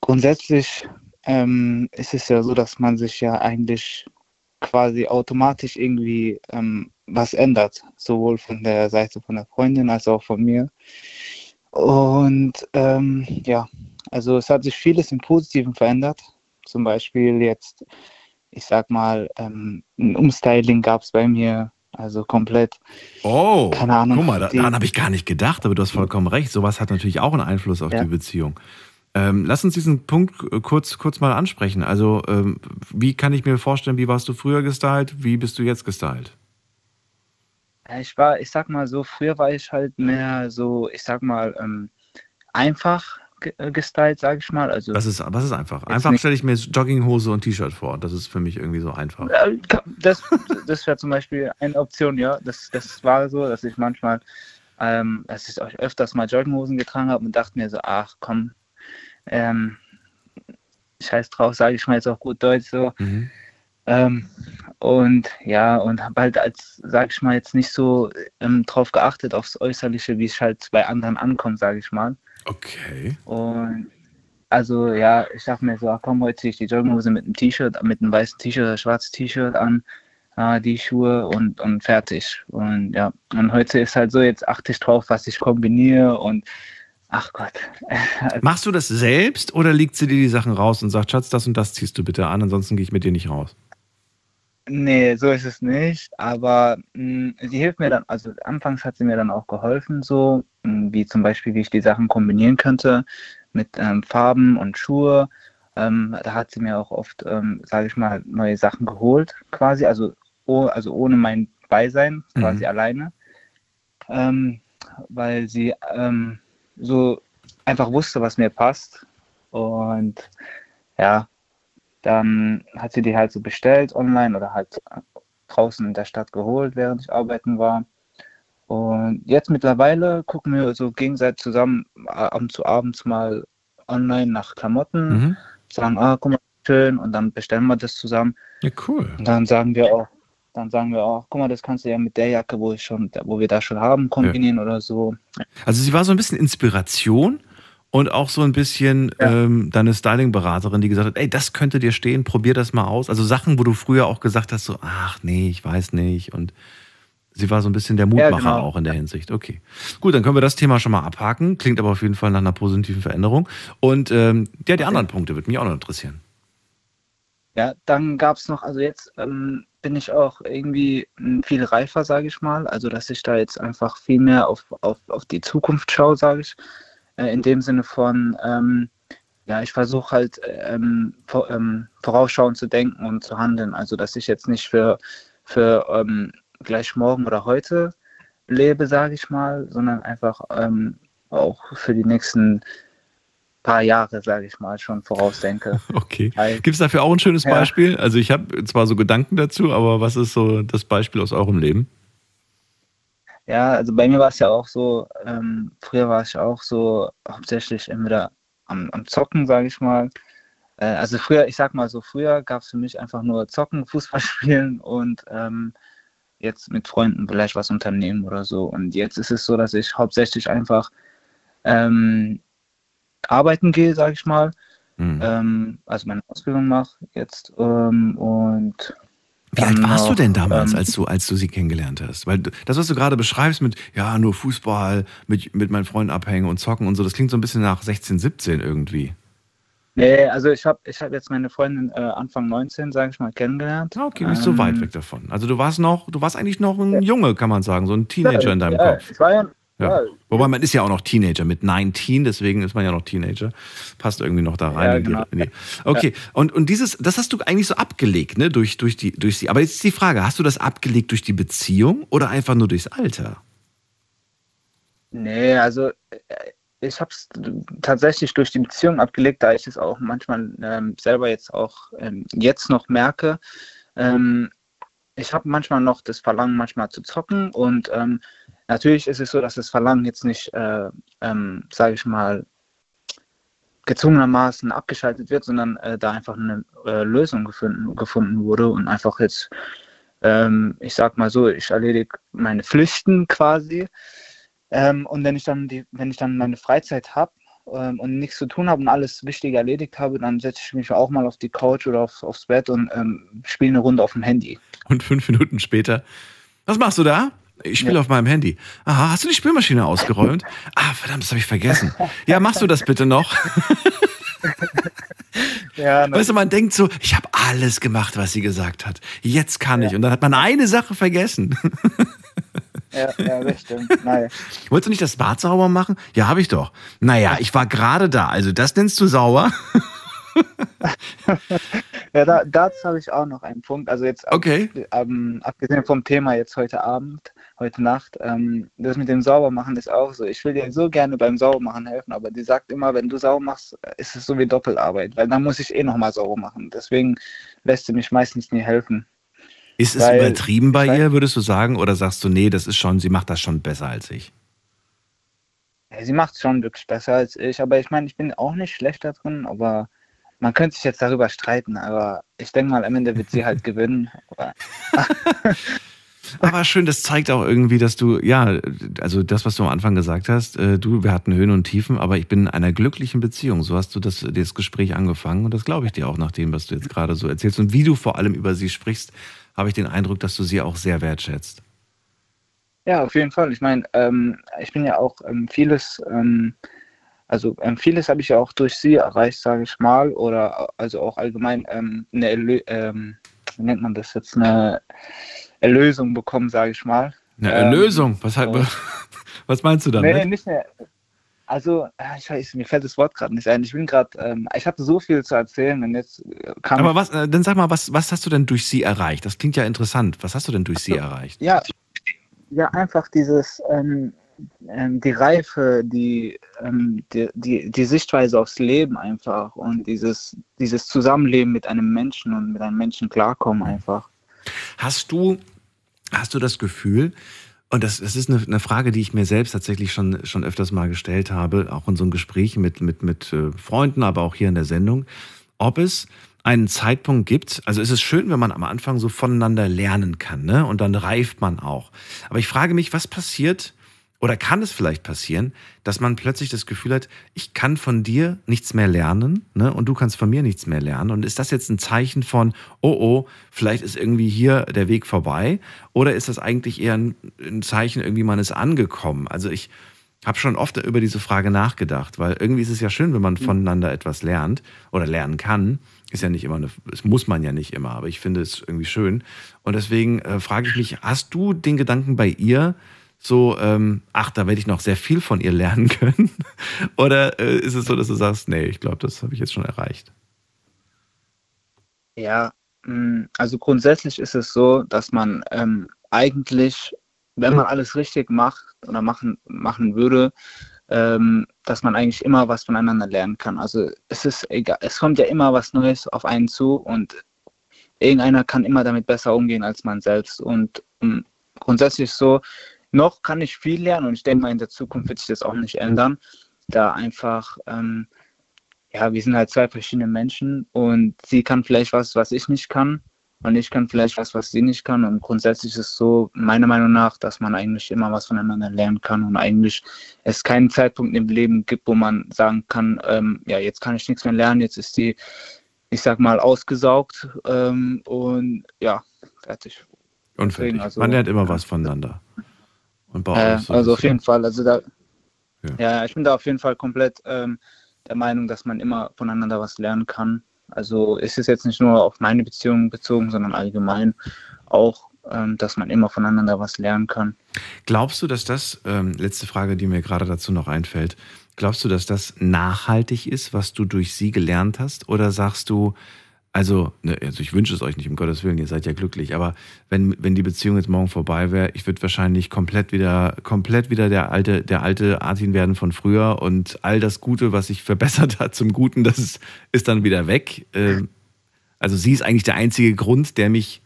grundsätzlich ähm, ist es ja so, dass man sich ja eigentlich quasi automatisch irgendwie ähm, was ändert, sowohl von der Seite von der Freundin als auch von mir. Und ähm, ja, also es hat sich vieles im Positiven verändert. Zum Beispiel jetzt, ich sag mal, ähm, ein Umstyling gab es bei mir, also komplett. Oh, Keine Ahnung, guck mal, daran habe ich gar nicht gedacht, aber du hast vollkommen recht. Sowas hat natürlich auch einen Einfluss auf Ja. die Beziehung. Ähm, lass uns diesen Punkt äh, kurz, kurz mal ansprechen. Also, ähm, wie kann ich mir vorstellen, wie warst du früher gestylt? Wie bist du jetzt gestylt? Ja, Ich war, ich sag mal so, früher war ich halt mehr so, ich sag mal, ähm, einfach äh, gestylt, sag ich mal. Also Was ist, was ist einfach? Einfach stelle ich mir Jogginghose und T-Shirt vor. Das ist für mich irgendwie so einfach. Das, das wäre zum Beispiel eine Option, ja. Das, das war so, dass ich manchmal, ähm, dass ich auch öfters mal Jogginghosen getragen habe und dachte mir so, ach komm, ähm, scheiß drauf, sage ich mal jetzt auch gut Deutsch so. Mhm. Ähm, und ja, und habe halt als, sag ich mal, jetzt nicht so ähm, drauf geachtet, aufs Äußerliche, wie es halt bei anderen ankommt, sage ich mal. Okay. Und also ja, ich dachte mir so, ach komm, heute ziehe ich die Jogginghose mit einem T-Shirt, mit einem weißen T-Shirt oder schwarzes T-Shirt an, äh, die Schuhe und, und fertig. Und ja, und heute ist halt so, jetzt achte ich drauf, was ich kombiniere und ach Gott. Machst du das selbst oder legt sie dir die Sachen raus und sagt, Schatz, das und das ziehst du bitte an, ansonsten gehe ich mit dir nicht raus? Nee, so ist es nicht. Aber mh, sie hilft mir dann, also anfangs hat sie mir dann auch geholfen, so mh, wie zum Beispiel, wie ich die Sachen kombinieren könnte mit ähm, Farben und Schuhe. Ähm, da hat sie mir auch oft, ähm, sage ich mal, neue Sachen geholt, quasi, also, oh, also ohne mein Beisein, quasi Mhm. alleine. Ähm, weil sie ähm, so einfach wusste, was mir passt. Und ja, dann hat sie die halt so bestellt online oder halt draußen in der Stadt geholt, während ich arbeiten war. Und jetzt mittlerweile gucken wir so gegenseitig zusammen ab und zu abends mal online nach Klamotten, Mhm. sagen, ah, guck mal, schön, und dann bestellen wir das zusammen. Ja, cool. Und dann sagen wir auch, dann sagen wir auch, guck mal, das kannst du ja mit der Jacke, wo ich schon, wo wir da schon haben, kombinieren oder so. Also sie war so ein bisschen Inspiration und auch so ein bisschen ähm, deine Styling-Beraterin, die gesagt hat, ey, das könnte dir stehen, probier das mal aus. Also Sachen, wo du früher auch gesagt hast, so, ach nee, ich weiß nicht. Und sie war so ein bisschen der Mutmacher genau. auch in der Hinsicht. Okay. Gut, dann können wir das Thema schon mal abhaken. Klingt aber auf jeden Fall nach einer positiven Veränderung. Und ähm, ja, die anderen Punkte würde mich auch noch interessieren. Ja, dann gab es noch, also jetzt ähm, bin ich auch irgendwie m, viel reifer, sage ich mal. Also, dass ich da jetzt einfach viel mehr auf, auf, auf die Zukunft schaue, sage ich. Äh, in dem Sinne von, ähm, ja, ich versuche halt ähm, vor, ähm, vorausschauend zu denken und zu handeln. Also, dass ich jetzt nicht für, für ähm, gleich morgen oder heute lebe, sage ich mal, sondern einfach ähm, auch für die nächsten paar Jahre, sage ich mal, schon vorausdenke. Okay. Gibt es dafür auch ein schönes Ja. Beispiel? Also ich habe zwar so Gedanken dazu, aber was ist so das Beispiel aus eurem Leben? Ja, also bei mir war es ja auch so, ähm, früher war ich auch so hauptsächlich entweder am, am Zocken, sage ich mal. Äh, also früher, ich sag mal so, früher gab es für mich einfach nur Zocken, Fußball spielen und ähm, jetzt mit Freunden vielleicht was unternehmen oder so. Und jetzt ist es so, dass ich hauptsächlich einfach ähm, arbeiten gehe, sage ich mal. Ähm, also meine Ausbildung mache jetzt ähm, und Wie alt dann warst du denn damals, ähm, als du, als du sie kennengelernt hast? Weil das, was du gerade beschreibst mit, ja, nur Fußball, mit, mit meinen Freunden abhängen und zocken und so, das klingt so ein bisschen nach 16, 17 irgendwie. Nee, also ich habe ich hab jetzt meine Freundin äh, Anfang 19, sage ich mal, kennengelernt. Okay, nicht so weit weg davon. Also du warst noch, du warst eigentlich noch ein Junge, kann man sagen, so ein Teenager in deinem ja, Kopf. Ich war ja, Ja. ja, Wobei man ist ja auch noch Teenager mit 19, deswegen ist man ja noch Teenager. Passt irgendwie noch da rein. Ja, in die- genau. in die, okay, und, und dieses, das hast du eigentlich so abgelegt, ne? Durch, durch, die, durch sie. Aber jetzt ist die Frage, hast du das abgelegt durch die Beziehung oder einfach nur durchs Alter? Nee, also äh, ich habe es tatsächlich durch die Beziehung abgelegt, da ich es auch manchmal ähm, selber jetzt auch ähm, jetzt noch merke. Ähm, ich habe manchmal noch das Verlangen, manchmal zu zocken und ähm, natürlich ist es so, dass das Verlangen jetzt nicht, äh, ähm, sage ich mal, gezwungenermaßen abgeschaltet wird, sondern äh, da einfach eine äh, Lösung gefunden, gefunden wurde und einfach jetzt, ähm, ich sag mal so, ich erledige meine Pflichten quasi. Ähm, und wenn ich dann die, wenn ich dann meine Freizeit habe ähm, und nichts zu tun habe und alles Wichtige erledigt habe, dann setze ich mich auch mal auf die Couch oder auf, aufs Bett und ähm, spiele eine Runde auf dem Handy. Und fünf Minuten später, was machst du da? Ich spiele Ja. auf meinem Handy. Aha, hast du die Spülmaschine ausgeräumt? Ah, verdammt, das habe ich vergessen. Ja, machst du das bitte noch? Ja, Weißt du, man denkt so, ich habe alles gemacht, was sie gesagt hat. Jetzt kann ich. Und dann hat man eine Sache vergessen. Ja, ja, das stimmt. Naja. Wolltest du nicht das Bad sauber machen? Ja, habe ich doch. Naja, ich war gerade da. Also das nennst du sauber? Ja, da, dazu habe ich auch noch einen Punkt. Also jetzt ab- Okay. ähm, abgesehen vom Thema jetzt heute Abend, heute Nacht, ähm, das mit dem Saubermachen ist auch so. Ich will dir so gerne beim Saubermachen helfen, aber die sagt immer, wenn du sauber machst, ist es so wie Doppelarbeit, weil dann muss ich eh nochmal sauber machen. Deswegen lässt sie mich meistens nie helfen. Ist es Weil- übertrieben bei ihr, würdest du sagen? Oder sagst du, nee, das ist schon, sie macht das schon besser als ich? Ja, sie macht es schon wirklich besser als ich, aber ich meine, ich bin auch nicht schlecht da drin, aber man könnte sich jetzt darüber streiten, aber ich denke mal, am Ende wird sie halt gewinnen. Aber schön, das zeigt auch irgendwie, dass du, ja, also das, was du am Anfang gesagt hast, äh, du, wir hatten Höhen und Tiefen, aber ich bin in einer glücklichen Beziehung. So hast du das, das Gespräch angefangen und das glaube ich dir auch nach dem, was du jetzt gerade so erzählst. Und wie du vor allem über sie sprichst, habe ich den Eindruck, dass du sie auch sehr wertschätzt. Ja, auf jeden Fall. Ich meine, ähm, ich bin ja auch ähm, vieles, ähm, also ähm, vieles habe ich ja auch durch sie erreicht, sage ich mal, oder also auch allgemein ähm, eine Erlö ähm, wie nennt man das jetzt, eine Erlösung bekommen, sage ich mal. Eine Ähm, Erlösung, was, halt, und- was meinst du damit? Nee, nicht mehr. Also, ah, ich weiß, mir fällt das Wort gerade nicht ein. Ich bin gerade, ähm, ich hatte so viel zu erzählen und jetzt äh, kam. Aber was, äh, dann sag mal, was, was hast du denn durch sie erreicht? Das klingt ja interessant. Was hast du denn durch sie erreicht? Ja, ja, einfach dieses, ähm, die Reife, die, ähm, die, die, die Sichtweise aufs Leben einfach und dieses, dieses Zusammenleben mit einem Menschen und mit einem Menschen klarkommen einfach. Hast du, hast du das Gefühl, und das, das ist eine, eine Frage, die ich mir selbst tatsächlich schon, schon öfters mal gestellt habe, auch in so einem Gespräch mit, mit, mit äh, Freunden, aber auch hier in der Sendung, ob es einen Zeitpunkt gibt, also es ist schön, wenn man am Anfang so voneinander lernen kann, ne? Und dann reift man auch. Aber ich frage mich, was passiert, oder kann es vielleicht passieren, dass man plötzlich das Gefühl hat, ich kann von dir nichts mehr lernen, ne? Und du kannst von mir nichts mehr lernen. Und ist das jetzt ein Zeichen von, oh oh, vielleicht ist irgendwie hier der Weg vorbei? Oder ist das eigentlich eher ein, ein Zeichen, irgendwie man ist angekommen? Also ich habe schon oft über diese Frage nachgedacht, weil irgendwie ist es ja schön, wenn man voneinander etwas lernt oder lernen kann. Ist ja nicht immer eine, das muss man ja nicht immer, aber ich finde es irgendwie schön. Und deswegen äh, frage ich mich, hast du den Gedanken bei ihr, so, ähm, ach, da werde ich noch sehr viel von ihr lernen können? Oder äh, ist es so, dass du sagst, nee, ich glaube, das habe ich jetzt schon erreicht? Ja, mh, also grundsätzlich ist es so, dass man ähm, eigentlich, wenn man alles richtig macht oder machen, machen würde, ähm, dass man eigentlich immer was voneinander lernen kann. Also es ist egal, es kommt ja immer was Neues auf einen zu und irgendeiner kann immer damit besser umgehen als man selbst. Und mh, grundsätzlich so, noch kann ich viel lernen und ich denke mal, in der Zukunft wird sich das auch nicht ändern, da einfach ähm, ja, wir sind halt zwei verschiedene Menschen und sie kann vielleicht was, was ich nicht kann und ich kann vielleicht was, was sie nicht kann und grundsätzlich ist es so, meiner Meinung nach, dass man eigentlich immer was voneinander lernen kann und eigentlich es keinen Zeitpunkt im Leben gibt, wo man sagen kann, ähm, ja, jetzt kann ich nichts mehr lernen, jetzt ist die, ich sag mal, ausgesaugt ähm, und ja, fertig. Und Deswegen, fertig. also- man lernt immer was voneinander. Und bei Äh, also ist auf jeden Fall, also da, Ja. ja, ich bin da auf jeden Fall komplett ähm, der Meinung, dass man immer voneinander was lernen kann. Also ist es jetzt nicht nur auf meine Beziehung bezogen, sondern allgemein auch, ähm, dass man immer voneinander was lernen kann. Glaubst du, dass das, ähm, letzte Frage, die mir gerade dazu noch einfällt, glaubst du, dass das nachhaltig ist, was du durch sie gelernt hast? Oder sagst du, also, ne, also ich wünsche es euch nicht, um Gottes Willen, ihr seid ja glücklich, aber wenn, wenn die Beziehung jetzt morgen vorbei wäre, ich würde wahrscheinlich komplett wieder, komplett wieder der alte, der alte Artin werden von früher und all das Gute, was sich verbessert hat zum Guten, das ist, ist dann wieder weg. Ähm, also sie ist eigentlich der einzige Grund, der mich,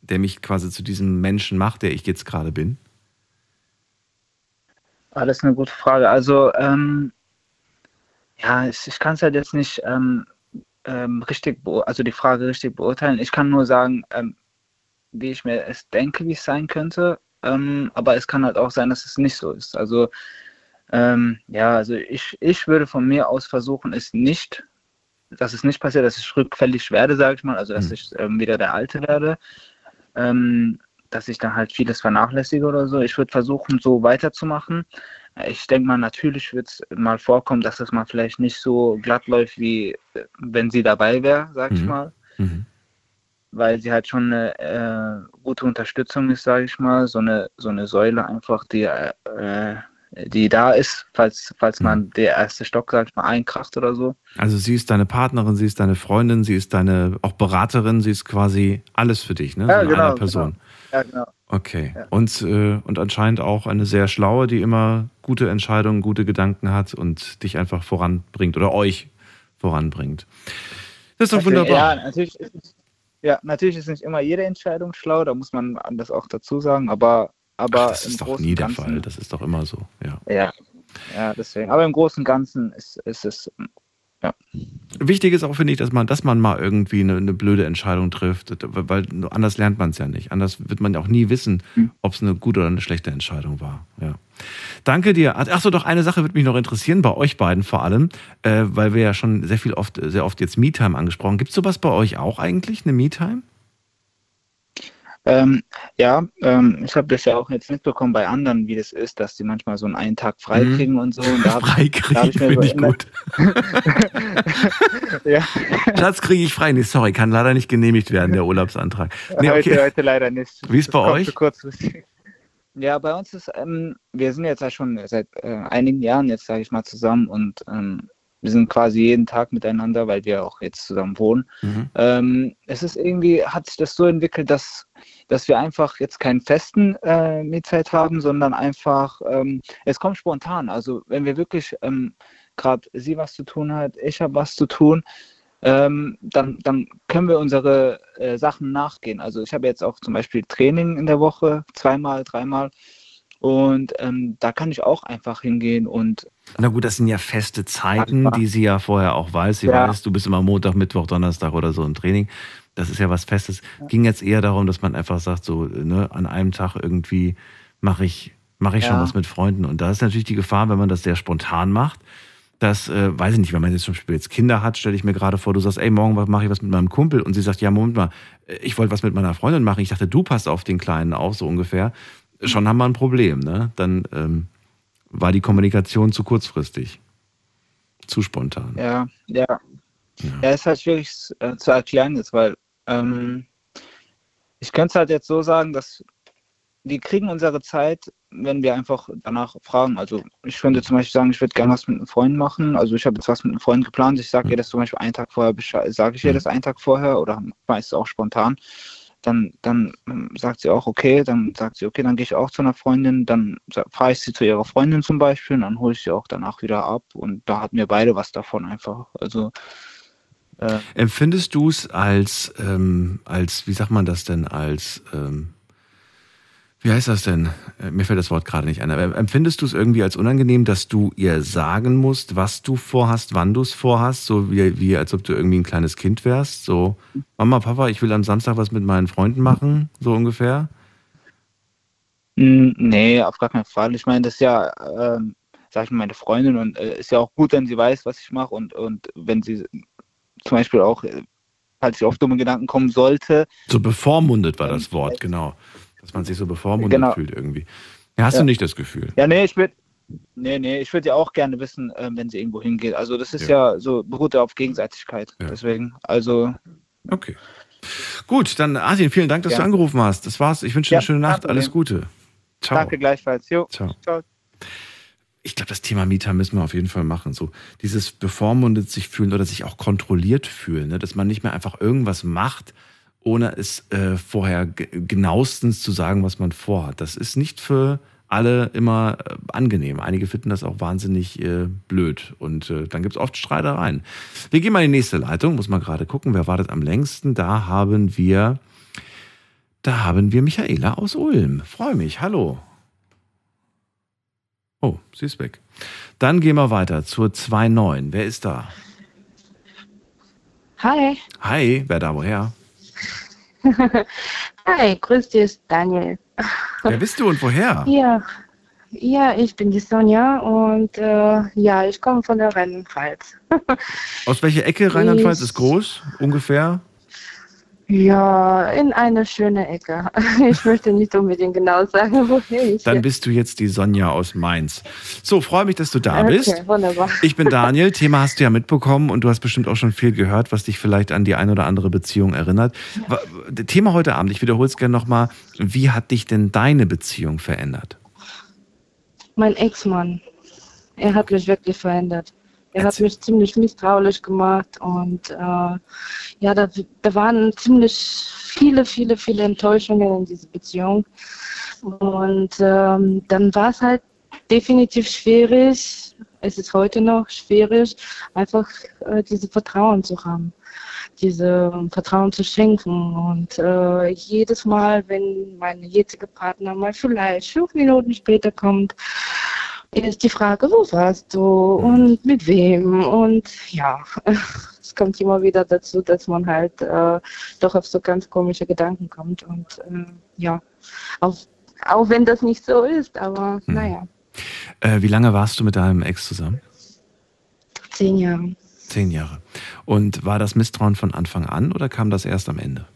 der mich quasi zu diesem Menschen macht, der ich jetzt gerade bin. Ah, das ist eine gute Frage. Also, ähm, ja, ich, ich kann es halt jetzt nicht ähm, ähm, richtig, also die Frage richtig beurteilen. Ich kann nur sagen, ähm, wie ich mir es denke, wie es sein könnte. Ähm, aber es kann halt auch sein, dass es nicht so ist. Also ähm, ja, also ich, ich würde von mir aus versuchen, es nicht, dass es nicht passiert, dass ich rückfällig werde, sage ich mal, also dass ich ähm, wieder der Alte werde, ähm, dass ich dann halt vieles vernachlässige oder so. Ich würde versuchen, so weiterzumachen. Ich denke mal, natürlich wird es mal vorkommen, dass es mal vielleicht nicht so glatt läuft, wie äh, wenn sie dabei wäre, sag ich Mhm. mal Mhm. weil sie halt schon eine äh, gute Unterstützung ist, sage ich mal, so eine so eine Säule einfach, die äh, äh, die da ist, falls falls man der erste Stock, sag ich mal, einkracht oder so. Also sie ist deine Partnerin, sie ist deine Freundin, sie ist deine auch Beraterin, sie ist quasi alles für dich, ne? Ja, so genau, Person. Ja, genau. Okay. Und, äh, und anscheinend auch eine sehr schlaue, die immer gute Entscheidungen, gute Gedanken hat und dich einfach voranbringt oder euch voranbringt. Das ist doch Natürlich- wunderbar. Ja, natürlich ist, nicht- ja, natürlich ist nicht immer jede Entscheidung schlau, da muss man das auch dazu sagen, aber aber Das im ist doch nie der Ganzen, Fall. Das ist doch immer so. Ja. Ja, ja, deswegen. Aber im Großen und Ganzen ist, ist es ja. Wichtig ist auch, finde ich, dass man, dass man mal irgendwie eine, eine blöde Entscheidung trifft, weil anders lernt man es ja nicht. Anders wird man ja auch nie wissen, Hm. ob es eine gute oder eine schlechte Entscheidung war. Ja. Danke dir. Ach so, doch eine Sache würde mich noch interessieren, bei euch beiden vor allem, äh, weil wir ja schon sehr viel oft, sehr oft jetzt Me-Time angesprochen. Gibt es sowas bei euch auch eigentlich, eine Me-Time? Ähm, ja, ähm, ich habe das ja auch jetzt mitbekommen bei anderen, wie das ist, dass die manchmal so einen einen Tag frei Mhm. kriegen und so. Und da ich mir finde ich immer- gut. ja. Schatz, kriege ich frei. Nee, sorry, kann leider nicht genehmigt werden, der Urlaubsantrag. Nee, heute, okay. heute leider nicht. Wie ist Das bei euch? Ja, bei uns ist, ähm, wir sind jetzt ja schon seit äh, einigen Jahren jetzt, sage ich mal, zusammen und ähm, wir sind quasi jeden Tag miteinander, weil wir auch jetzt zusammen wohnen. Mhm. Ähm, es ist irgendwie, hat sich das so entwickelt, dass, dass wir einfach jetzt keinen festen äh, Mietzeit haben, sondern einfach, ähm, es kommt spontan. Also wenn wir wirklich ähm, gerade sie was zu tun hat, ich habe was zu tun, ähm, dann, dann können wir unsere äh, Sachen nachgehen. Also ich habe jetzt auch zum Beispiel Training in der Woche, zweimal, dreimal. Und ähm, da kann ich auch einfach hingehen und Na gut, das sind ja feste Zeiten, die sie ja vorher auch weiß. Sie Ja. weiß, du bist immer Montag, Mittwoch, Donnerstag oder so im Training. Das ist ja was Festes. Ging jetzt eher darum, dass man einfach sagt, so ne, an einem Tag irgendwie mache ich, mache ich schon Ja. was mit Freunden. Und da ist natürlich die Gefahr, wenn man das sehr spontan macht, dass, äh, weiß ich nicht, wenn man jetzt zum Beispiel jetzt Kinder hat, stelle ich mir gerade vor, du sagst, ey, morgen mache ich was mit meinem Kumpel und sie sagt, ja, Moment mal, äh, ich wollte was mit meiner Freundin machen. Ich dachte, du passt auf den Kleinen auf, so ungefähr. Schon haben wir ein Problem, ne? Dann ähm, war die Kommunikation zu kurzfristig. Zu spontan. Ja, ja. Ja, ist halt schwierig äh, zu erklären jetzt, weil ähm, ich könnte es halt jetzt so sagen, dass wir kriegen unsere Zeit, wenn wir einfach danach fragen. Also ich könnte zum Beispiel sagen, ich würde gerne was mit einem Freund machen. Also ich habe jetzt was mit einem Freund geplant. Ich sage ihr das zum Beispiel einen Tag vorher, sage ich ihr das einen Tag vorher oder meist auch spontan. Dann, dann sagt sie auch, okay, dann sagt sie, okay, dann gehe ich auch zu einer Freundin, dann fahre ich sie zu ihrer Freundin zum Beispiel, und dann hole ich sie auch danach wieder ab und da hatten wir beide was davon einfach. Also äh, Empfindest du es als, ähm, als, wie sagt man das denn, als, ähm, wie heißt das denn? Äh, Mir fällt das Wort gerade nicht ein. Aber empfindest du es irgendwie als unangenehm, dass du ihr sagen musst, was du vorhast, wann du es vorhast, so wie, wie als ob du irgendwie ein kleines Kind wärst? So, Mama, Papa, ich will am Samstag was mit meinen Freunden machen, so ungefähr? Mm, Nee, auf gar keinen Fall. Ich meine, das ist ja, ähm, sag ich mal, meine Freundin und äh, ist ja auch gut, wenn sie weiß, was ich mache und, und wenn sie zum Beispiel auch, äh, falls ich auf dumme Gedanken kommen sollte, So bevormundet war das Wort, genau. Dass man sich so bevormundet Genau. fühlt irgendwie. Ja, hast Ja. du nicht das Gefühl? ja, nee, ich würde, nee, nee, ich würde ja auch gerne wissen, äh, wenn sie irgendwo hingeht. Also das ist ja, so, beruht ja auf Gegenseitigkeit. Deswegen, also. Okay. Gut, dann Asin, vielen Dank, dass Ja. du angerufen hast. Das war's. Ich wünsche dir Ja, eine schöne Nacht. Alles. Gute. Ciao. Danke gleichfalls. Jo. Ciao. Ciao. Ich glaube, das Thema Mieter müssen wir auf jeden Fall machen. So dieses bevormundet sich fühlen oder sich auch kontrolliert fühlen, ne? dass man nicht mehr einfach irgendwas macht, ohne es äh, vorher ge- genauestens zu sagen, was man vorhat. Das ist nicht für alle immer äh, angenehm. Einige finden das auch wahnsinnig äh, blöd und äh, dann gibt es oft Streitereien. Wir gehen mal in die nächste Leitung, muss man gerade gucken, wer wartet am längsten. Da haben wir, da haben wir Michaela aus Ulm. Freue mich, hallo. Oh, sie ist weg. Dann gehen wir weiter zur 2.9. Wer ist da? Hi. Hi, wer da woher? Hi, grüß dich, Daniel. Wer bist du und woher? Ja, ja, ich bin die Sonja und äh, ja, ich komme von der Rheinland-Pfalz. Aus welcher Ecke Rheinland-Pfalz ist groß? Ungefähr? Ja, in eine schöne Ecke. Ich möchte nicht unbedingt genau sagen, woher ich Dann bist du jetzt die Sonja aus Mainz. So, freue mich, dass du da bist. Okay, wunderbar. Ich bin Daniel. Thema hast du ja mitbekommen und du hast bestimmt auch schon viel gehört, was dich vielleicht an die ein oder andere Beziehung erinnert. Wa- Thema heute Abend, ich wiederhole es gerne nochmal. Wie hat dich denn deine Beziehung verändert? Mein Ex-Mann, er hat mich wirklich verändert. Er hat mich ziemlich misstrauisch gemacht und äh, ja, da, da waren ziemlich viele, viele, viele Enttäuschungen in dieser Beziehung. Und ähm, dann war es halt definitiv schwierig, es ist heute noch schwierig, einfach äh, diese Vertrauen zu haben, diese Vertrauen zu schenken. Und äh, jedes Mal, wenn mein jetziger Partner mal vielleicht fünf Minuten später kommt, ist die Frage, wo warst du und mit wem? Und ja, es kommt immer wieder dazu, dass man halt äh, doch auf so ganz komische Gedanken kommt. Und äh, ja, auch, auch wenn das nicht so ist, aber naja, Äh, wie lange warst du mit deinem Ex zusammen? zehn Jahre. Zehn Jahre. Und war das Misstrauen von Anfang an oder kam das erst am Ende?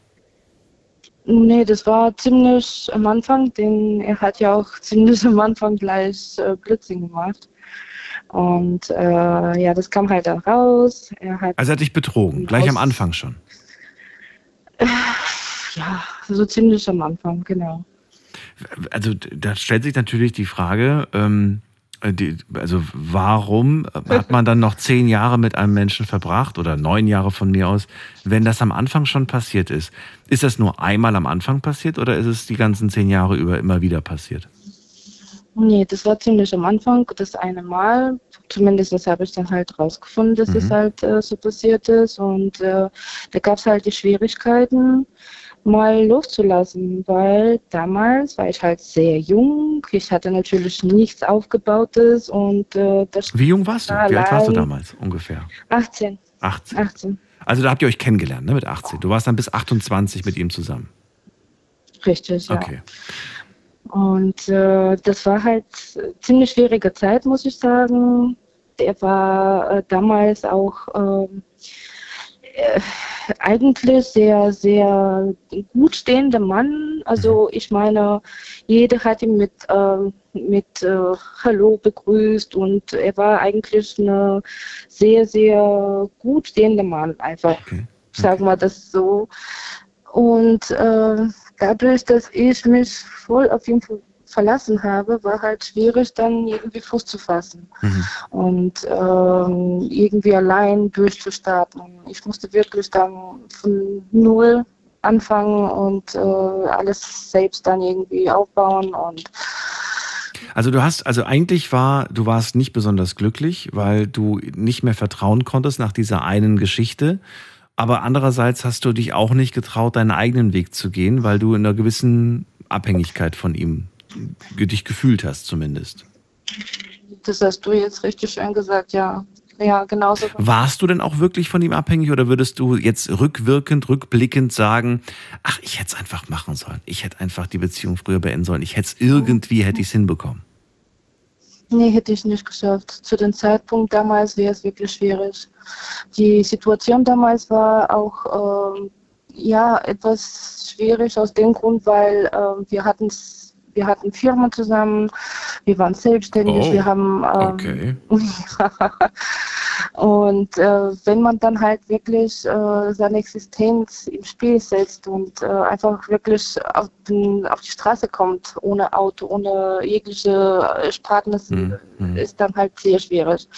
Nee, das war ziemlich am Anfang, denn er hat ja auch ziemlich am Anfang gleich äh, Blödsinn gemacht. Und äh, ja, das kam halt auch raus. Er hat Also er hat dich betrogen, gleich am Anfang schon. ja so ziemlich am Anfang, genau. Also da stellt sich natürlich die Frage, ähm, äh, die, also warum hat man dann noch zehn Jahre mit einem Menschen verbracht oder neun Jahre von mir aus, wenn das am Anfang schon passiert ist? Ist das nur einmal am Anfang passiert oder ist es die ganzen zehn Jahre über immer wieder passiert? Nee, das war ziemlich am Anfang, das eine Mal. Zumindest habe ich dann halt rausgefunden, dass es Mhm. halt äh, so passiert ist. Und äh, da gab es halt die Schwierigkeiten, mal loszulassen, weil damals war ich halt sehr jung. Ich hatte natürlich nichts Aufgebautes und äh, das Wie jung warst du? war Wie alt warst du damals ungefähr? 18. 18. 18, Also da habt ihr euch kennengelernt, ne, mit 18. Du warst dann bis 28 mit ihm zusammen. richtig, ja. Okay. Und äh, das war halt ziemlich schwierige Zeit, muss ich sagen. Der war äh, damals auch ähm, äh, eigentlich sehr, sehr gut stehender Mann. Also ich meine, jeder hat ihn mit, ähm, mit äh, Hallo begrüßt und er war eigentlich ein sehr, sehr gut stehender Mann einfach. Sagen wir das so. Und äh, dadurch, dass ich mich voll auf ihn verlassen habe, war halt schwierig, dann irgendwie Fuß zu fassen und ähm, irgendwie allein durchzustarten. Ich musste wirklich dann von null anfangen und äh, alles selbst dann irgendwie aufbauen und Also du hast, also eigentlich war, du warst nicht besonders glücklich, weil du nicht mehr vertrauen konntest nach dieser einen Geschichte. Aber andererseits hast du dich auch nicht getraut, deinen eigenen Weg zu gehen, weil du in einer gewissen Abhängigkeit von ihm dich gefühlt hast, zumindest. das hast du jetzt richtig schön gesagt, ja. Ja, genauso. Warst du denn auch wirklich von ihm abhängig oder würdest du jetzt rückwirkend, rückblickend sagen, ach, ich hätte es einfach machen sollen. Ich hätte einfach die Beziehung früher beenden sollen. Ich hätte es irgendwie, hätte ich es hinbekommen. Nee, hätte ich nicht geschafft. Zu dem Zeitpunkt damals wäre es wirklich schwierig. Die Situation damals war auch ähm, ja etwas schwierig aus dem Grund, weil ähm, wir hatten wir hatten Firmen zusammen, wir waren selbstständig, Oh, wir haben ähm, und äh, wenn man dann halt wirklich äh, seine Existenz im Spiel setzt und äh, einfach wirklich auf, den, auf die Straße kommt, ohne Auto, ohne jegliche Ersparnisse, ist dann halt sehr schwierig.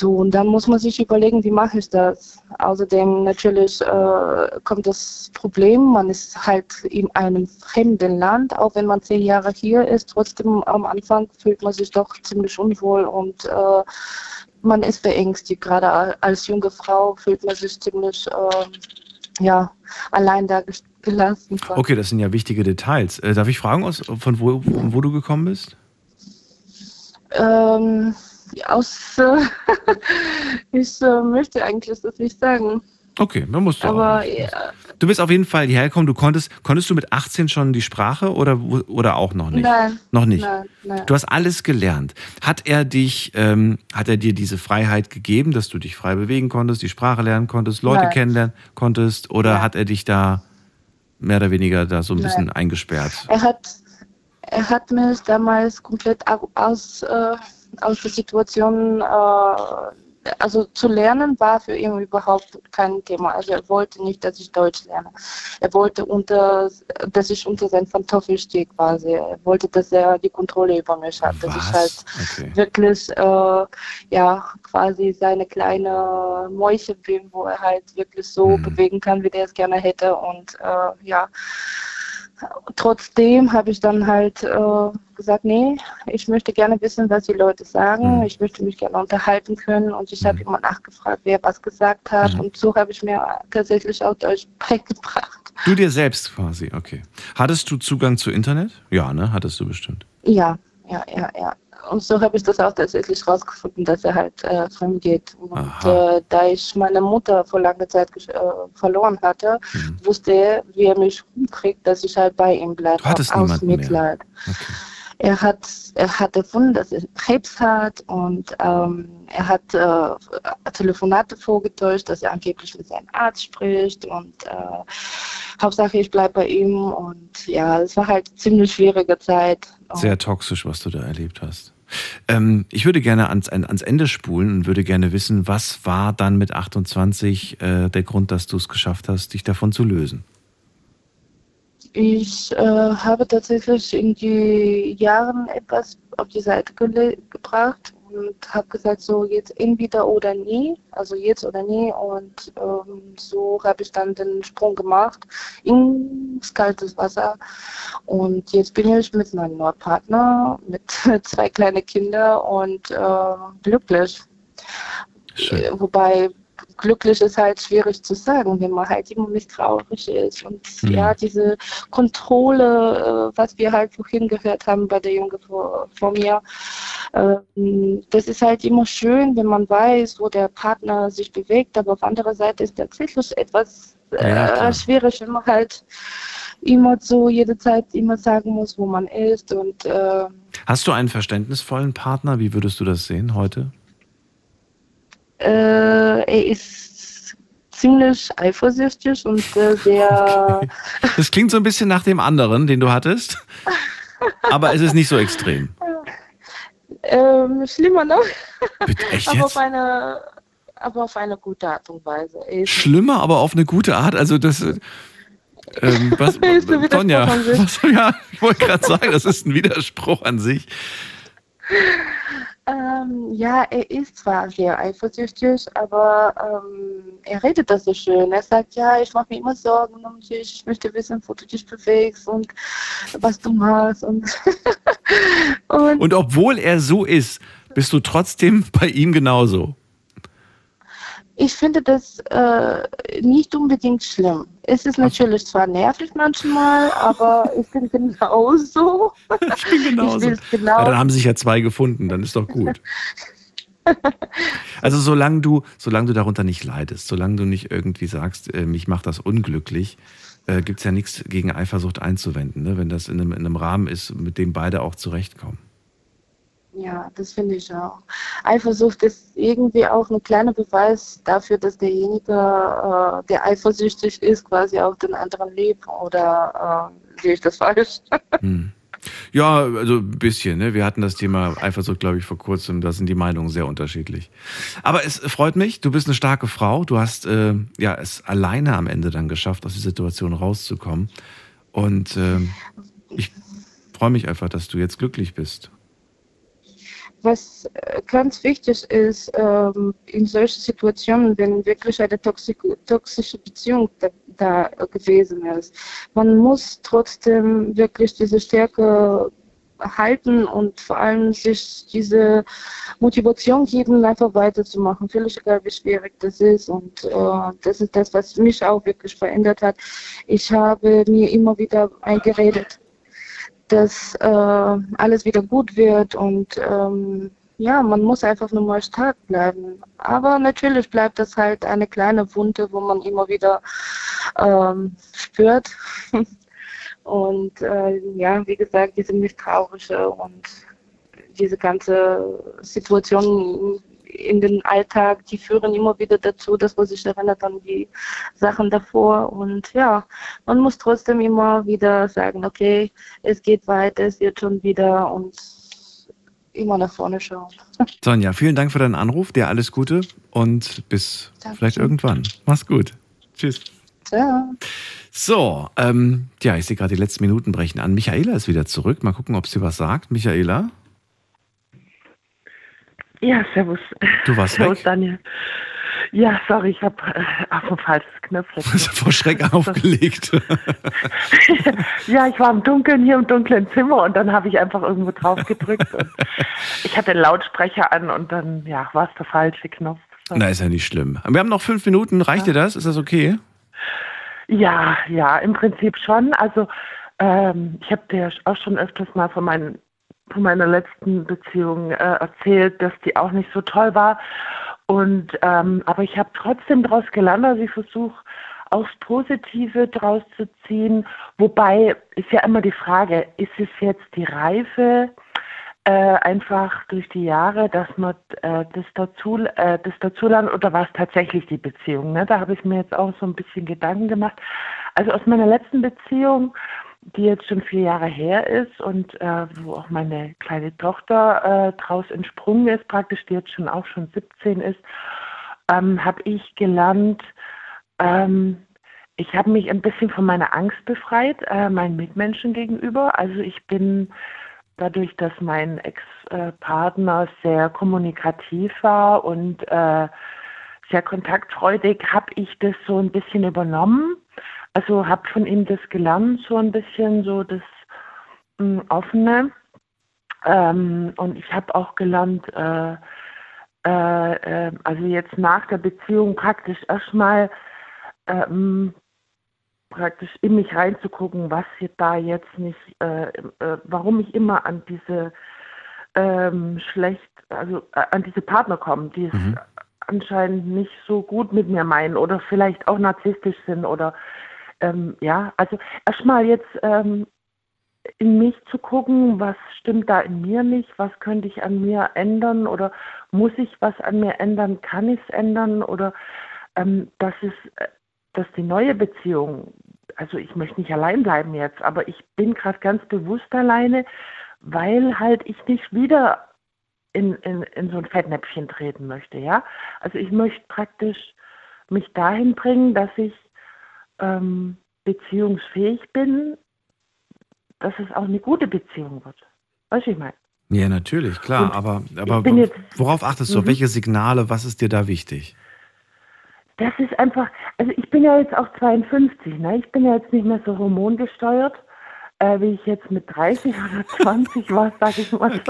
So, und dann muss man sich überlegen, wie mache ich das? Außerdem natürlich äh, kommt das Problem, man ist halt in einem fremden Land, auch wenn man zehn Jahre hier ist, trotzdem am Anfang fühlt man sich doch ziemlich unwohl und äh, man ist beängstigt. Gerade als junge Frau fühlt man sich ziemlich äh, ja, allein da gelassen. Okay, das sind ja wichtige Details. Äh, darf ich fragen, aus, von wo, von wo du gekommen bist? Ähm, aus, äh, ich äh, möchte eigentlich das nicht sagen. Okay, dann musst du auch. Aber ja, Du bist auf jeden Fall hierher gekommen. Du konntest, konntest du mit 18 schon die Sprache oder, oder auch noch nicht? Nein. Noch nicht. Nein, nein. Du hast alles gelernt. Hat er dich, ähm, hat er dir diese Freiheit gegeben, dass du dich frei bewegen konntest, die Sprache lernen konntest, Leute Nein. kennenlernen konntest? Oder hat er dich da mehr oder weniger da so ein Nein. bisschen eingesperrt? er hat, er hat mich damals komplett au- aus, äh, aus der Situation, äh, also zu lernen war für ihn überhaupt kein Thema. Also er wollte nicht, dass ich Deutsch lerne. Er wollte unter, dass ich unter seinen Pantoffel stehe quasi. Er wollte, dass er die Kontrolle über mich hat, dass ich halt Okay. wirklich äh, ja quasi seine kleine Mäuche bin, wo er halt wirklich so bewegen kann, wie der es gerne hätte und äh, ja trotzdem habe ich dann halt äh, gesagt, nee, ich möchte gerne wissen, was die Leute sagen. Ich möchte mich gerne unterhalten können und ich habe immer nachgefragt, wer was gesagt hat und so habe ich mir tatsächlich auch Deutsch beigebracht. Du dir selbst quasi, okay. Hattest du Zugang zu Internet? Ja, ne? Hattest du bestimmt. Ja, ja, ja, ja. Und so habe ich das auch tatsächlich rausgefunden, dass er halt äh, fremd geht. Und äh, da ich meine Mutter vor langer Zeit äh, verloren hatte, Mhm. wusste er, wie er mich rumkriegt, dass ich halt bei ihm bleibe. Du hattest aus niemanden mehr. Mitleid. Er hat, er hat erfunden, dass er Krebs hat und ähm, er hat äh, Telefonate vorgetäuscht, dass er angeblich mit seinem Arzt spricht und äh, Hauptsache ich bleibe bei ihm und ja, es war halt ziemlich schwierige Zeit. Sehr toxisch, was du da erlebt hast. Ähm, ich würde gerne ans, an- ans Ende spulen und würde gerne wissen, was war dann mit 28 äh, der Grund, dass du es geschafft hast, dich davon zu lösen? Ich äh, habe tatsächlich in die Jahren etwas auf die Seite gele- gebracht und habe gesagt, so jetzt entweder oder nie, also jetzt oder nie. Und ähm, so habe ich dann den Sprung gemacht ins kaltes Wasser. Und jetzt bin ich mit meinem neuen Partner, mit zwei kleinen Kindern und äh, glücklich. Äh, Wobei glücklich ist halt schwierig zu sagen, wenn man halt immer nicht traurig ist. Und Mhm. ja, diese Kontrolle, äh, was wir halt vorhin gehört haben bei der Junge vor, vor mir, ähm, das ist halt immer schön, wenn man weiß, wo der Partner sich bewegt, aber auf anderer Seite ist tatsächlich etwas äh, Ja, klar. schwierig, wenn man halt immer so jede Zeit immer sagen muss, wo man ist und äh, Hast du einen verständnisvollen Partner? Wie würdest du das sehen heute? Äh, er ist ziemlich eifersüchtig und äh, sehr Das klingt so ein bisschen nach dem anderen, den du hattest, aber es ist nicht so extrem. ähm, schlimmer noch. echt aber jetzt? auf eine aber auf eine gute Art und Weise. Ist Schlimmer, aber auf eine gute Art. Also das. äh, Ähm, was, Ist ein Widerspruch Tonja, an sich. was, ja, ich wollte gerade sagen, das ist ein Widerspruch an sich. Ähm, ja, er ist zwar sehr eifersüchtig, aber ähm, er redet das so schön. Er sagt, ja, ich mache mir immer Sorgen um dich, ich möchte wissen, wo du dich bewegst und was du machst. Und, und, Und obwohl er so ist, bist du trotzdem bei ihm genauso. Ich finde das äh, nicht unbedingt schlimm. Es ist natürlich zwar nervig manchmal, aber ich bin genauso. Ich bin genauso. Ich genau. Ja, dann haben sich ja zwei gefunden, dann ist doch gut. Also solange du, solange du darunter nicht leidest, solange du nicht irgendwie sagst, äh, mich macht das unglücklich, äh, gibt es ja nichts gegen Eifersucht einzuwenden, ne? wenn das in einem, in einem Rahmen ist, mit dem beide auch zurechtkommen. Ja, das finde ich auch. Eifersucht ist irgendwie auch ein kleiner Beweis dafür, dass derjenige, äh, der eifersüchtig ist, quasi auch den anderen liebt. Oder äh, sehe ich das falsch? Hm. Ja, also ein bisschen. Ne? Wir hatten das Thema Eifersucht, glaube ich, vor kurzem. Da sind die Meinungen sehr unterschiedlich. Aber es freut mich. Du bist eine starke Frau. Du hast äh, ja es alleine am Ende dann geschafft, aus der Situation rauszukommen. Und ähm, ich freue mich einfach, dass du jetzt glücklich bist. Was äh, ganz wichtig ist, ähm, in solchen Situationen, wenn wirklich eine toxi- toxische Beziehung da, da gewesen ist, man muss trotzdem wirklich diese Stärke halten und vor allem sich diese Motivation geben, einfach weiterzumachen. Völlig egal, wie schwierig das ist. Und äh, das ist das, was mich auch wirklich verändert hat. Ich habe mir immer wieder eingeredet, dass äh, alles wieder gut wird und ähm, ja, man muss einfach nur mal stark bleiben. Aber natürlich bleibt das halt eine kleine Wunde, wo man immer wieder ähm, spürt. und äh, ja, wie gesagt, diese misstrauische und diese ganze Situation in den Alltag, die führen immer wieder dazu, dass man sich erinnert an die Sachen davor. Und ja, man muss trotzdem immer wieder sagen, okay, es geht weiter, es wird schon wieder und immer nach vorne schauen. Sonja, vielen Dank für deinen Anruf, dir alles Gute und bis Danke. vielleicht irgendwann. Mach's gut. Tschüss. Ciao. So, ähm, ja, ich sehe gerade die letzten Minuten brechen an. Michaela ist wieder zurück. Mal gucken, ob sie was sagt. Michaela? Ja, servus. Du warst servus, weg? Daniel. Ja, sorry, ich habe äh, auf ein falsches Knöpfchen. Vor Schreck aufgelegt. ja, ich war im Dunkeln hier im dunklen Zimmer und dann habe ich einfach irgendwo drauf gedrückt. und ich hatte den Lautsprecher an und dann ja, war es der falsche Knopf. Na, ist ja nicht schlimm. Wir haben noch fünf Minuten. Reicht dir das? Ist das okay? Ja, ja, im Prinzip schon. Also ähm, ich habe dir auch schon öfters mal von, meinen, von meiner letzten Beziehung äh, erzählt, dass die auch nicht so toll war. Und ähm, aber ich habe trotzdem daraus gelernt, also ich versuche aufs Positive draus zu ziehen. Wobei ist ja immer die Frage, ist es jetzt die Reife äh, einfach durch die Jahre, dass man äh, das dazu äh, das dazulernt oder war es tatsächlich die Beziehung? Ne? Da habe ich mir jetzt auch so ein bisschen Gedanken gemacht. Also aus meiner letzten Beziehung, die jetzt schon vier Jahre her ist und äh, wo auch meine kleine Tochter äh, draus entsprungen ist, praktisch, die jetzt schon auch schon 17 ist, ähm, habe ich gelernt, ähm, ich habe mich ein bisschen von meiner Angst befreit, äh, meinen Mitmenschen gegenüber. Also ich bin dadurch, dass mein Ex-Partner sehr kommunikativ war und äh, sehr kontaktfreudig, habe ich das so ein bisschen übernommen. Also habe von ihm das gelernt, so ein bisschen so das mh, Offene. Ähm, und ich habe auch gelernt, äh, äh, äh, also jetzt nach der Beziehung praktisch erstmal ähm, praktisch in mich reinzugucken, was hier da jetzt nicht, äh, äh, warum ich immer an diese ähm, schlecht, also an diese Partner komme, die es anscheinend nicht so gut mit mir meinen oder vielleicht auch narzisstisch sind oder ähm, ja, also erstmal jetzt ähm, in mich zu gucken, was stimmt da in mir nicht, was könnte ich an mir ändern oder muss ich was an mir ändern, kann ich es ändern oder ähm, dass es, äh, dass die neue Beziehung, also ich möchte nicht allein bleiben jetzt, aber ich bin gerade ganz bewusst alleine, weil halt ich nicht wieder in, in, in so ein Fettnäpfchen treten möchte, ja. Also ich möchte praktisch mich dahin bringen, dass ich ähm, beziehungsfähig bin, dass es auch eine gute Beziehung wird. Weißt du, ich meine? Ja, natürlich, klar. Und aber aber jetzt- worauf achtest du? Auf Mhm. welche Signale? Was ist dir da wichtig? Das ist einfach, also ich bin ja jetzt auch 52, ne? Ich bin ja jetzt nicht mehr so hormongesteuert, äh, wie ich jetzt mit 30 oder 20 war, sage ich mal.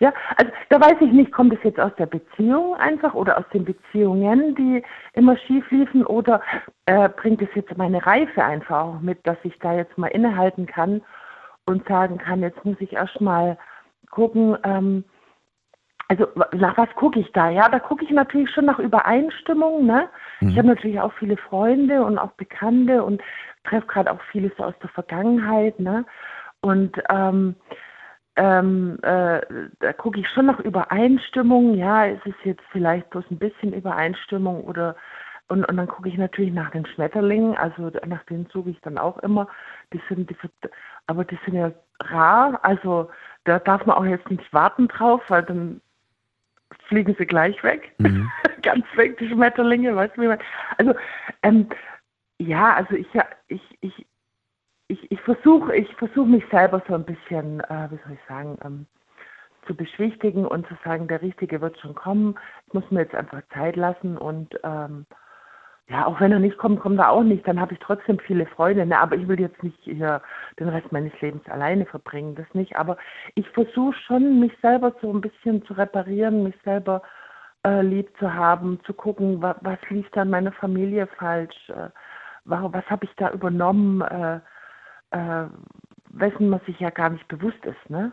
Ja, also da weiß ich nicht, kommt es jetzt aus der Beziehung einfach oder aus den Beziehungen, die immer schief liefen oder äh, bringt es jetzt meine Reife einfach auch mit, dass ich da jetzt mal innehalten kann und sagen kann, jetzt muss ich erstmal gucken, ähm, also nach was gucke ich da? Ja, da gucke ich natürlich schon nach Übereinstimmung. Ne? Ich habe natürlich auch viele Freunde und auch Bekannte und treffe gerade auch vieles aus der Vergangenheit. Ne? Und ähm, ähm, äh, da gucke ich schon nach Übereinstimmung. Ja, ist es jetzt vielleicht bloß ein bisschen Übereinstimmung oder und, und dann gucke ich natürlich nach den Schmetterlingen, also nach denen suche ich dann auch immer. Die sind, die, aber die sind ja rar, also da darf man auch jetzt nicht warten drauf, weil dann fliegen sie gleich weg. Ganz weg, die Schmetterlinge, weißt du, wie man. Also, ähm, ja, also ich, ja- ich, ich, ich, ich versuche ich versuch mich selber so ein bisschen, äh, wie soll ich sagen, ähm, zu beschwichtigen und zu sagen, der Richtige wird schon kommen. Ich muss mir jetzt einfach Zeit lassen und ähm, ja, auch wenn er nicht kommt, kommt er auch nicht. Dann habe ich trotzdem viele Freunde. Ne? Aber ich will jetzt nicht hier den Rest meines Lebens alleine verbringen, das nicht. Aber ich versuche schon, mich selber so ein bisschen zu reparieren, mich selber äh, lieb zu haben, zu gucken, wa was lief da in meiner Familie falsch, äh, wa- was habe ich da übernommen, äh, äh, wessen man sich ja gar nicht bewusst ist, ne?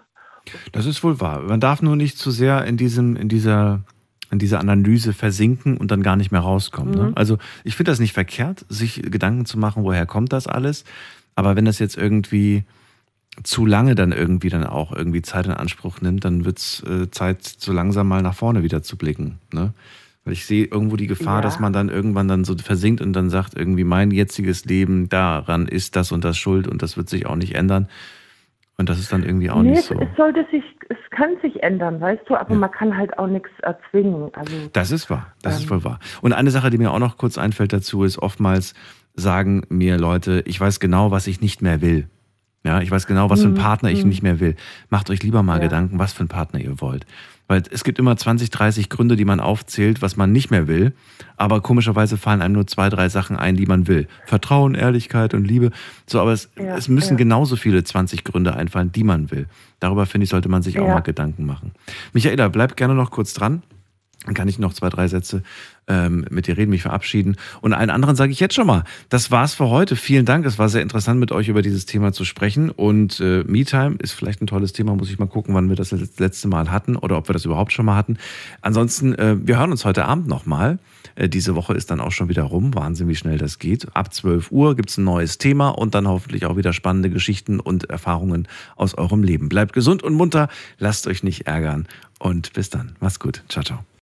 Das ist wohl wahr. Man darf nur nicht zu sehr in diesem, in dieser, in dieser Analyse versinken und dann gar nicht mehr rauskommen. Ne? Mhm. Also ich finde das nicht verkehrt, sich Gedanken zu machen, woher kommt das alles. Aber wenn das jetzt irgendwie zu lange dann irgendwie dann auch irgendwie Zeit in Anspruch nimmt, dann wird es äh, Zeit, so langsam mal nach vorne wieder zu blicken. Ne? Weil ich sehe irgendwo die Gefahr, Ja. dass man dann irgendwann dann so versinkt und dann sagt, irgendwie mein jetziges Leben, daran ist das und das schuld und das wird sich auch nicht ändern. Und das ist dann irgendwie auch nee, nicht so. es sollte sich, es kann sich ändern, weißt du, aber man kann halt auch nichts erzwingen. Also Das ist wahr, das ist Ähm. voll wahr. Und eine Sache, die mir auch noch kurz einfällt dazu, ist oftmals sagen mir Leute, ich weiß genau, was ich nicht mehr will. Ja, ich weiß genau, was für einen Mhm, Partner ich mhm. nicht mehr will. Macht euch lieber mal Ja. Gedanken, was für einen Partner ihr wollt. Weil es gibt immer 20, 30 Gründe, die man aufzählt, was man nicht mehr will. Aber komischerweise fallen einem nur zwei, drei Sachen ein, die man will. Vertrauen, Ehrlichkeit und Liebe. So, aber es, Ja, es müssen ja. genauso viele 20 Gründe einfallen, die man will. Darüber finde ich, sollte man sich auch mal Gedanken machen. Michaela, bleib gerne noch kurz dran. Dann kann ich noch zwei, drei Sätze ähm, mit dir reden, mich verabschieden. Und allen anderen sage ich jetzt schon mal, das war's für heute. Vielen Dank. Es war sehr interessant, mit euch über dieses Thema zu sprechen. Und äh, MeTime ist vielleicht ein tolles Thema. Muss ich mal gucken, wann wir das letzte Mal hatten oder ob wir das überhaupt schon mal hatten. Ansonsten, äh, wir hören uns heute Abend nochmal. Äh, diese Woche ist dann auch schon wieder rum. Wahnsinn, wie schnell das geht. Ab 12 Uhr gibt's ein neues Thema und dann hoffentlich auch wieder spannende Geschichten und Erfahrungen aus eurem Leben. Bleibt gesund und munter, lasst euch nicht ärgern und bis dann. Macht's gut. Ciao, ciao.